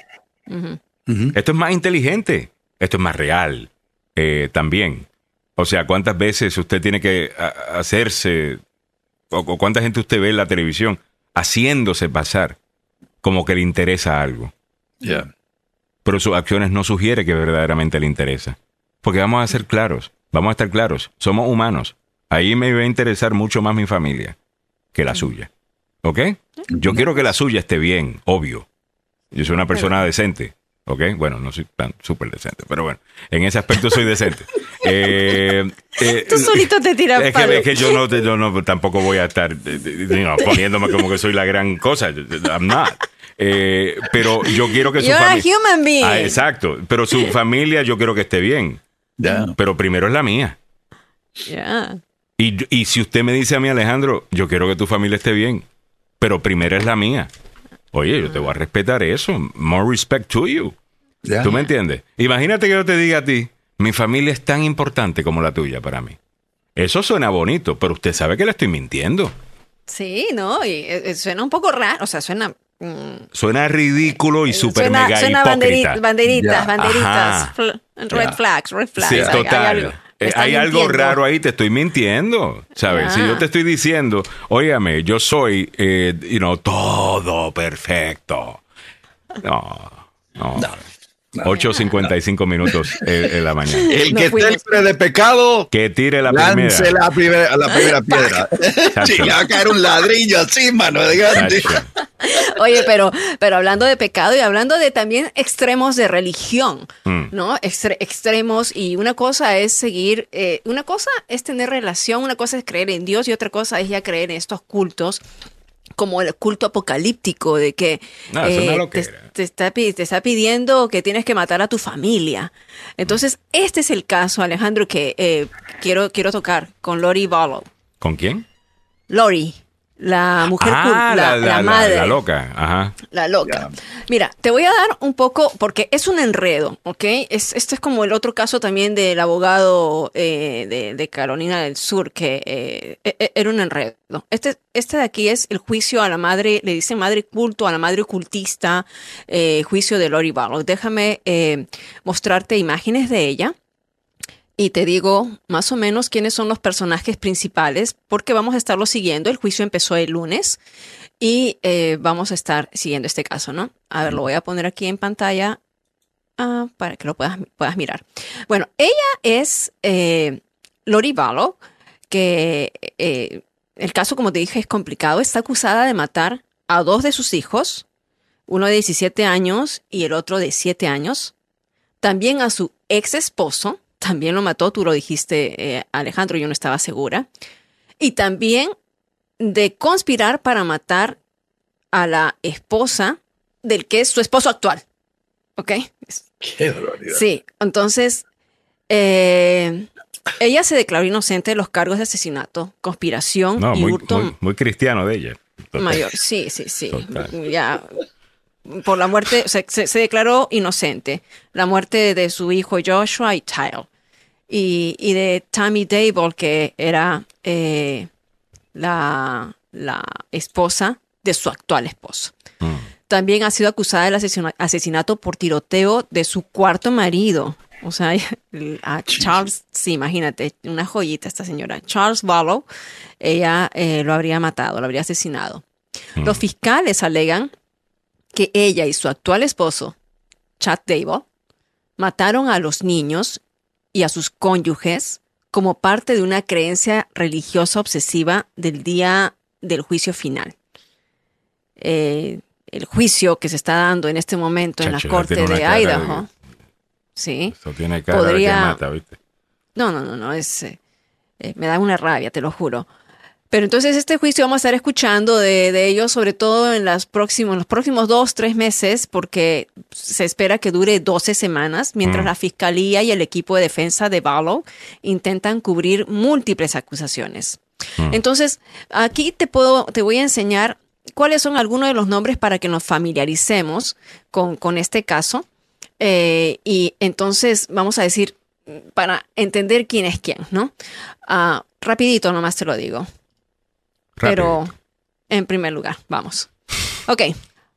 Esto es más inteligente. Esto es más real eh, también. O sea, ¿cuántas veces usted tiene que hacerse, o, o cuánta gente usted ve en la televisión haciéndose pasar como que le interesa algo? Ya. Pero sus acciones no sugiere que verdaderamente le interesa. Porque vamos a ser claros, vamos a estar claros, somos humanos. Ahí me va a interesar mucho más mi familia que la suya. ¿Ok? Yo quiero que la suya esté bien, obvio. Yo soy una persona decente. ¿Ok? Bueno, no soy tan súper decente, pero bueno, en ese aspecto soy decente. <laughs> Eh, eh, Tú solito te tiras es que, palo. es que yo, no, yo no- tampoco voy a estar eh, you know, <laughs> poniéndome como que soy la gran cosa. I'm not. Eh, pero yo quiero que su You're a familia. human being. Ah, exacto. Pero su <laughs> familia yo quiero que esté bien. Ya. Pero primero es la mía. Ya. Y, y si usted me dice a mí, Alejandro, yo quiero que tu familia esté bien, pero primero es la mía. Oye, yo te voy a respetar eso. More respect to you. Ya. ¿Tú me entiendes? Imagínate que yo te diga a ti, mi familia es tan importante como la tuya para mí. Eso suena bonito, pero usted sabe que le estoy mintiendo. Sí, ¿no? Y eh, eh, suena un poco raro, o sea, suena... mm, Suena ridículo y súper suena, mega suena hipócrita. banderi- banderitas, banderitas, fl- red flags, red flags. Sí, Hay- hay total. Eh, hay algo raro ahí, te estoy mintiendo, ¿sabes? Si Ah. yo te estoy diciendo, óyame, yo soy, eh, you know, todo perfecto. No, no. 8.55 minutos en, en la mañana. <laughs> El No que esté libre de pecado, Que tire la lance primera. la primera, <laughs> la primera piedra. Sí, le va a caer un ladrillo así, mano, de grande. Chacho. <laughs> Oye, pero, pero hablando de pecado y hablando de también extremos de religión, Mm. ¿no? Extre- extremos y una cosa es seguir, eh, una cosa es tener relación, una cosa es creer en Dios y otra cosa es ya creer en estos cultos como el culto apocalíptico de que eh, No, te, está, te está pidiendo que tienes que matar a tu familia. Entonces, este es el caso, Alejandro, que eh, quiero, quiero tocar con Lori Vallow. ¿Con quién? Lori, la mujer, ah, la, la madre. la loca. Ajá. La loca. Mira, te voy a dar un poco, porque es un enredo, ¿ok? Es, este es como el otro caso también del abogado eh, de, de Carolina del Sur, que eh, e- e- era un enredo. Este, este de aquí es el juicio a la madre, le dicen madre culto, a la madre ocultista, eh, juicio de Lori Barlow. Déjame eh, mostrarte imágenes de ella. Y te digo más o menos quiénes son los personajes principales, porque vamos a estarlo siguiendo. El juicio empezó el lunes y eh, vamos a estar siguiendo este caso, ¿no? A ver, lo voy a poner aquí en pantalla ah, para que lo puedas, puedas mirar. Bueno, ella es eh, Lori Vallow, que eh, el caso, como te dije, es complicado. Está acusada de matar a dos de sus hijos, uno de 17 años y el otro de 7 años. También a su ex esposo, también lo mató, tú lo dijiste, eh, Alejandro, yo no estaba segura. Y también de conspirar para matar a la esposa del que es su esposo actual. ¿Ok? Qué barbaridad. Sí, entonces eh, ella se declaró inocente de los cargos de asesinato, conspiración No, y muy, hurto muy, muy cristiano de ella. Total. mayor. Sí, sí, sí. Total. Ya por la muerte, se, se- se declaró inocente. La muerte de su hijo Joshua y Tyle. Y, y de Tammy Dable, que era eh, la, la esposa de su actual esposo. También ha sido acusada del asesina- asesinato por tiroteo de su cuarto marido. O sea, <laughs> a Charles, sí, imagínate, una joyita esta señora. Charles Wallow, ella eh, lo habría matado, lo habría asesinado. Los fiscales alegan que ella y su actual esposo, Chad Dable, mataron a los niños y a sus cónyuges como parte de una creencia religiosa obsesiva del día del juicio final. Eh, el juicio que se está dando en este momento en la corte de de- Idaho. Sí. Eso tiene cara de Podría- que mata, ¿viste? No, no, no, no, es, eh, eh, me da una rabia, te lo juro. Pero entonces este juicio vamos a estar escuchando de, de ellos, sobre todo en, las próximos, en los próximos dos, tres meses, porque se espera que dure 12 semanas, mientras Mm. la Fiscalía y el equipo de defensa de Barlow intentan cubrir múltiples acusaciones. Entonces, aquí te puedo, te voy a enseñar cuáles son algunos de los nombres para que nos familiaricemos con, con este caso. Eh, y entonces vamos a decir, para entender quién es quién, ¿no? Ah, rapidito nomás te lo digo. Pero en primer lugar, vamos. Ok.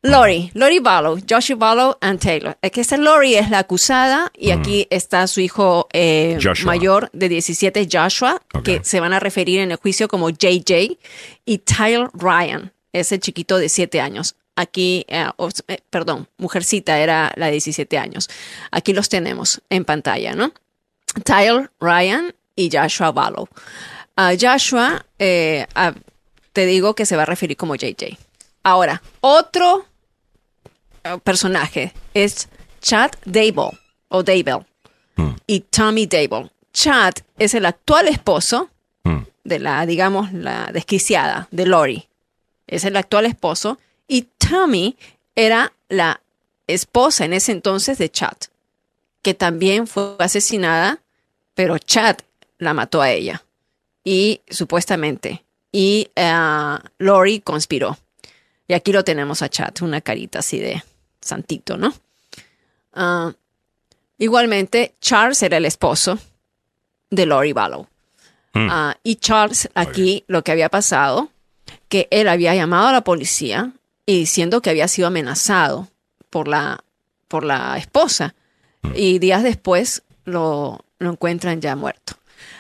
Lori, Lori Barlow, Joshua Barlow and Taylor. Es que esta Lori es la acusada y aquí está su hijo eh, Joshua. mayor de 17, Joshua, que se van a referir en el juicio como JJ, y Tyler Ryan, ese chiquito de 7 años. Aquí, eh, eh, perdón, mujercita era la de 17 años. Aquí los tenemos en pantalla, ¿no? Tyler Ryan y Joshua Barlow. A Joshua, eh, a- te digo que se va a referir como JJ. Ahora, otro eh, personaje es Chad Dable o Dable y Tommy Dable. Chad es el actual esposo de la, digamos, la desquiciada de Lori. Es el actual esposo y Tommy era la esposa en ese entonces de Chad, que también fue asesinada, pero Chad la mató a ella y supuestamente y eh, Lori conspiró. Y aquí lo tenemos a Chad, una carita así de santito, ¿no? Ah, igualmente, Charles era el esposo de Lori Barlow. Mm. Ah, y Charles, aquí lo que había pasado, que él había llamado a la policía y diciendo que había sido amenazado por la, por la esposa. Y días después lo, lo encuentran ya muerto.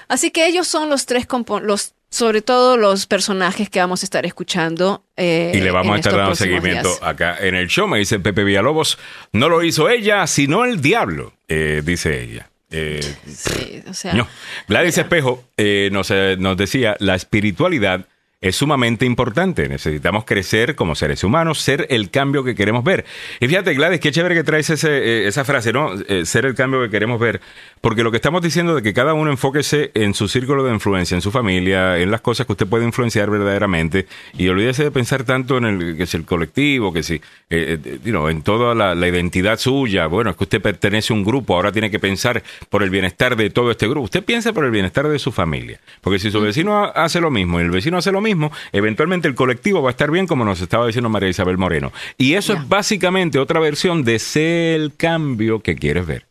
Así que ellos son los tres, los, sobre todo los personajes que vamos a estar escuchando. eh, Y le vamos a estar dando seguimiento días. acá en el show. Me dice Pepe Villalobos, no lo hizo ella, sino el diablo, eh, dice ella. Eh, Sí, o sea, no. Gladys Espejo eh, nos, eh, nos decía, la espiritualidad es sumamente importante. Necesitamos crecer como seres humanos, ser el cambio que queremos ver. Y fíjate, Gladys, qué chévere que traes ese, eh, esa frase, ¿no? Eh, ser el cambio que queremos ver. Porque lo que estamos diciendo de que cada uno enfóquese en su círculo de influencia, en su familia, en las cosas que usted puede influenciar verdaderamente. Y olvídese de pensar tanto en el que es el colectivo, que si, eh, eh, you know, en toda la, la identidad suya. Bueno, es que usted pertenece a un grupo, ahora tiene que pensar por el bienestar de todo este grupo. Usted piensa por el bienestar de su familia. Porque si su vecino ha- hace lo mismo y el vecino hace lo mismo, eventualmente el colectivo va a estar bien, como nos estaba diciendo María Isabel Moreno. Y eso es básicamente otra versión de ser el cambio que quieres ver.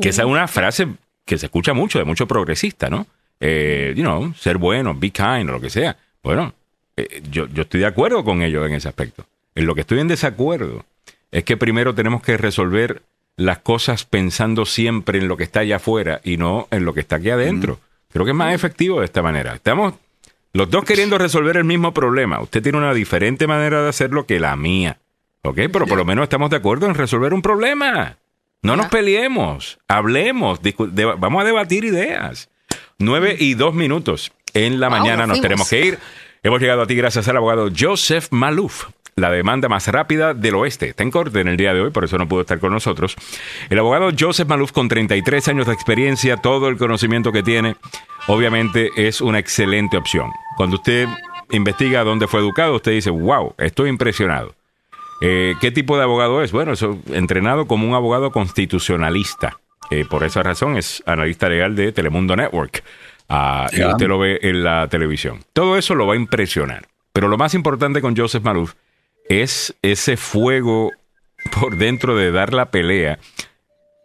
Que esa es una frase que se escucha mucho de muchos progresistas, ¿no? Eh, you know, ser bueno, be kind o lo que sea. Bueno, eh, yo, yo estoy de acuerdo con ellos en ese aspecto. En lo que estoy en desacuerdo es que primero tenemos que resolver las cosas pensando siempre en lo que está allá afuera y no en lo que está aquí adentro. Creo que es más efectivo de esta manera. Estamos los dos queriendo resolver el mismo problema. Usted tiene una diferente manera de hacerlo que la mía. ¿Ok? Pero por lo menos estamos de acuerdo en resolver un problema. No nos peleemos, hablemos, vamos a debatir ideas. Nueve y dos minutos en la Wow, mañana nos nos tenemos que ir. Hemos llegado a ti gracias al abogado Joseph Malouf, la demanda más rápida del oeste. Está en corte en el día de hoy, por eso no pudo estar con nosotros. El abogado Joseph Malouf, con 33 años de experiencia, todo el conocimiento que tiene, obviamente es una excelente opción. Cuando usted investiga dónde fue educado, usted dice, wow, estoy impresionado. Eh, ¿Qué tipo de abogado es? Bueno, eso, entrenado como un abogado constitucionalista. Eh, por esa razón es analista legal de Telemundo Network. Ah, Y usted lo ve en la televisión. Todo eso lo va a impresionar. Pero lo más importante con Joseph Malouf es ese fuego por dentro de dar la pelea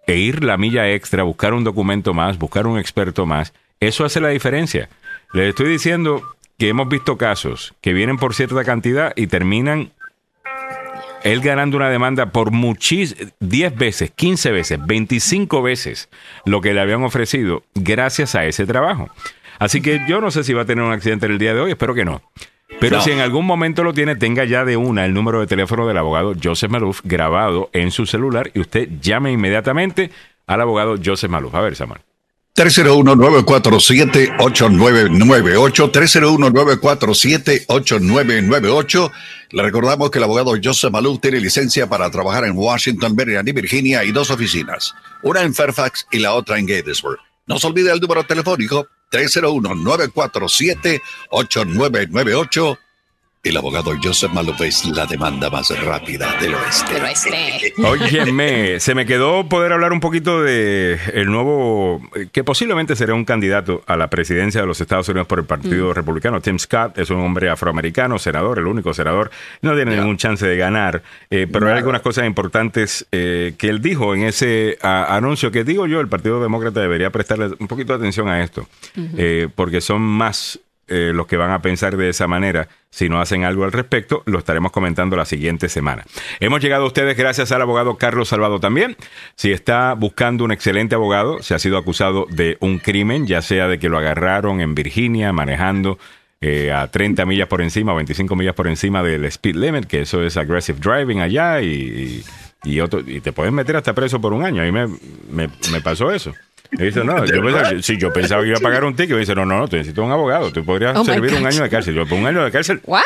e ir la milla extra, buscar un documento más, buscar un experto más. Eso hace la diferencia. Les estoy diciendo que hemos visto casos que vienen por cierta cantidad y terminan él ganando una demanda por muchis 10 veces, 15 veces, 25 veces lo que le habían ofrecido gracias a ese trabajo. Así que yo no sé si va a tener un accidente el día de hoy, espero que no. Pero No. si en algún momento lo tiene, tenga ya de una el número de teléfono del abogado Joseph Malouf grabado en su celular y usted llame inmediatamente al abogado Joseph Malouf. A ver, Samuel. 301-947-8998, 301-947-8998. Le recordamos que el abogado Joseph Malou tiene licencia para trabajar en Washington, Maryland y Virginia y dos oficinas, una en Fairfax y la otra en Gettysburg. No se olvide el número telefónico 301-947-8998 el abogado Joseph Maluf es la demanda más rápida del oeste. Oeste. <laughs> Óyeme, se me quedó poder hablar un poquito de el nuevo, que posiblemente será un candidato a la presidencia de los Estados Unidos por el Partido Mm. Republicano. Tim Scott es un hombre afroamericano, senador, el único senador. No tiene ningún chance de ganar, eh, pero hay algunas cosas importantes eh, que él dijo en ese a- anuncio que digo yo, el Partido Demócrata debería prestarle un poquito de atención a esto, eh, porque son más eh, los que van a pensar de esa manera. Si no hacen algo al respecto, lo estaremos comentando la siguiente semana. Hemos llegado a ustedes gracias al abogado Carlos Salvado también. Si está buscando un excelente abogado, se ha sido acusado de un crimen, ya sea de que lo agarraron en Virginia manejando eh, a 30 millas por encima, 25 millas por encima del speed limit, que eso es aggressive driving allá y, y, y otro, y te pueden meter hasta preso por un año. A mí me, me, me pasó eso. Y dice, no, yo pensaba, si yo pensaba que iba a pagar un ticket, me dice, no, no, no, tú necesitas un abogado, tú podrías Oh servir un año de cárcel. Yo, por un año de cárcel What?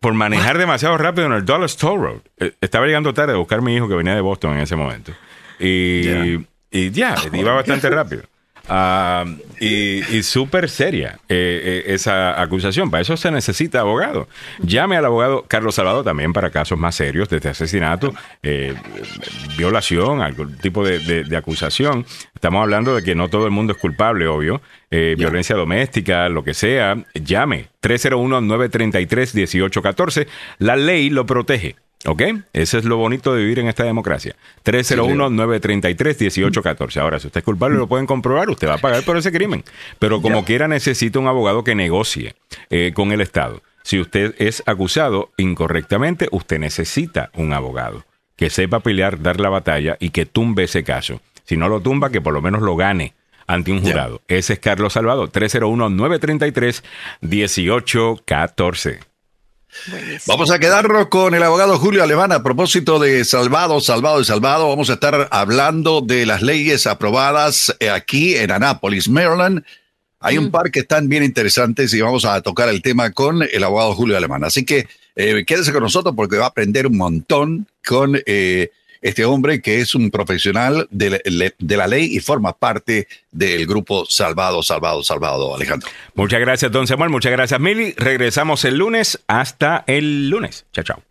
por manejar demasiado rápido en el Dulles Toll Road. Eh, Estaba llegando tarde a buscar a mi hijo que venía de Boston en ese momento. Y y ya, iba bastante rápido. Ah, y y súper seria eh, eh, esa acusación. Para eso se necesita abogado. Llame al abogado Carlos Salvador también para casos más serios, desde asesinato, eh, violación, algún tipo de, de- de acusación. Estamos hablando de que no todo el mundo es culpable, obvio. Eh, Violencia doméstica, lo que sea. Llame 301-933-1814. La ley lo protege. ¿Ok? Eso es lo bonito de vivir en esta democracia. 301-933-1814. Ahora, si usted es culpable, lo pueden comprobar, usted va a pagar por ese crimen. Pero como quiera, necesita un abogado que negocie eh, con el Estado. Si usted es acusado incorrectamente, usted necesita un abogado que sepa pelear, dar la batalla y que tumbe ese caso. Si no lo tumba, que por lo menos lo gane ante un jurado. Ese es Carlos Salvador. 301-933-1814. Vamos a quedarnos con el abogado Julio Alemán a propósito de salvado, salvado y salvado. Vamos a estar hablando de las leyes aprobadas eh, aquí en Annapolis, Maryland. Hay un par que están bien interesantes y vamos a tocar el tema con el abogado Julio Alemán. Así que eh, quédese con nosotros porque va a aprender un montón con eh, este hombre que es un profesional de, la- ley y forma parte del grupo Salvado, Salvado, Salvado, Alejandro. Muchas gracias, don Samuel. Muchas gracias, Mili. Regresamos el lunes. Hasta el lunes. Chao, chao.